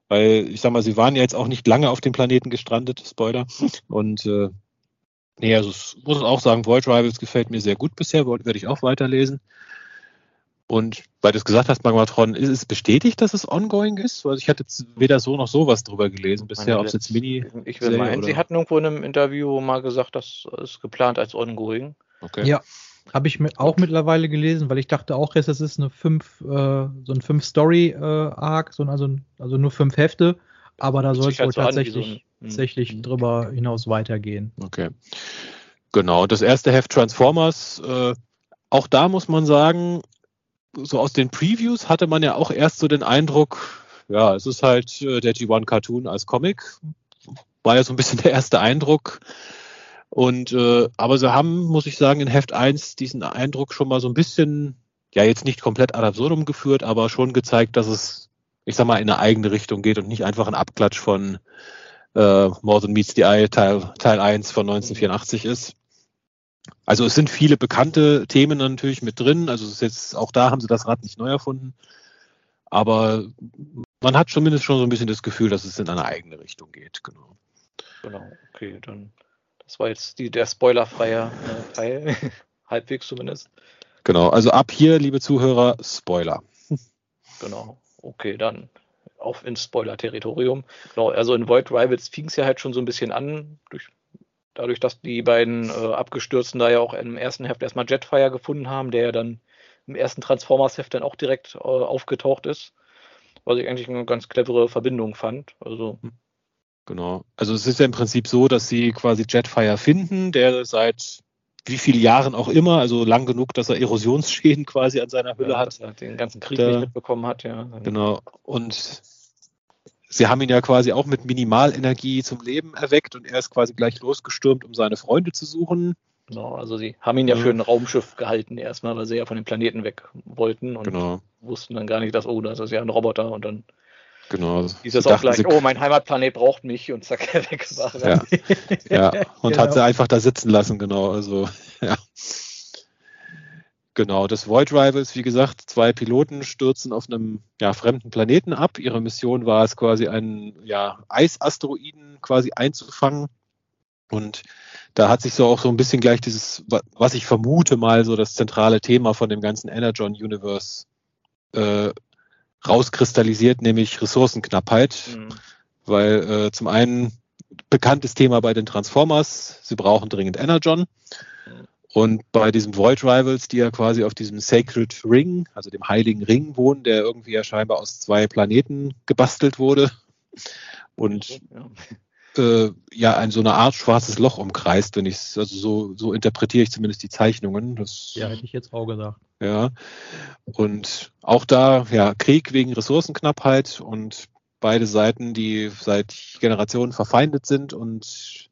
Weil, ich sag mal, sie waren ja jetzt auch nicht lange auf dem Planeten gestrandet, Spoiler. Und äh, nee, also ich muss auch sagen, Void Rivals gefällt mir sehr gut bisher, werde ich auch weiterlesen. Und weil du es gesagt hast, Magmatron, ist es bestätigt, dass es ongoing ist? Weil ich hatte jetzt weder so noch sowas drüber gelesen bisher, ob es jetzt Mini. Ich will meinen, sie hatten irgendwo in einem Interview mal gesagt, das ist geplant als ongoing. Okay. Ja, habe ich auch mittlerweile gelesen, weil ich dachte auch jetzt, es ist eine fünf, äh, so ein fünf Story äh, Arc, so, also, also nur fünf Hefte, aber da soll es wohl halt so tatsächlich, so ein, hm. tatsächlich hm. drüber hinaus weitergehen. Okay. Genau, das erste Heft Transformers, äh, auch da muss man sagen, so aus den Previews hatte man ja auch erst so den Eindruck, ja, es ist halt äh, der G1 Cartoon als Comic. War ja so ein bisschen der erste Eindruck. Und äh, aber sie haben, muss ich sagen, in Heft 1 diesen Eindruck schon mal so ein bisschen, ja, jetzt nicht komplett ad absurdum geführt, aber schon gezeigt, dass es, ich sag mal, in eine eigene Richtung geht und nicht einfach ein Abklatsch von äh, More Than Meets the Eye Teil, Teil 1 von 1984 ist. Also es sind viele bekannte Themen natürlich mit drin. Also es ist jetzt, auch da haben sie das Rad nicht neu erfunden. Aber man hat zumindest schon so ein bisschen das Gefühl, dass es in eine eigene Richtung geht. Genau. Genau, okay, dann das war jetzt die, der spoilerfreie äh, Teil, <laughs> halbwegs zumindest. Genau, also ab hier, liebe Zuhörer, Spoiler. <laughs> Genau, okay, dann auf ins Spoiler-Territorium. Genau, also in Void Rivals fing es ja halt schon so ein bisschen an, durch, dadurch, dass die beiden äh, Abgestürzten da ja auch im ersten Heft erstmal Jetfire gefunden haben, der ja dann im ersten Transformers-Heft dann auch direkt äh, aufgetaucht ist. Was ich eigentlich eine ganz clevere Verbindung fand. Also hm. Genau. Also es ist ja im Prinzip so, dass sie quasi Jetfire finden, der seit wie viele Jahren auch immer, also lang genug, dass er Erosionsschäden <laughs> quasi an seiner Hülle ja, hat. Dass er den ganzen Krieg da, nicht mitbekommen hat, ja. Genau. Und sie haben ihn ja quasi auch mit Minimalenergie zum Leben erweckt und er ist quasi gleich losgestürmt, um seine Freunde zu suchen. Genau, also sie haben ihn ja, ja. für ein Raumschiff gehalten erstmal, weil sie ja von dem Planeten weg wollten und genau. wussten dann gar nicht, dass, oh, das ist ja ein Roboter und dann Genau. Hieß es auch gleich, oh, mein Heimatplanet braucht mich und zack, <laughs> weg war er. Ja, ja. <laughs> und genau. hat sie einfach da sitzen lassen, genau. Also, <laughs> ja. Genau, das Void Rivals, wie gesagt, zwei Piloten stürzen auf einem ja, fremden Planeten ab. Ihre Mission war es quasi einen ja, Eisasteroiden quasi einzufangen. Und da hat sich so auch so ein bisschen gleich dieses, was ich vermute mal, so das zentrale Thema von dem ganzen Energon Universe äh, rauskristallisiert, nämlich Ressourcenknappheit. Mhm. Weil äh, zum einen bekanntes Thema bei den Transformers, sie brauchen dringend Energon. Und bei diesem Void Rivals, die ja quasi auf diesem Sacred Ring, also dem heiligen Ring wohnen, der irgendwie ja scheinbar aus zwei Planeten gebastelt wurde und ja, äh, ja ein so eine Art schwarzes Loch umkreist, wenn ich es, also so, so interpretiere ich zumindest die Zeichnungen. Das, ja, hätte ich jetzt auch gesagt. Ja. Und auch da, ja, Krieg wegen Ressourcenknappheit und beide Seiten, die seit Generationen verfeindet sind und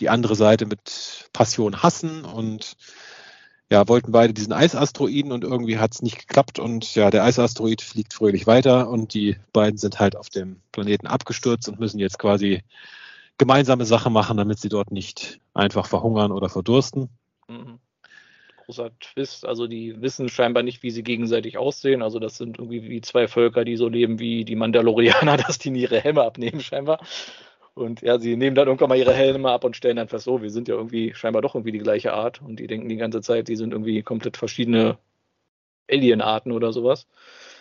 die andere Seite mit Passion hassen und ja, wollten beide diesen Eisasteroiden und irgendwie hat es nicht geklappt und ja, der Eisasteroid fliegt fröhlich weiter und die beiden sind halt auf dem Planeten abgestürzt und müssen jetzt quasi gemeinsame Sache machen, damit sie dort nicht einfach verhungern oder verdursten. Mhm. Großer Twist, also die wissen scheinbar nicht, wie sie gegenseitig aussehen. Also das sind irgendwie wie zwei Völker, die so leben wie die Mandalorianer, <laughs> dass die ihre Helme abnehmen scheinbar. Und ja, sie nehmen dann irgendwann mal ihre Helme ab und stellen dann fest, so, wir sind ja irgendwie scheinbar doch irgendwie die gleiche Art. Und die denken die ganze Zeit, die sind irgendwie komplett verschiedene Alienarten oder sowas.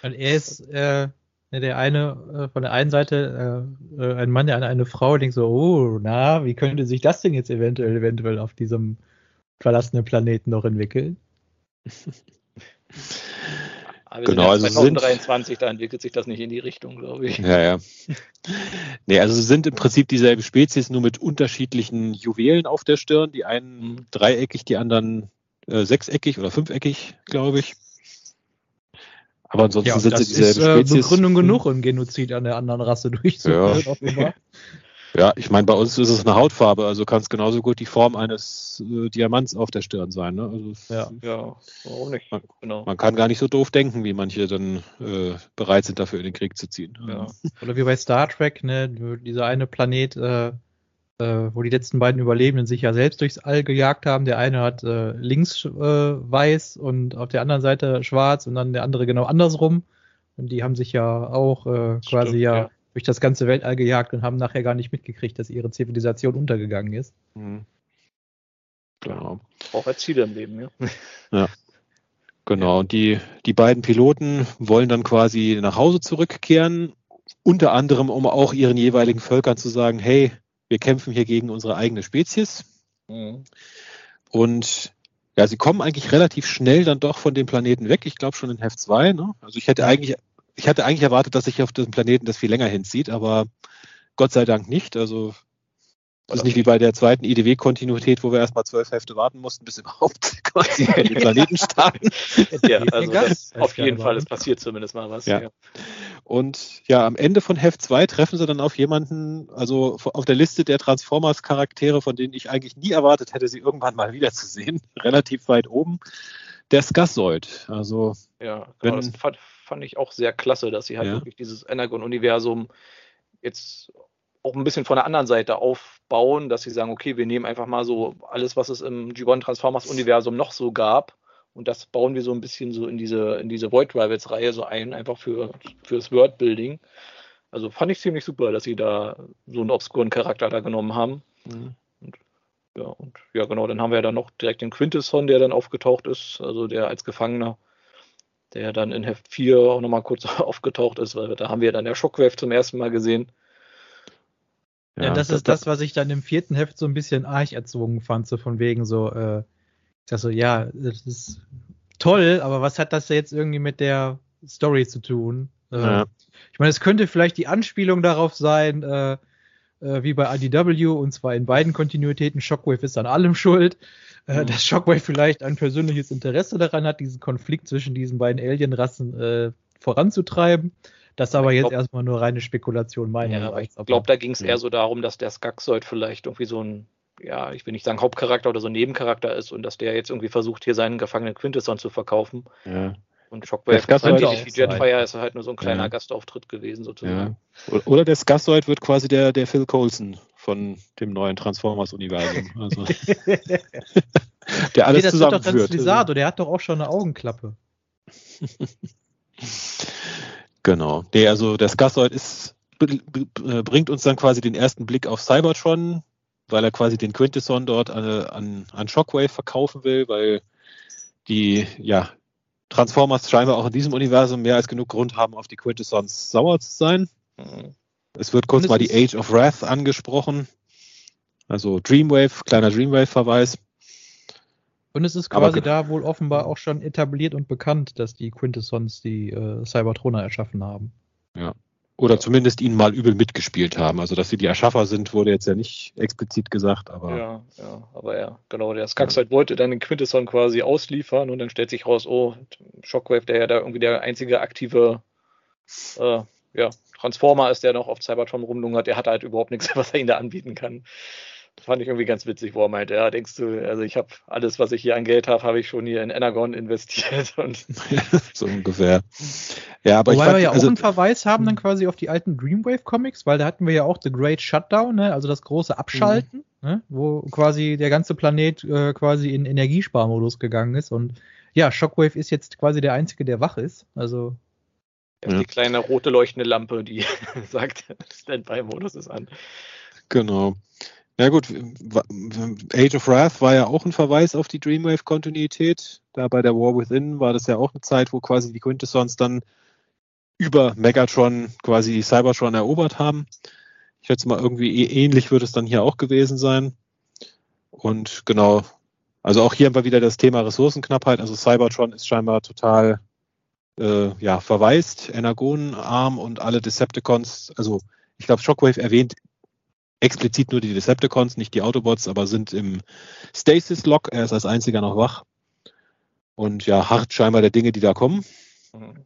Und er ist äh, der eine äh, von der einen Seite äh, äh, ein Mann, der an eine Frau denkt so, oh, na, wie könnte sich das denn jetzt eventuell eventuell auf diesem verlassenen Planeten noch entwickeln? <laughs> Aber wir genau, sind ja 2023, also da entwickelt sich das nicht in die Richtung, glaube ich. Ja, ja. Nee, also sie sind im Prinzip dieselbe Spezies, nur mit unterschiedlichen Juwelen auf der Stirn. Die einen mhm. dreieckig, die anderen äh, sechseckig oder fünfeckig, glaube ich. Aber ansonsten ja, sind sie dieselbe ist, äh, Spezies. Begründung genug, um Genozid an der anderen Rasse durchzuführen. Ja. <laughs> Ja, ich meine, bei uns ist es eine Hautfarbe, also kann es genauso gut die Form eines äh, Diamants auf der Stirn sein. Ne? Also ja, ja, warum nicht? Man, genau. man kann gar nicht so doof denken, wie manche dann äh, bereit sind, dafür in den Krieg zu ziehen. Ja. Oder wie bei Star Trek, ne, dieser eine Planet, äh, äh, wo die letzten beiden Überlebenden sich ja selbst durchs All gejagt haben. Der eine hat äh, links äh, weiß und auf der anderen Seite schwarz und dann der andere genau andersrum. Und die haben sich ja auch äh, quasi Stimmt, ja, ja, durch das ganze Weltall gejagt und haben nachher gar nicht mitgekriegt, dass ihre Zivilisation untergegangen ist. Mhm. Genau. Auch als Ziel im Leben, ja. <laughs> Ja. Genau, und die, die beiden Piloten wollen dann quasi nach Hause zurückkehren, unter anderem, um auch ihren jeweiligen Völkern zu sagen, hey, wir kämpfen hier gegen unsere eigene Spezies. Mhm. Und ja, sie kommen eigentlich relativ schnell dann doch von dem Planeten weg. Ich glaube schon in Heft 2. Ne? Also ich hätte eigentlich, ich hatte eigentlich erwartet, dass sich auf diesem Planeten das viel länger hinzieht, aber Gott sei Dank nicht. Also das ist nicht wie bei der zweiten IDW-Kontinuität, wo wir erstmal zwölf Hefte warten mussten, bis <laughs> überhaupt quasi die Planeten starten. ja, <laughs> also das, auf jeden Fall, es passiert zumindest mal was. Ja. ja. Und ja, am Ende von Heft 2 treffen sie dann auf jemanden, also auf der Liste der Transformers-Charaktere, von denen ich eigentlich nie erwartet hätte, sie irgendwann mal wiederzusehen, <laughs> relativ weit oben, der Skassoid. Also, ja, genau, wenn, das fand, fand, ich auch sehr klasse, dass sie halt ja. wirklich dieses Energon-Universum jetzt auch ein bisschen von der anderen Seite aufbauen, dass sie sagen, okay, wir nehmen einfach mal so alles, was es im G1 Transformers Universum noch so gab und das bauen wir so ein bisschen so in diese in diese Void Rivals Reihe so ein, einfach für fürs Worldbuilding. Also fand ich ziemlich super, dass sie da so einen obskuren Charakter da genommen haben. Mhm. Und, ja, und ja, genau, dann haben wir ja dann noch direkt den Quintesson, der dann aufgetaucht ist, also der als Gefangener, der dann in Heft 4 auch nochmal kurz <laughs> aufgetaucht ist, weil da haben wir dann der Shockwave zum ersten Mal gesehen. Ja, ja das, das, ist das, was ich dann im vierten Heft so ein bisschen arg erzwungen fand, so von wegen so, äh, ich dachte so, ja, das ist toll, aber was hat das jetzt irgendwie mit der Story zu tun? Äh, ja. Ich meine, es könnte vielleicht die Anspielung darauf sein, äh, äh, wie bei IDW, und zwar in beiden Kontinuitäten, Shockwave ist an allem <laughs> schuld, äh, mhm. dass Shockwave vielleicht ein persönliches Interesse daran hat, diesen Konflikt zwischen diesen beiden Alienrassen äh, voranzutreiben. Das ist aber jetzt glaub, erstmal nur reine Spekulation meiner. Ja, ich glaube, da ging es eher so darum, dass der Skaxoid vielleicht irgendwie so ein, ja, ich will nicht sagen Hauptcharakter oder so ein Nebencharakter ist und dass der jetzt irgendwie versucht, hier seinen gefangenen Quintesson zu verkaufen. Ja. Und Shockwave ist ähnlich wie Jetfire ist halt nur so ein kleiner ja. Gastauftritt gewesen sozusagen. Ja. Oder der Skazoid wird quasi der, der Phil Coulson von dem neuen Transformers-Universum. <laughs> Also, <laughs> der alles nee, das zusammenführt. Wird doch Lizardo, der hat doch auch schon eine Augenklappe. <laughs> Genau. Nee, also der Skazoid ist, bringt uns dann quasi den ersten Blick auf Cybertron, weil er quasi den Quintesson dort an, an, an Shockwave verkaufen will, weil die ja, Transformers scheinbar auch in diesem Universum mehr als genug Grund haben, auf die Quintessons sauer zu sein. Mhm. Es wird kurz mal die Age of Wrath angesprochen. Also Dreamwave, kleiner Dreamwave-Verweis. Und es ist quasi Aber, da wohl offenbar auch schon etabliert und bekannt, dass die Quintessons die äh, Cybertroner erschaffen haben. Ja. Oder zumindest ihnen mal übel mitgespielt haben. Also, dass sie die Erschaffer sind, wurde jetzt ja nicht explizit gesagt, aber. Ja, ja, aber ja, genau. Der Skaxite ja. wollte dann den Quintesson quasi ausliefern und dann stellt sich raus, oh, Shockwave, der ja da irgendwie der einzige aktive äh, ja, Transformer ist, der noch auf Cybertron rumlungert, der hat halt überhaupt nichts, <laughs> was er ihnen da anbieten kann. Das fand ich irgendwie ganz witzig, wo er meinte, ja, denkst du, also ich habe alles, was ich hier an Geld habe, habe ich schon hier in Energon investiert. Und <laughs> <laughs> so ungefähr. Ja, aber Wobei ich fand, wir ja auch also, einen Verweis haben dann quasi auf die alten Dreamwave-Comics, weil da hatten wir ja auch The Great Shutdown, ne? also das große Abschalten, ne? wo quasi der ganze Planet äh, quasi in Energiesparmodus gegangen ist. Und ja, Shockwave ist jetzt quasi der Einzige, der wach ist. Also. Die kleine rote leuchtende Lampe, die <laughs> sagt, Standby-Modus ist an. Genau. Ja gut, Age of Wrath war ja auch ein Verweis auf die Dreamwave-Kontinuität. Da bei der War Within war das ja auch eine Zeit, wo quasi die Quintessons dann über Megatron quasi Cybertron erobert haben. Ich schätze mal, irgendwie ähnlich wird es dann hier auch gewesen sein. Und genau, also auch hier haben wir wieder das Thema Ressourcenknappheit. Also Cybertron ist scheinbar total äh, ja, verwaist, energonenarm und alle Decepticons, also ich glaube, Shockwave erwähnt explizit nur die Decepticons, nicht die Autobots, aber sind im Stasis-Lock. Er ist als einziger noch wach. Und ja, hart scheinbar der Dinge, die da kommen. Mhm.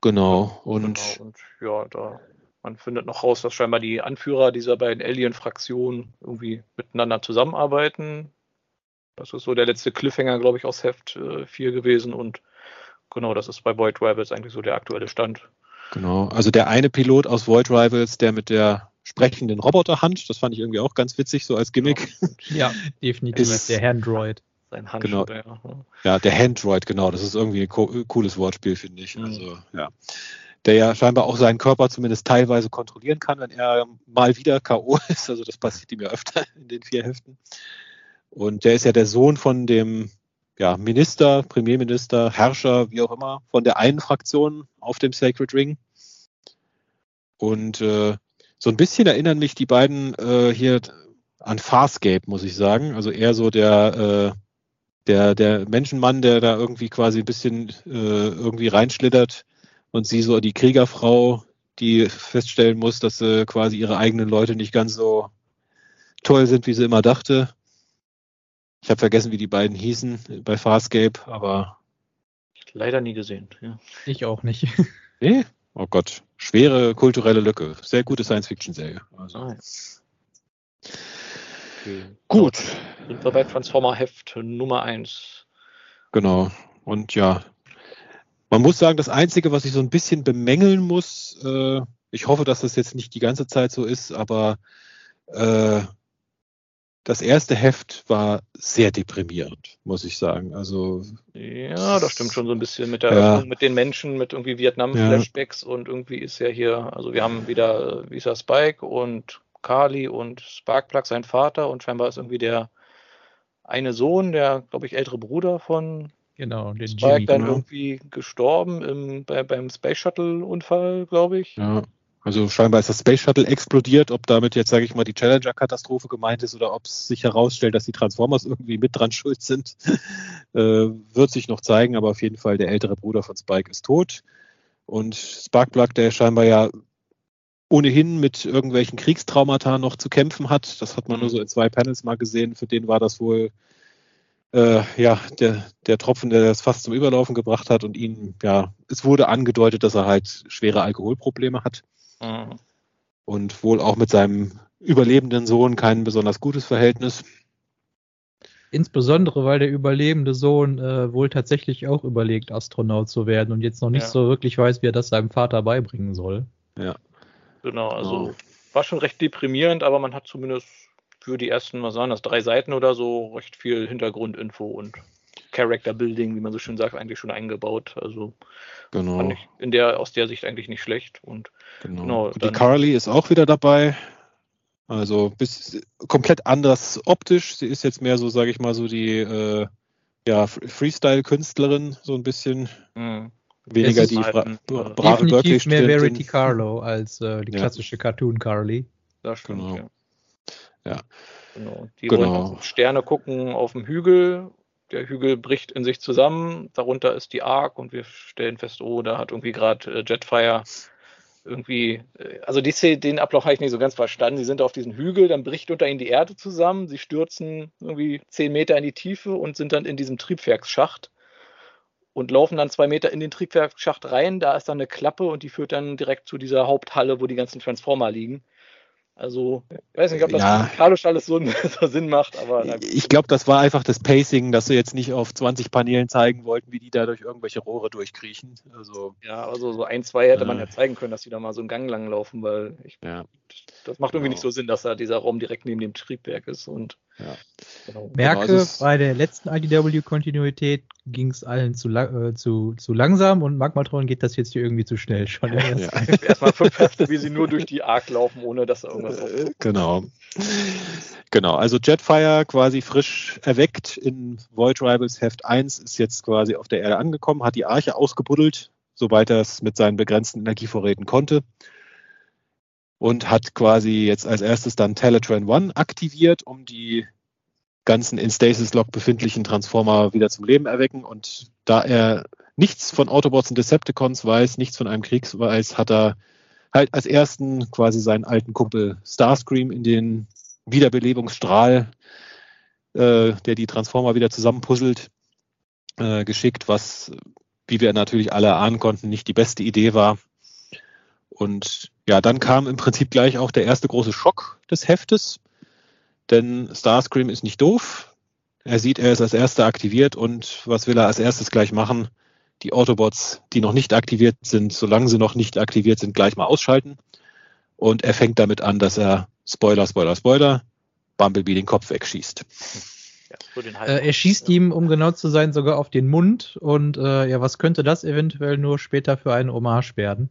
Genau. Und genau, und ja, da man findet noch raus, dass scheinbar die Anführer dieser beiden Alien-Fraktionen irgendwie miteinander zusammenarbeiten. Das ist so der letzte Cliffhanger, glaube ich, aus Heft äh, 4 gewesen und genau, das ist bei Void Rabbits eigentlich so der aktuelle Stand. genau. Also der eine Pilot aus Void Rivals, der mit der sprechenden Roboterhand, das fand ich irgendwie auch ganz witzig, so als Gimmick. ja, definitiv Ist- der Handroid. Sein Genau. Handschuh. Ja. Ja, der Handroid, genau. Das ist irgendwie ein co cooles Wortspiel, finde ich. Mhm. Also, ja. Der ja scheinbar auch seinen Körper zumindest teilweise kontrollieren kann, wenn er mal wieder K.O. ist. Also das passiert ihm ja öfter <laughs> in den vier Heften. Und der ist ja der Sohn von dem ja, Minister, Premierminister, Herrscher, wie auch immer, von der einen Fraktion auf dem Sacred Ring. Und äh, so ein bisschen erinnern mich die beiden äh, hier an Farscape, muss ich sagen. Also eher so der, äh, der, der Menschenmann, der da irgendwie quasi ein bisschen äh, irgendwie reinschlittert und sie so die Kriegerfrau, die feststellen muss, dass äh, quasi ihre eigenen Leute nicht ganz so toll sind, wie sie immer dachte. Ich habe vergessen, wie die beiden hießen bei Farscape, aber Leider nie gesehen. Ja. Ich auch nicht. nee, oh Gott, schwere kulturelle Lücke. Sehr gute Science-Fiction-Serie. Also, Ah, ja. Okay. gut, Genau, sind wir bei Transformer Heft Nummer 1. genau. Und ja, man muss sagen, das Einzige, was ich so ein bisschen bemängeln muss, äh, ich hoffe, dass das jetzt nicht die ganze Zeit so ist, aber äh, das erste Heft war sehr deprimierend, muss ich sagen. Also Ja, das stimmt schon so ein bisschen mit der Ja. Mit den Menschen, mit irgendwie Vietnam-Flashbacks und irgendwie ist ja hier, also wir haben wieder, äh, wie ist er, Spike und Carly und Sparkplug, sein Vater und scheinbar ist irgendwie der eine Sohn, der, glaube ich, ältere Bruder von genau, den Spike Jimmy. dann genau. irgendwie gestorben im, bei, beim Space Shuttle-Unfall, glaube ich. Ja, also scheinbar ist das Space Shuttle explodiert. Ob damit jetzt, sage ich mal, die Challenger-Katastrophe gemeint ist oder ob es sich herausstellt, dass die Transformers irgendwie mit dran schuld sind, <laughs> äh, wird sich noch zeigen. Aber auf jeden Fall, der ältere Bruder von Spike ist tot. Und Sparkplug, der scheinbar ja ohnehin mit irgendwelchen Kriegstraumata noch zu kämpfen hat, das hat man nur so in zwei Panels mal gesehen, für den war das wohl äh, ja, der, der Tropfen, der das fast zum Überlaufen gebracht hat und ihn, ja, es wurde angedeutet, dass er halt schwere Alkoholprobleme hat Mhm. und wohl auch mit seinem überlebenden Sohn kein besonders gutes Verhältnis. Insbesondere, weil der überlebende Sohn äh, wohl tatsächlich auch überlegt, Astronaut zu werden und jetzt noch nicht Ja. so wirklich weiß, wie er das seinem Vater beibringen soll. Genau, also Oh. war schon recht deprimierend, aber man hat zumindest für die ersten, was waren das, drei Seiten oder so, recht viel Hintergrundinfo und Character Building, wie man so schön sagt, eigentlich schon eingebaut. Also Genau. fand ich in der, aus der Sicht eigentlich nicht schlecht. Und genau. genau, die Carly ist auch wieder dabei. Also bis, komplett anders optisch. Sie ist jetzt mehr so, sage ich mal, so die äh, ja, Freestyle-Künstlerin, so ein bisschen mh, weniger die halt bra ein, bra brave Definitiv mehr. Verity Carlo als äh, die Ja. klassische Cartoon Carly. das stimmt, Genau. ja. Ja. Genau. Die Genau. wollen auf Sterne gucken auf dem Hügel. Der Hügel bricht in sich zusammen. Darunter ist die Ark und wir stellen fest, oh, da hat irgendwie gerade äh, Jetfire irgendwie, äh, also die, den Ablauf habe ich nicht so ganz verstanden. Sie sind auf diesem Hügel, dann bricht unter ihnen die Erde zusammen. Sie stürzen irgendwie zehn Meter in die Tiefe und sind dann in diesem Triebwerksschacht und laufen dann zwei Meter in den Triebwerksschacht rein. Da ist dann eine Klappe und die führt dann direkt zu dieser Haupthalle, wo die ganzen Transformer liegen. Also, ich weiß nicht, ob das Ja. musikalisch alles so, <laughs> so Sinn macht, aber gut. Ich glaube, das war einfach das Pacing, dass sie jetzt nicht auf 20 Paneelen zeigen wollten, wie die da durch irgendwelche Rohre durchkriechen. Also, ja, also so ein, zwei hätte man Äh. ja zeigen können, dass die da mal so einen Gang lang laufen, weil ich, ja. das macht irgendwie Genau. nicht so Sinn, dass da dieser Raum direkt neben dem Triebwerk ist und Ja. genau. Merke, also es- bei der letzten IDW-Kontinuität ging es allen zu, äh, zu, zu langsam und Magmatron geht das jetzt hier irgendwie zu schnell schon. ersten. ja. <laughs> Erstmal fünf Hefte, wie sie nur durch die Arc laufen, ohne dass da irgendwas Äh, aufkommt. Genau. Genau, also Jetfire quasi frisch erweckt in Void Rivals Heft 1 ist jetzt quasi auf der Erde angekommen, hat die Arche ausgebuddelt, sobald er es mit seinen begrenzten Energievorräten konnte. Und hat quasi jetzt als erstes dann Teletran One aktiviert, um die ganzen in Stasis Lock befindlichen Transformer wieder zum Leben erwecken. Und da er nichts von Autobots und Decepticons weiß, nichts von einem Krieg weiß, hat er halt als ersten quasi seinen alten Kumpel Starscream in den Wiederbelebungsstrahl, äh, der die Transformer wieder zusammenpuzzelt, äh, geschickt, was, wie wir natürlich alle ahnen konnten, nicht die beste Idee war. Und ja, dann kam im Prinzip gleich auch der erste große Schock des Heftes, denn Starscream ist nicht doof. Er sieht, er ist als erster aktiviert und was will er als erstes gleich machen? Die Autobots, die noch nicht aktiviert sind, solange sie noch nicht aktiviert sind, gleich mal ausschalten. Und er fängt damit an, dass er, Spoiler, Spoiler, Spoiler, Bumblebee den Kopf wegschießt. Ja, so den Äh, er schießt ja. ihm, um genau zu sein, sogar auf den Mund. Und äh, ja, was könnte das eventuell nur später für eine Hommage werden?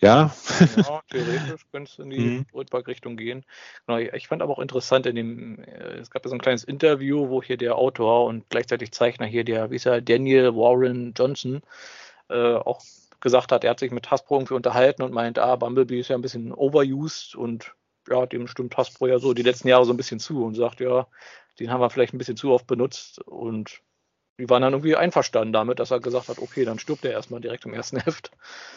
Ja, Ja, theoretisch könnte es in die <laughs> Mhm. Rötberg-Richtung gehen. Genau, ich fand aber auch interessant in dem, äh, es gab ja so ein kleines Interview, wo hier der Autor und gleichzeitig Zeichner hier, der, wie ist er, Daniel Warren Johnson, äh, auch gesagt hat, er hat sich mit Hasbro irgendwie unterhalten und meint, ah, Bumblebee ist ja ein bisschen overused und ja, dem stimmt Hasbro ja so die letzten Jahre so ein bisschen zu und sagt, ja, den haben wir vielleicht ein bisschen zu oft benutzt und die waren dann irgendwie einverstanden damit, dass er gesagt hat, okay, dann stirbt er erstmal direkt im ersten <laughs> Heft.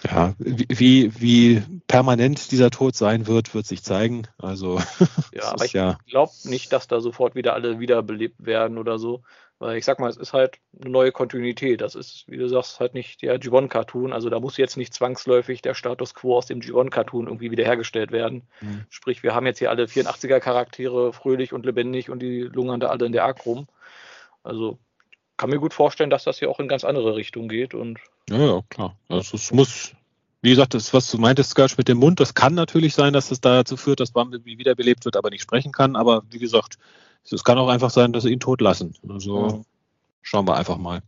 ja, wie, wie, permanent dieser Tod sein wird, wird sich zeigen. Also, <laughs> Ja, aber ich ja, glaube nicht, dass da sofort wieder alle wiederbelebt werden oder so. Weil ich sag mal, es ist halt eine neue Kontinuität. Das ist, wie du sagst, halt nicht der G1-Cartoon. Also da muss jetzt nicht zwangsläufig der Status quo aus dem G1-Cartoon irgendwie wiederhergestellt werden. Mhm. Sprich, wir haben jetzt hier alle 84er-Charaktere fröhlich und lebendig und die lungern da alle in der Arc rum. Also kann mir gut vorstellen, dass das hier auch in ganz andere Richtungen geht. Und ja, ja, klar. Also es muss, wie gesagt, das, was du meintest, Skirsch, mit dem Mund, das kann natürlich sein, dass es dazu führt, dass Bumblebee wiederbelebt wird, aber nicht sprechen kann. Aber wie gesagt, es kann auch einfach sein, dass sie ihn tot lassen. Also Ja. schauen wir einfach mal.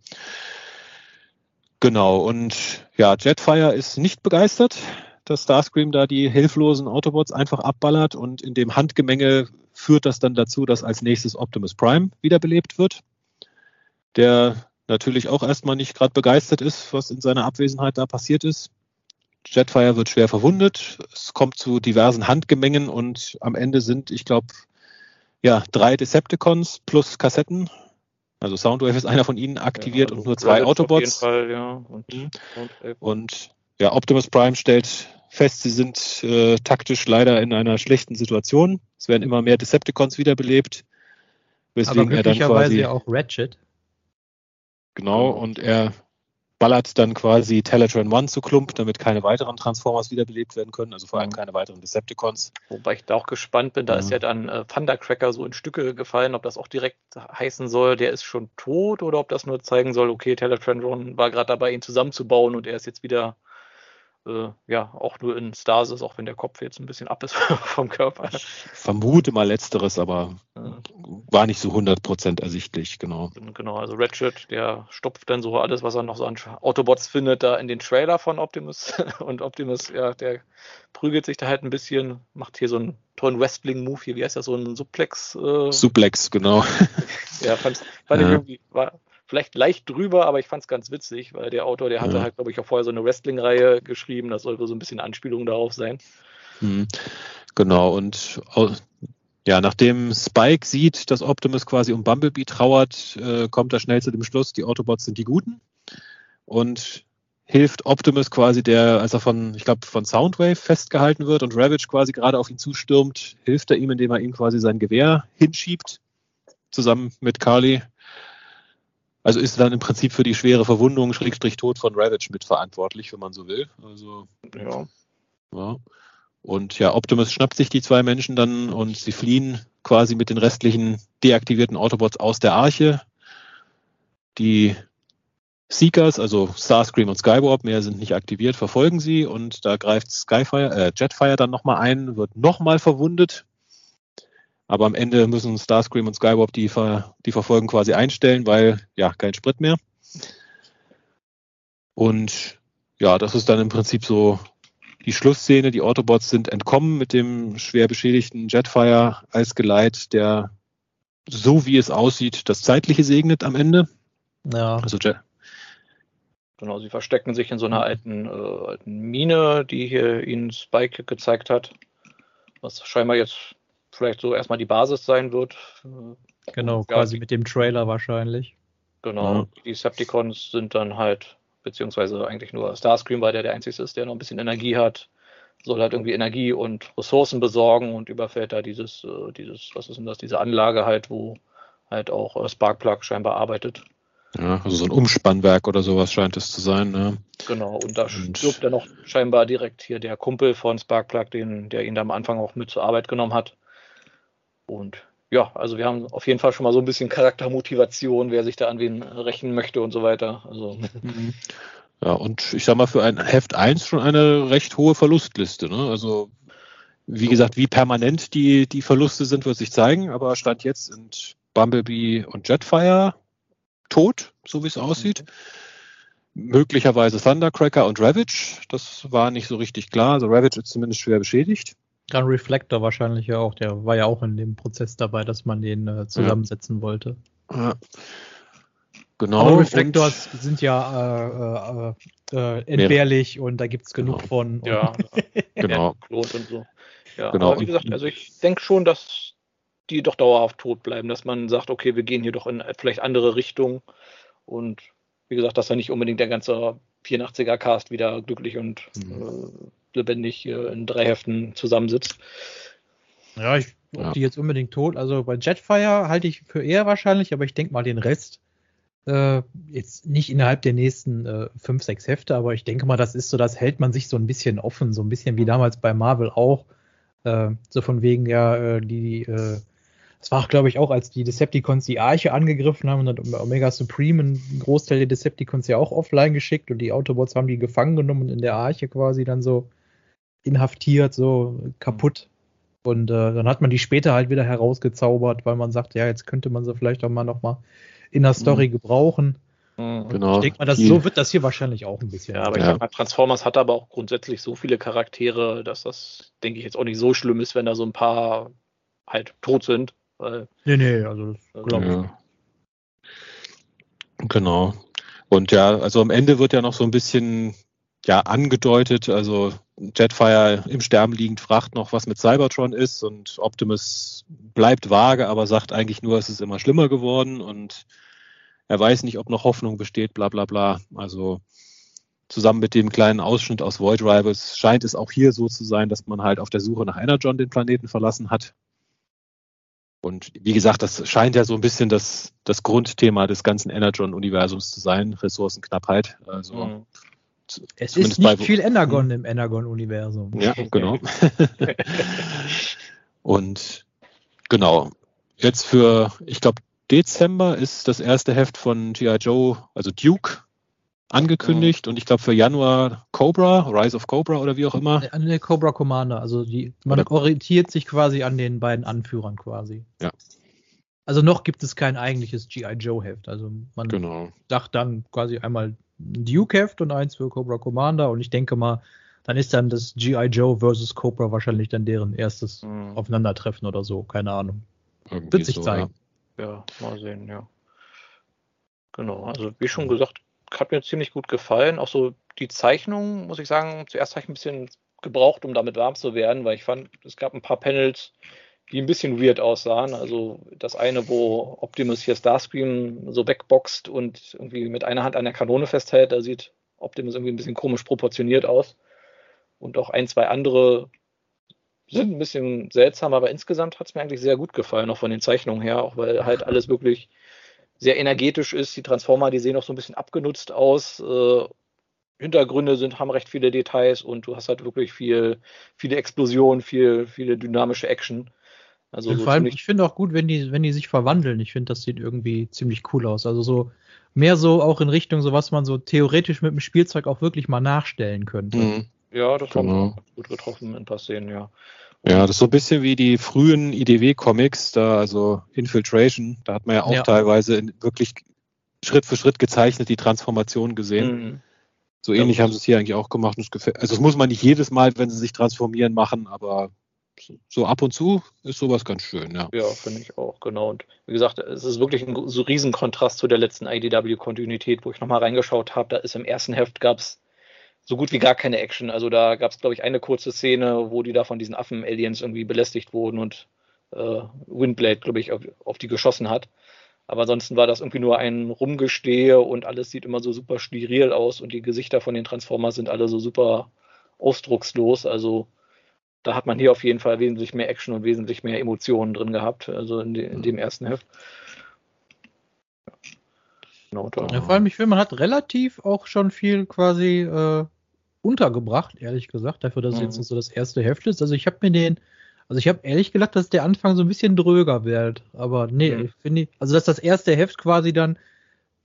Genau, und ja, Jetfire ist nicht begeistert, dass Starscream da die hilflosen Autobots einfach abballert und in dem Handgemenge führt das dann dazu, dass als nächstes Optimus Prime wiederbelebt wird, der natürlich auch erstmal nicht gerade begeistert ist, was in seiner Abwesenheit da passiert ist. Jetfire wird schwer verwundet, es kommt zu diversen Handgemengen und am Ende sind, ich glaube, ja, drei Decepticons plus Kassetten. Also Soundwave ist einer von ihnen aktiviert ja, also und nur zwei Autobots. Auf jeden Fall, ja. Und, Mhm. und ja, Optimus Prime stellt fest, sie sind äh, taktisch leider in einer schlechten Situation. Es werden immer mehr Decepticons wiederbelebt. Aber Weswegen er dann glücklicherweise quasi, ja auch Ratchet. Genau, und er ballert dann quasi Teletran One zu Klump, damit keine weiteren Transformers wiederbelebt werden können, also vor allem keine weiteren Decepticons. Wobei ich da auch gespannt bin, da Ja. ist ja dann äh, Thundercracker so in Stücke gefallen, ob das auch direkt heißen soll, der ist schon tot oder ob das nur zeigen soll, okay, Teletran war gerade dabei, ihn zusammenzubauen und er ist jetzt wieder äh, ja auch nur in Stasis, auch wenn der Kopf jetzt ein bisschen ab ist <laughs> vom Körper. Ich vermute mal letzteres, aber Ja. war nicht so 100% ersichtlich, genau. Genau, also Ratchet, der stopft dann so alles, was er noch so an Autobots findet, da in den Trailer von Optimus. <laughs> Und Optimus, ja, der prügelt sich da halt ein bisschen, macht hier so einen tollen Wrestling-Move hier, wie heißt das, so ein Suplex. Äh, Suplex, genau. <laughs> ja, fand, fand Ja. ich irgendwie, war vielleicht leicht drüber, aber ich fand es ganz witzig, weil der Autor, der hatte Ja. halt, glaube ich, auch vorher so eine Wrestling-Reihe geschrieben, das soll wohl so ein bisschen Anspielung darauf sein. Mhm. Genau, und ja, nachdem Spike sieht, dass Optimus quasi um Bumblebee trauert, äh, kommt er schnell zu dem Schluss, die Autobots sind die Guten und hilft Optimus quasi, der, als er von, ich glaube, von Soundwave festgehalten wird und Ravage quasi gerade auf ihn zustürmt, hilft er ihm, indem er ihm quasi sein Gewehr hinschiebt, zusammen mit Carly. Also ist dann im Prinzip für die schwere Verwundung, Schrägstrich Tod von Ravage mitverantwortlich, wenn man so will. Also Ja. ja. Und ja, Optimus schnappt sich die zwei Menschen dann und sie fliehen quasi mit den restlichen deaktivierten Autobots aus der Arche. Die Seekers, also Starscream und Skywarp, mehr sind nicht aktiviert, verfolgen sie und da greift Skyfire, äh, Jetfire dann nochmal ein, wird nochmal verwundet. Aber am Ende müssen Starscream und Skywarp die, Ver die Verfolgen quasi einstellen, weil ja kein Sprit mehr. Und ja, das ist dann im Prinzip so die Schlussszene. Die Autobots sind entkommen mit dem schwer beschädigten Jetfire als Geleit, der so wie es aussieht, das Zeitliche segnet am Ende. Ja. Also Jet, Genau, sie verstecken sich in so einer alten, äh, alten Mine, die hier ihnen Spike gezeigt hat. Was scheinbar jetzt vielleicht so erstmal die Basis sein wird. Genau, ja, quasi mit dem Trailer wahrscheinlich. Genau, ja. die Septicons sind dann halt, beziehungsweise eigentlich nur Starscream, weil der der Einzige ist, der noch ein bisschen Energie hat. Soll halt irgendwie Energie und Ressourcen besorgen und überfällt da dieses, äh, dieses, was ist denn das, diese Anlage halt, wo halt auch äh, Sparkplug scheinbar arbeitet. Ja, also so ein Umspannwerk oder sowas scheint es zu sein. Ne? Genau, und da und stirbt dann noch scheinbar direkt hier der Kumpel von Sparkplug, den, der ihn da am Anfang auch mit zur Arbeit genommen hat. Und ja, also wir haben auf jeden Fall schon mal so ein bisschen Charaktermotivation, wer sich da an wen rächen möchte und so weiter. Also. Mhm. Ja, und ich sag mal, für ein Heft 1 schon eine recht hohe Verlustliste. Ne? Also, wie gesagt, wie permanent die, die Verluste sind, wird sich zeigen, aber Stand jetzt sind Bumblebee und Jetfire tot, so wie es aussieht. Möglicherweise Thundercracker und Ravage. Das war nicht so richtig klar. Also Ravage ist zumindest schwer beschädigt. Dann Reflector wahrscheinlich ja auch. Der war ja auch in dem Prozess dabei, dass man den äh, zusammensetzen ja. wollte. Ja. Genau. Aber Reflectors und sind ja äh, äh, äh entbehrlich und da gibt es genug genau. von. Ja, <laughs> genau. <laughs> und so. Ja, genau. aber wie gesagt, also ich denke schon, dass die doch dauerhaft tot bleiben, dass man sagt, okay, wir gehen hier doch in vielleicht andere Richtungen und wie gesagt, dass da nicht unbedingt der ganze 84er Cast wieder glücklich und mhm. Lebendig äh, in drei Heften zusammensitzt. Ja, ich, ob ja. die jetzt unbedingt tot, also bei Jetfire halte ich für eher wahrscheinlich, aber ich denke mal den Rest äh, jetzt nicht innerhalb der nächsten äh, fünf, sechs Hefte, aber ich denke mal, das ist so, das hält man sich so ein bisschen offen, so ein bisschen wie damals bei Marvel auch. Äh, so von wegen ja, äh, die äh, das war, glaube ich, auch, als die Decepticons die Arche angegriffen haben und dann Omega Supreme einen Großteil der Decepticons ja auch offline geschickt und die Autobots haben die gefangen genommen und in der Arche quasi dann so inhaftiert, so kaputt. Und äh, dann hat man die später halt wieder herausgezaubert, weil man sagt, ja, jetzt könnte man sie vielleicht auch mal nochmal in der Story mhm. gebrauchen. Mhm. Genau. Ich denke mal, das, so wird das hier wahrscheinlich auch ein bisschen. Ja, aber ja. ich sag Transformers hat aber auch grundsätzlich so viele Charaktere, dass das, denke ich, jetzt auch nicht so schlimm ist, wenn da so ein paar halt tot sind. Weil, nee, nee, also glaube ich. Ja. Genau. Und ja, also am Ende wird ja noch so ein bisschen ja angedeutet, also Jetfire im Sterben liegend fragt noch, was mit Cybertron ist und Optimus bleibt vage, aber sagt eigentlich nur, es ist immer schlimmer geworden und er weiß nicht, ob noch Hoffnung besteht, bla bla bla. Also zusammen mit dem kleinen Ausschnitt aus Void Rivals scheint es auch hier so zu sein, dass man halt auf der Suche nach Energon den Planeten verlassen hat und wie gesagt, das scheint ja so ein bisschen das, das Grundthema des ganzen Energon-Universums zu sein, Ressourcenknappheit. Also mhm. Es ist nicht bei, viel Energon hm. im Energon-Universum. Ja, genau. <laughs> und genau, jetzt für, ich glaube, Dezember ist das erste Heft von G.I. Joe, also Duke, angekündigt und ich glaube für Januar Cobra, Rise of Cobra oder wie auch immer. An der Cobra Commander, also die, man oder orientiert sich quasi an den beiden Anführern quasi. Ja. Also noch gibt es kein eigentliches G.I. Joe Heft. Also man genau. sagt dann quasi einmal ein Duke Heft und eins für Cobra Commander und ich denke mal, dann ist dann das G.I. Joe versus Cobra wahrscheinlich dann deren erstes mhm. Aufeinandertreffen oder so, keine Ahnung. Irgendwie Wird sich so, zeigen. Ja. ja, mal sehen, ja. Genau, also wie schon gesagt, hat mir ziemlich gut gefallen. Auch so die Zeichnung, muss ich sagen, zuerst habe ich ein bisschen gebraucht, um damit warm zu werden, weil ich fand, es gab ein paar Panels, die ein bisschen weird aussahen. Also das eine, wo Optimus hier Starscream so wegboxt und irgendwie mit einer Hand an der Kanone festhält, da sieht Optimus irgendwie ein bisschen komisch proportioniert aus. Und auch ein, zwei andere sind ein bisschen seltsam, aber insgesamt hat es mir eigentlich sehr gut gefallen, auch von den Zeichnungen her, auch weil halt alles wirklich sehr energetisch ist. Die Transformer, die sehen auch so ein bisschen abgenutzt aus. Äh, Hintergründe sind, haben recht viele Details und du hast halt wirklich viel, viele Explosionen, viel, viele dynamische Action. Also so vor allem, ich finde auch gut, wenn die, wenn die sich verwandeln. Ich finde, das sieht irgendwie ziemlich cool aus. Also so mehr so auch in Richtung, so was man so theoretisch mit dem Spielzeug auch wirklich mal nachstellen könnte. Mhm. Ja, das genau. haben wir gut getroffen in ein paar Szenen, ja. Ja, das ist so ein bisschen wie die frühen IDW-Comics, da also Infiltration, da hat man ja auch ja. teilweise wirklich Schritt für Schritt gezeichnet die Transformation gesehen. Mhm. So ähnlich ja. haben sie es hier eigentlich auch gemacht. Also das muss man nicht jedes Mal, wenn sie sich transformieren, machen, aber so ab und zu ist sowas ganz schön, ja. Ja, finde ich auch, genau. Und wie gesagt, es ist wirklich ein so riesen zu der letzten IDW-Kontinuität, wo ich nochmal reingeschaut habe. Da ist im ersten Heft gab es so gut wie gar keine Action. Also da gab es, glaube ich, eine kurze Szene, wo die da von diesen Affen-Aliens irgendwie belästigt wurden und äh, Windblade, glaube ich, auf, auf, die geschossen hat. Aber ansonsten war das irgendwie nur ein Rumgestehe und alles sieht immer so super steril aus und die Gesichter von den Transformers sind alle so super ausdruckslos. Also da hat man hier auf jeden Fall wesentlich mehr Action und wesentlich mehr Emotionen drin gehabt, also in, de, in dem ersten Heft. Genau, ja, vor allem, ich finde, man hat relativ auch schon viel quasi äh, untergebracht, ehrlich gesagt, dafür, dass mhm. es jetzt so das erste Heft ist. Also ich habe mir den, also ich habe ehrlich gedacht, dass der Anfang so ein bisschen dröger wird. Aber nee, mhm. finde ich, also dass das erste Heft quasi dann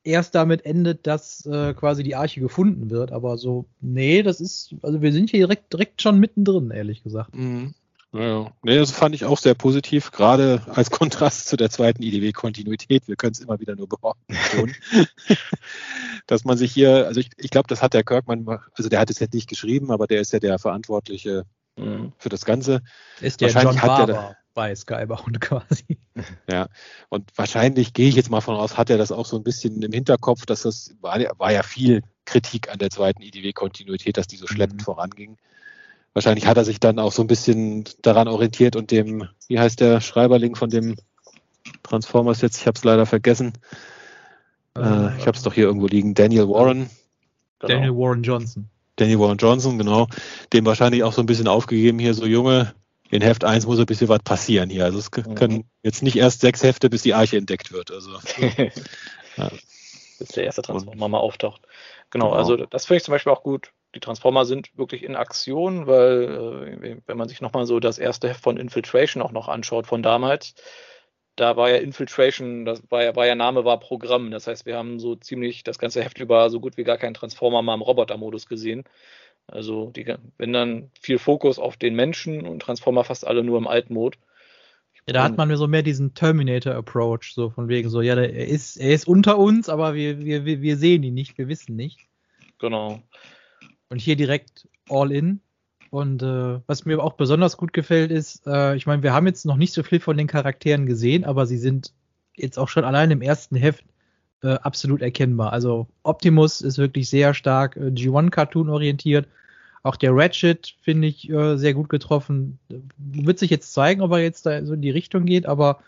erst damit endet, dass äh, quasi die Arche gefunden wird. Aber so, nee, das ist, also wir sind hier direkt, direkt schon mittendrin, ehrlich gesagt. Mhm. Ja, nee, das fand ich auch sehr positiv, gerade als <laughs> Kontrast zu der zweiten IDW-Kontinuität. Wir können es immer wieder nur behaupten, <laughs> dass man sich hier, also ich, ich glaube, das hat der Kirkmann, also der hat es jetzt nicht geschrieben, aber der ist ja der Verantwortliche mhm. für das Ganze. Ist der John Barber der, bei Skybound <laughs> quasi. Ja, und wahrscheinlich gehe ich jetzt mal von aus, hat er das auch so ein bisschen im Hinterkopf, dass das war, war ja viel Kritik an der zweiten IDW-Kontinuität, dass die so schleppend mhm. voranging wahrscheinlich hat er sich dann auch so ein bisschen daran orientiert und dem, wie heißt der Schreiberling von dem Transformers jetzt, ich habe es leider vergessen. Äh, ich habe es doch hier irgendwo liegen, Daniel Warren. Genau. Daniel Warren Johnson. Daniel Warren Johnson, genau. Dem wahrscheinlich auch so ein bisschen aufgegeben hier, so Junge, in Heft 1 muss ein bisschen was passieren hier. Also es mhm. können jetzt nicht erst sechs Hefte, bis die Arche entdeckt wird. Also, <laughs> ja. Bis der erste Transformer mal auftaucht. Genau, genau, also das finde ich zum Beispiel auch gut die Transformer sind wirklich in Aktion, weil äh, wenn man sich nochmal so das erste Heft von Infiltration auch noch anschaut von damals, da war ja Infiltration, das war ja, war ja Name, war Programm. Das heißt, wir haben so ziemlich das ganze Heft über so gut wie gar keinen Transformer mal im Roboter-Modus gesehen. Also die, wenn dann viel Fokus auf den Menschen und Transformer fast alle nur im Altmod. Ja, da hat man so mehr diesen Terminator-Approach, so von wegen so, ja, er ist, er ist unter uns, aber wir, wir, wir sehen ihn nicht, wir wissen nicht. Genau. Und hier direkt all in. Und äh, was mir auch besonders gut gefällt, ist, äh, ich meine, wir haben jetzt noch nicht so viel von den Charakteren gesehen, aber sie sind jetzt auch schon allein im ersten Heft äh, absolut erkennbar. Also Optimus ist wirklich sehr stark äh, G1-Cartoon orientiert. Auch der Ratchet finde ich äh, sehr gut getroffen. Wird sich jetzt zeigen, ob er jetzt da so in die Richtung geht, aber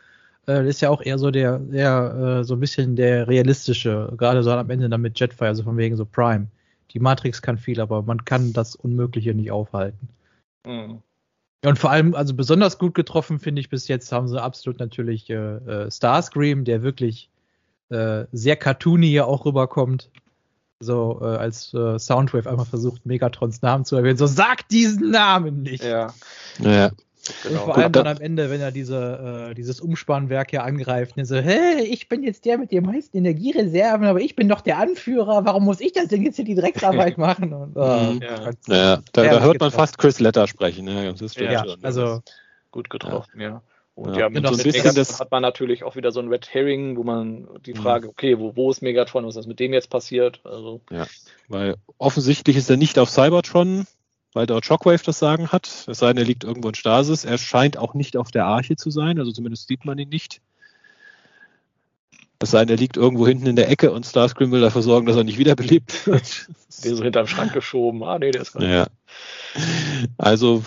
äh, ist ja auch eher so der, der äh, so ein bisschen der realistische, gerade so am Ende dann mit Jetfire, also von wegen so Prime die Matrix kann viel, aber man kann das Unmögliche nicht aufhalten. Mhm. Und vor allem, also besonders gut getroffen, finde ich, bis jetzt haben sie absolut natürlich äh, Starscream, der wirklich äh, sehr cartoony hier auch rüberkommt. So, äh, als äh, Soundwave einmal versucht, Megatrons Namen zu erwähnen. So, sag diesen Namen nicht! Ja. ja. Genau. Und vor allem dann am Ende, wenn er diese, äh, dieses Umspannwerk hier angreift, und so, hä, ich bin jetzt der mit den meisten Energiereserven, aber ich bin doch der Anführer, warum muss ich das denn jetzt hier die Drecksarbeit <laughs> machen? Und, äh, ja. ja. da, da hört man fast Chris Letter sprechen. Ja, das ist ja, schon, also gut getroffen, ja. Und ja, mit, so mit Megatron das hat man natürlich auch wieder so ein Red Herring, wo man die mhm. Frage, okay, wo, wo ist Megatron, was ist mit dem jetzt passiert? Also, ja, weil offensichtlich ist er nicht auf Cybertron weil dort Shockwave das Sagen hat. Es sei denn, er liegt irgendwo in Stasis. Er scheint auch nicht auf der Arche zu sein, also zumindest sieht man ihn nicht. Es sei denn, er liegt irgendwo hinten in der Ecke und Starscream will dafür sorgen, dass er nicht wiederbelebt <laughs> wird. Der so hinterm Schrank geschoben. Ah, nee, der ist gar nicht. Ja. Also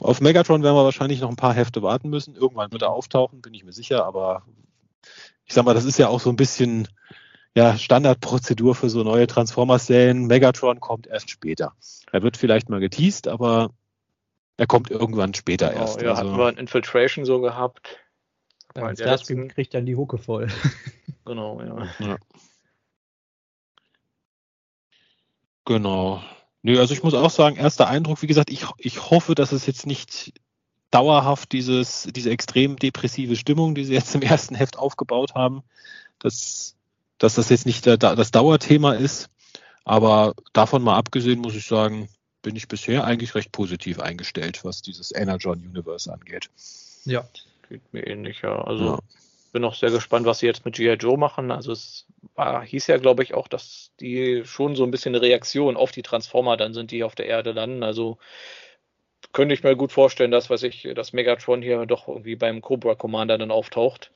auf Megatron werden wir wahrscheinlich noch ein paar Hefte warten müssen. Irgendwann wird er auftauchen, bin ich mir sicher, aber ich sag mal, das ist ja auch so ein bisschen ja, Standardprozedur für so neue Transformers-Serien. Megatron kommt erst später. Er wird vielleicht mal geteased, aber er kommt irgendwann später genau, erst. Ja, also. hatten wir ein Infiltration so gehabt. Ja, der letzten... kriegt dann die Hucke voll. <laughs> Genau, ja. ja. Genau. Nö, also ich muss auch sagen, erster Eindruck, wie gesagt, ich, ich hoffe, dass es jetzt nicht dauerhaft dieses, diese extrem depressive Stimmung, die sie jetzt im ersten Heft aufgebaut haben, dass, dass das jetzt nicht das Dauerthema ist. Aber davon mal abgesehen, muss ich sagen, bin ich bisher eigentlich recht positiv eingestellt, was dieses Energon Universe angeht. Ja. Geht mir ähnlich, ja. Also ja. bin auch sehr gespannt, was sie jetzt mit G.I. Joe machen. Also es war, hieß ja, glaube ich, auch, dass die schon so ein bisschen eine Reaktion auf die Transformer dann sind, die auf der Erde landen. Also könnte ich mir gut vorstellen, dass, was ich, dass Megatron hier doch irgendwie beim Cobra Commander dann auftaucht.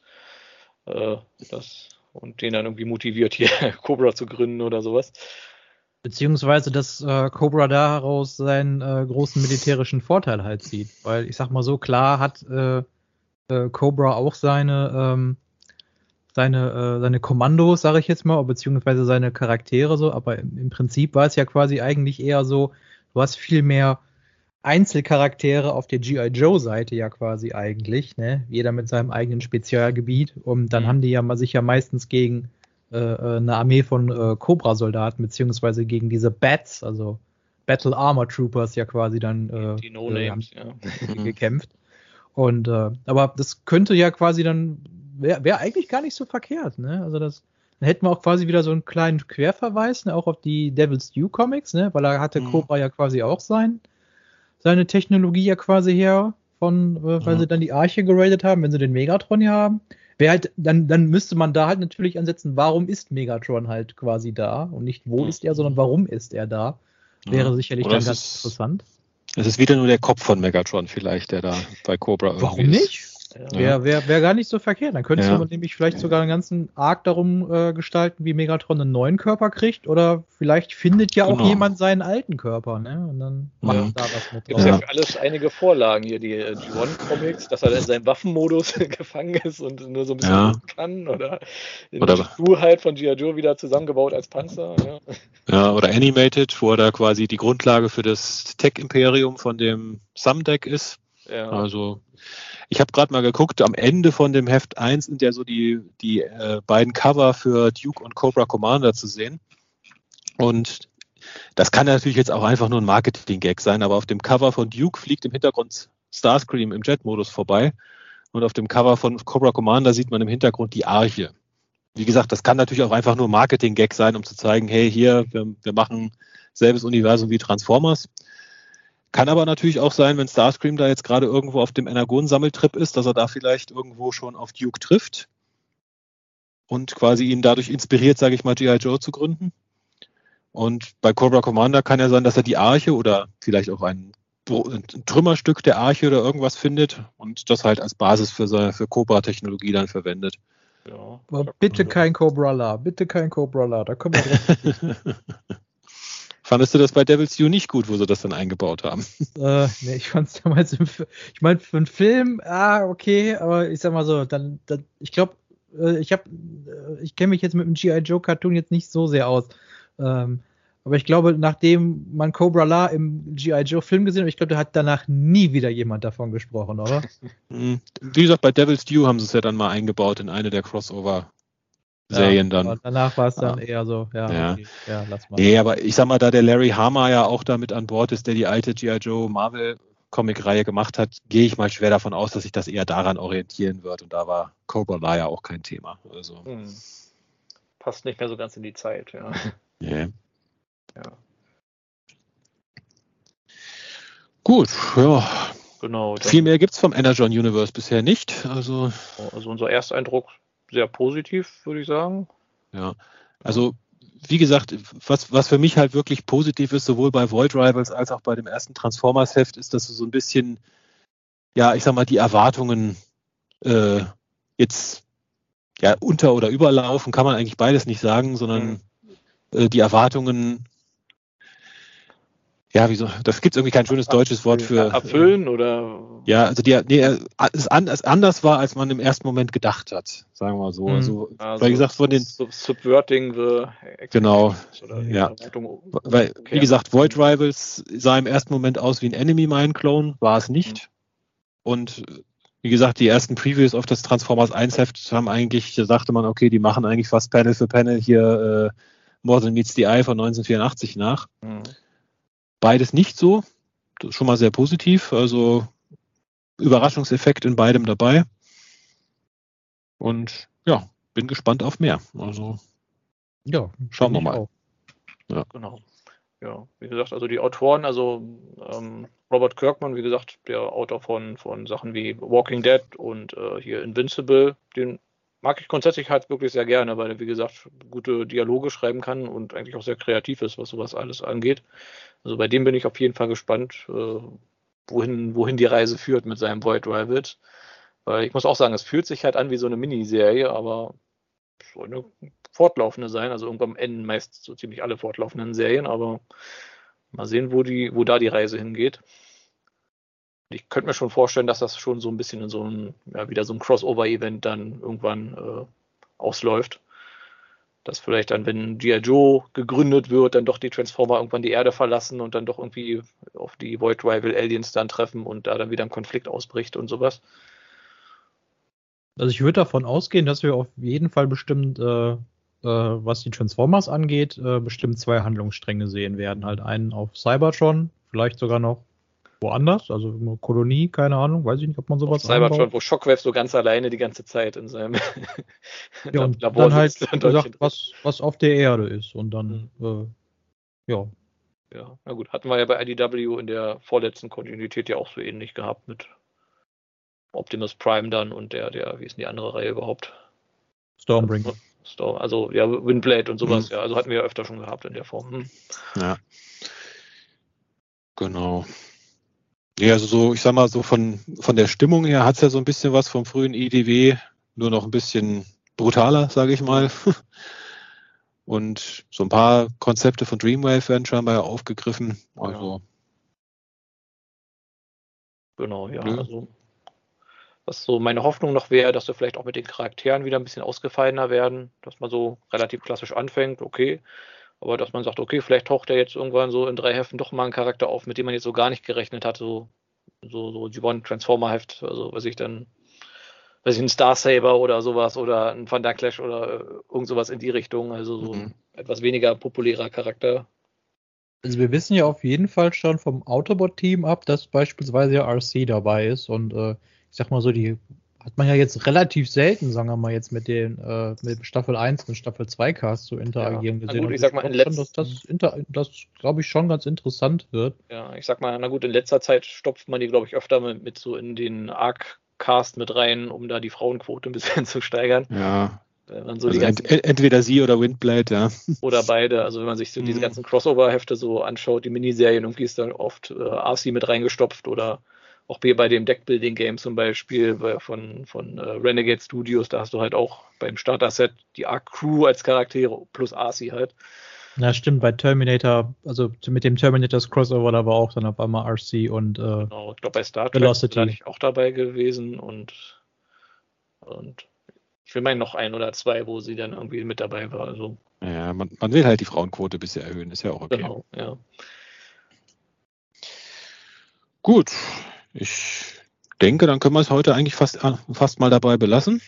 Äh, das, und den dann irgendwie motiviert, hier <laughs> Cobra zu gründen oder sowas. Beziehungsweise, dass äh, Cobra daraus seinen äh, großen militärischen Vorteil halt sieht. Weil ich sag mal so, klar hat äh, äh, Cobra auch seine, ähm, seine, äh, seine Kommandos, sage ich jetzt mal, beziehungsweise seine Charaktere so, aber im, im Prinzip war es ja quasi eigentlich eher so, du hast viel mehr Einzelcharaktere auf der G.I. Joe-Seite ja quasi eigentlich, ne? Jeder mit seinem eigenen Spezialgebiet. Und dann mhm. haben die ja mal sich ja meistens gegen äh, äh, eine Armee von äh, Cobra-Soldaten, beziehungsweise gegen diese Bats, also Battle Armor Troopers ja quasi dann äh, die no äh, ja. <laughs> gekämpft. Und äh, aber das könnte ja quasi dann wäre wär eigentlich gar nicht so verkehrt, ne? Also das dann hätten wir auch quasi wieder so einen kleinen Querverweis, ne, auch auf die Devil's Due Comics, ne, weil da hatte mhm. Cobra ja quasi auch sein, seine Technologie ja quasi her, von, äh, weil mhm. sie dann die Arche geradet haben, wenn sie den Megatron hier haben. Wäre halt, dann, dann müsste man da halt natürlich ansetzen, warum ist Megatron halt quasi da und nicht wo ist er, sondern warum ist er da? Wäre sicherlich Oder dann ganz ist, interessant. Es ist wieder nur der Kopf von Megatron vielleicht, der da bei Cobra irgendwie Warum nicht? Ja. Wäre wär, wär gar nicht so verkehrt. Dann könntest ja. du nämlich vielleicht sogar einen ganzen Arc darum äh, gestalten, wie Megatron einen neuen Körper kriegt. Oder vielleicht findet ja genau. auch jemand seinen alten Körper, ne? Und dann macht ja. da was mit. Gibt ja für alles einige Vorlagen hier, die, äh, die One-Comics, dass er in seinem Waffenmodus <laughs> gefangen ist und nur so ein bisschen ja. kann. Oder in oder Schuh halt von G.I. Joe wieder zusammengebaut als Panzer. Ja. ja, oder Animated, wo er da quasi die Grundlage für das Tech-Imperium von dem Sumdeck ist. Also ich habe gerade mal geguckt, am Ende von dem Heft 1 sind ja so die, die äh, beiden Cover für Duke und Cobra Commander zu sehen. Und das kann natürlich jetzt auch einfach nur ein Marketing-Gag sein, aber auf dem Cover von Duke fliegt im Hintergrund Starscream im Jet-Modus vorbei. Und auf dem Cover von Cobra Commander sieht man im Hintergrund die Arche. Wie gesagt, das kann natürlich auch einfach nur Marketing-Gag sein, um zu zeigen, hey, hier, wir, wir machen selbes Universum wie Transformers. Kann aber natürlich auch sein, wenn Starscream da jetzt gerade irgendwo auf dem Energon-Sammeltrip ist, dass er da vielleicht irgendwo schon auf Duke trifft und quasi ihn dadurch inspiriert, sage ich mal, G.I. Joe zu gründen. Und bei Cobra Commander kann ja sein, dass er die Arche oder vielleicht auch ein, ein Trümmerstück der Arche oder irgendwas findet und das halt als Basis für, seine, für Cobra-Technologie dann verwendet. Ja, bitte kein Cobra La, bitte kein Cobra La, da kommen wir <laughs> drauf. Fandest du das bei Devil's Due nicht gut, wo sie das dann eingebaut haben? <laughs> Äh, nee, ich fand es damals im. Ich meine, für einen Film, ah, okay, aber ich sag mal so, dann, dann ich glaube, äh, ich habe, äh, ich kenne mich jetzt mit dem G.I. Joe Cartoon jetzt nicht so sehr aus. Ähm, aber ich glaube, nachdem man Cobra La im G.I. Joe Film gesehen hat, ich glaube, da hat danach nie wieder jemand davon gesprochen, oder? <laughs> Hm, wie gesagt, bei Devil's Due haben sie es ja dann mal eingebaut in eine der Crossover Serien ja, dann. Danach war es dann ah. eher so, ja, ja. Okay, ja, lass mal. Nee, aber ich sag mal, da der Larry Hama ja auch da mit an Bord ist, der die alte G.I. Joe Marvel Comic-Reihe gemacht hat, gehe ich mal schwer davon aus, dass sich das eher daran orientieren wird. Und da war Cobra ja auch kein Thema. Also. Hm. Passt nicht mehr so ganz in die Zeit, ja. <laughs> Yeah. Ja. Gut, ja. Genau. Viel mehr gibt es vom Energon Universe bisher nicht. Also, also unser Ersteindruck sehr positiv, würde ich sagen. Ja, also wie gesagt, was, was für mich halt wirklich positiv ist, sowohl bei Void Rivals als auch bei dem ersten Transformers-Heft, ist, dass du so ein bisschen, ja, ich sag mal, die Erwartungen äh, jetzt ja unter- oder überlaufen, kann man eigentlich beides nicht sagen, sondern mhm. äh, die Erwartungen ja, wieso? Das gibt es irgendwie kein schönes deutsches Wort für. Erfüllen oder? Ja, also die, nee, es, an, es anders war, als man im ersten Moment gedacht hat, sagen wir mal so. Mhm. Also, also, weil gesagt, von den. Subverting the Genau. ja. Weil, okay. wie gesagt, Void Rivals sah im ersten Moment aus wie ein Enemy Mine Clone, war es nicht. Mhm. Und wie gesagt, die ersten Previews auf das Transformers 1 Heft haben eigentlich, da dachte man, okay, die machen eigentlich fast Panel für Panel hier äh, More Than Meets the Eye von 1984 nach. Mhm. Beides nicht so. Das ist schon mal sehr positiv. Also Überraschungseffekt in beidem dabei. Und ja, bin gespannt auf mehr. Also ja, schauen wir mal. Ja. Genau. Ja, wie gesagt, also die Autoren, also ähm, Robert Kirkman, wie gesagt, der Autor von, von Sachen wie Walking Dead und äh, hier Invincible, den mag ich grundsätzlich halt wirklich sehr gerne, weil er, wie gesagt, gute Dialoge schreiben kann und eigentlich auch sehr kreativ ist, was sowas alles angeht. Also bei dem bin ich auf jeden Fall gespannt, äh, wohin, wohin die Reise führt mit seinem Void Rivals. Weil ich muss auch sagen, es fühlt sich halt an wie so eine Miniserie, aber soll eine fortlaufende sein. Also irgendwann enden meist so ziemlich alle fortlaufenden Serien, aber mal sehen, wo die, wo da die Reise hingeht. Ich könnte mir schon vorstellen, dass das schon so ein bisschen in so ein, ja, wieder so ein Crossover-Event dann irgendwann äh, ausläuft. Dass vielleicht dann, wenn G.I. Joe gegründet wird, dann doch die Transformer irgendwann die Erde verlassen und dann doch irgendwie auf die Void Rival Aliens dann treffen und da dann wieder ein Konflikt ausbricht und sowas. Also ich würde davon ausgehen, dass wir auf jeden Fall bestimmt, äh, äh, was die Transformers angeht, äh, bestimmt zwei Handlungsstränge sehen werden. Halt einen auf Cybertron, vielleicht sogar noch woanders, also Kolonie, keine Ahnung, weiß ich nicht, ob man sowas auf Cybertron, anbaut. wo Shockwave so ganz alleine die ganze Zeit in seinem <laughs> ja, und Labor dann halt gesagt, was, was auf der Erde ist und dann, mhm. äh, ja. Ja, na gut, hatten wir ja bei IDW in der vorletzten Kontinuität ja auch so ähnlich gehabt mit Optimus Prime dann und der, der, wie ist denn die andere Reihe überhaupt? Stormbringer. Storm, also ja, Windblade und sowas, mhm. ja, also hatten wir ja öfter schon gehabt in der Form. Hm. Ja. Genau. Ja, also so, ich sag mal, so von, von der Stimmung her hat es ja so ein bisschen was vom frühen IDW, nur noch ein bisschen brutaler, sage ich mal. <laughs> Und so ein paar Konzepte von Dreamwave werden scheinbar ja aufgegriffen. Also. Genau, ja. Nö. Also was so meine Hoffnung noch wäre, dass wir vielleicht auch mit den Charakteren wieder ein bisschen ausgefallener werden, dass man so relativ klassisch anfängt, okay, aber dass man sagt, okay, vielleicht taucht er jetzt irgendwann so in drei Heften doch mal ein Charakter auf, mit dem man jetzt so gar nicht gerechnet hat, so so, so G1 Transformer Heft, also was ich dann, weiß ich, ein Star Saber oder sowas oder ein Thunder Clash oder äh, irgend sowas in die Richtung, also so mhm. ein etwas weniger populärer Charakter. Also wir wissen ja auf jeden Fall schon vom Autobot-Team ab, dass beispielsweise ja RC dabei ist und äh, ich sag mal so, die hat man ja jetzt relativ selten, sagen wir mal, jetzt mit den äh, mit Staffel 1 und Staffel 2 Cast zu interagieren ja. gesehen. Gut, ich sag mal, in letzter dass das, das glaube ich schon ganz interessant wird. Ja, ich sag mal, na gut, in letzter Zeit stopft man die, glaube ich, öfter mit, mit so in den Arc-Cast mit rein, um da die Frauenquote ein bisschen <laughs> zu steigern. Ja. So also ent entweder sie oder Windblade, ja. Oder beide. Also wenn man sich so diese mhm. ganzen Crossover-Hefte so anschaut, die Miniserien, irgendwie ist dann oft äh, RC mit reingestopft oder auch bei dem Deckbuilding-Game zum Beispiel von, von äh, Renegade Studios, da hast du halt auch beim Starter-Set die Arc-Crew als Charaktere plus Arcee halt. Ja, stimmt, bei Terminator, also mit dem Terminators Crossover, da war auch dann auf einmal RC und äh, genau, ich glaube bei Star Trek Velocity. bin ich auch dabei gewesen und, und ich will meinen noch ein oder zwei, wo sie dann irgendwie mit dabei war. Also. Ja, man, man will halt die Frauenquote ein bisschen erhöhen, ist ja auch okay. Genau, ja. Gut, ich denke, dann können wir es heute eigentlich fast, äh, fast mal dabei belassen.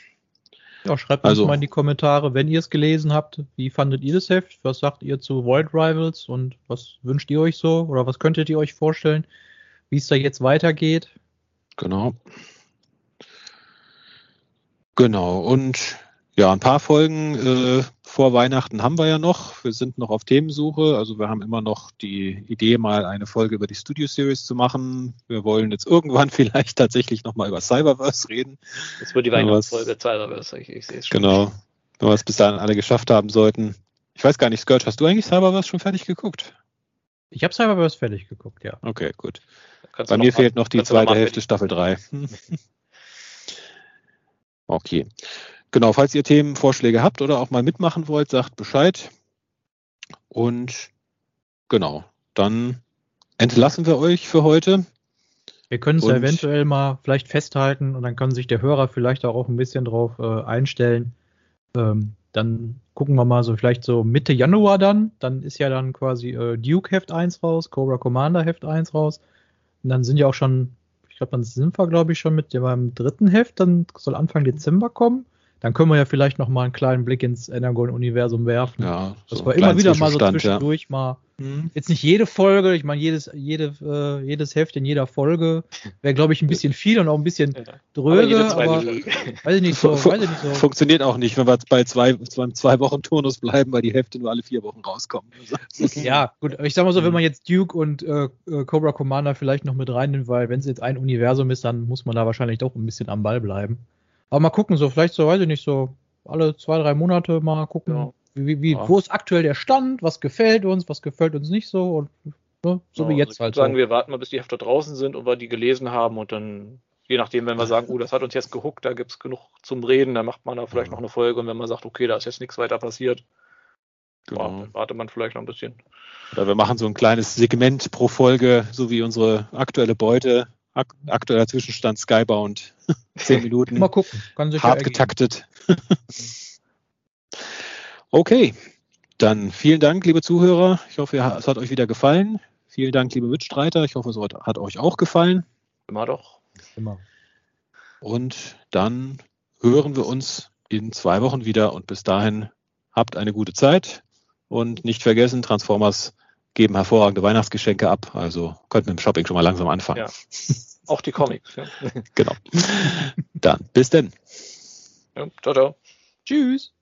Ja, schreibt also, uns mal in die Kommentare, wenn ihr es gelesen habt, wie fandet ihr das Heft? Was sagt ihr zu Void Rivals und was wünscht ihr euch so? Oder was könntet ihr euch vorstellen, wie es da jetzt weitergeht? Genau. Genau. Und ja, ein paar Folgen äh, vor Weihnachten haben wir ja noch. Wir sind noch auf Themensuche. Also wir haben immer noch die Idee, mal eine Folge über die Studio Series zu machen. Wir wollen jetzt irgendwann <laughs> vielleicht tatsächlich nochmal über Cyberverse reden. Das wird die Weihnachtsfolge Cyberverse, ich, ich sehe es schon. Genau. Wenn wir es bis dahin alle geschafft haben sollten. Ich weiß gar nicht, Scourge, hast du eigentlich Cyberverse schon fertig geguckt? Ich habe Cyberverse fertig geguckt, ja. Okay, gut. Bei mir fehlt noch die zweite Hälfte Staffel 3. <laughs> okay. Genau, falls ihr Themenvorschläge habt oder auch mal mitmachen wollt, sagt Bescheid. Und genau, dann entlassen wir euch für heute. Wir können es ja eventuell mal vielleicht festhalten und dann kann sich der Hörer vielleicht auch ein bisschen drauf äh, einstellen. Ähm, dann gucken wir mal so vielleicht so Mitte Januar dann. Dann ist ja dann quasi äh, Duke Heft 1 raus, Cobra Commander Heft 1 raus. Und dann sind ja auch schon, ich glaube, dann sind wir, glaube ich, schon mit dem dritten Heft, dann soll Anfang Dezember kommen. Dann können wir ja vielleicht noch mal einen kleinen Blick ins Energon-Universum werfen. Ja, Das so war ein immer wieder mal so Zwischenstand, ja. zwischendurch mal. Mhm. Jetzt nicht jede Folge, ich meine, jedes, jede, äh, jedes Heft in jeder Folge wäre, glaube ich, ein bisschen viel und auch ein bisschen Ja. Dröge, jede aber, zweite Folge. weiß ich nicht so, Fu- weiß ich nicht so. Funktioniert auch nicht, wenn wir bei zwei, beim zwei Wochen Turnus bleiben, weil die Hefte nur alle vier Wochen rauskommen. <laughs> Ja, gut, aber ich sag mal so, wenn Mhm. man jetzt Duke und äh, äh, Cobra Commander vielleicht noch mit reinnimmt, weil wenn es jetzt ein Universum ist, dann muss man da wahrscheinlich doch ein bisschen am Ball bleiben. Aber mal gucken, so vielleicht so, weiß ich nicht, so alle zwei, drei Monate mal gucken, Ja. wie, wie, Ja. wo ist aktuell der Stand, was gefällt uns, was gefällt uns nicht so und ne, so Ja, wie also jetzt ich halt. würde sagen, so. wir warten mal, bis die Hefte draußen sind und wir die gelesen haben und dann, je nachdem, wenn wir sagen, oh, das hat uns jetzt gehuckt, da gibt es genug zum Reden, dann macht man da vielleicht noch eine Folge und wenn man sagt, okay, da ist jetzt nichts weiter passiert, genau. dann wartet man vielleicht noch ein bisschen. Oder wir machen so ein kleines Segment pro Folge, so wie unsere aktuelle Beute. Ak aktueller Zwischenstand Skybound. <laughs> Zehn Minuten. Mal gucken, kann sich hart getaktet. <laughs> okay, dann vielen Dank, liebe Zuhörer. Ich hoffe, es hat euch wieder gefallen. Vielen Dank, liebe Mitstreiter. Ich hoffe, es hat hat euch auch gefallen. Immer doch. Immer. Und dann hören wir uns in zwei Wochen wieder. Und bis dahin habt eine gute Zeit. Und nicht vergessen, Transformers geben hervorragende Weihnachtsgeschenke ab. Also könnt mit dem Shopping schon mal langsam anfangen. Ja. Auch die Comics. Ja. <laughs> Genau. Dann bis denn. Ja, ciao, ciao. Tschüss.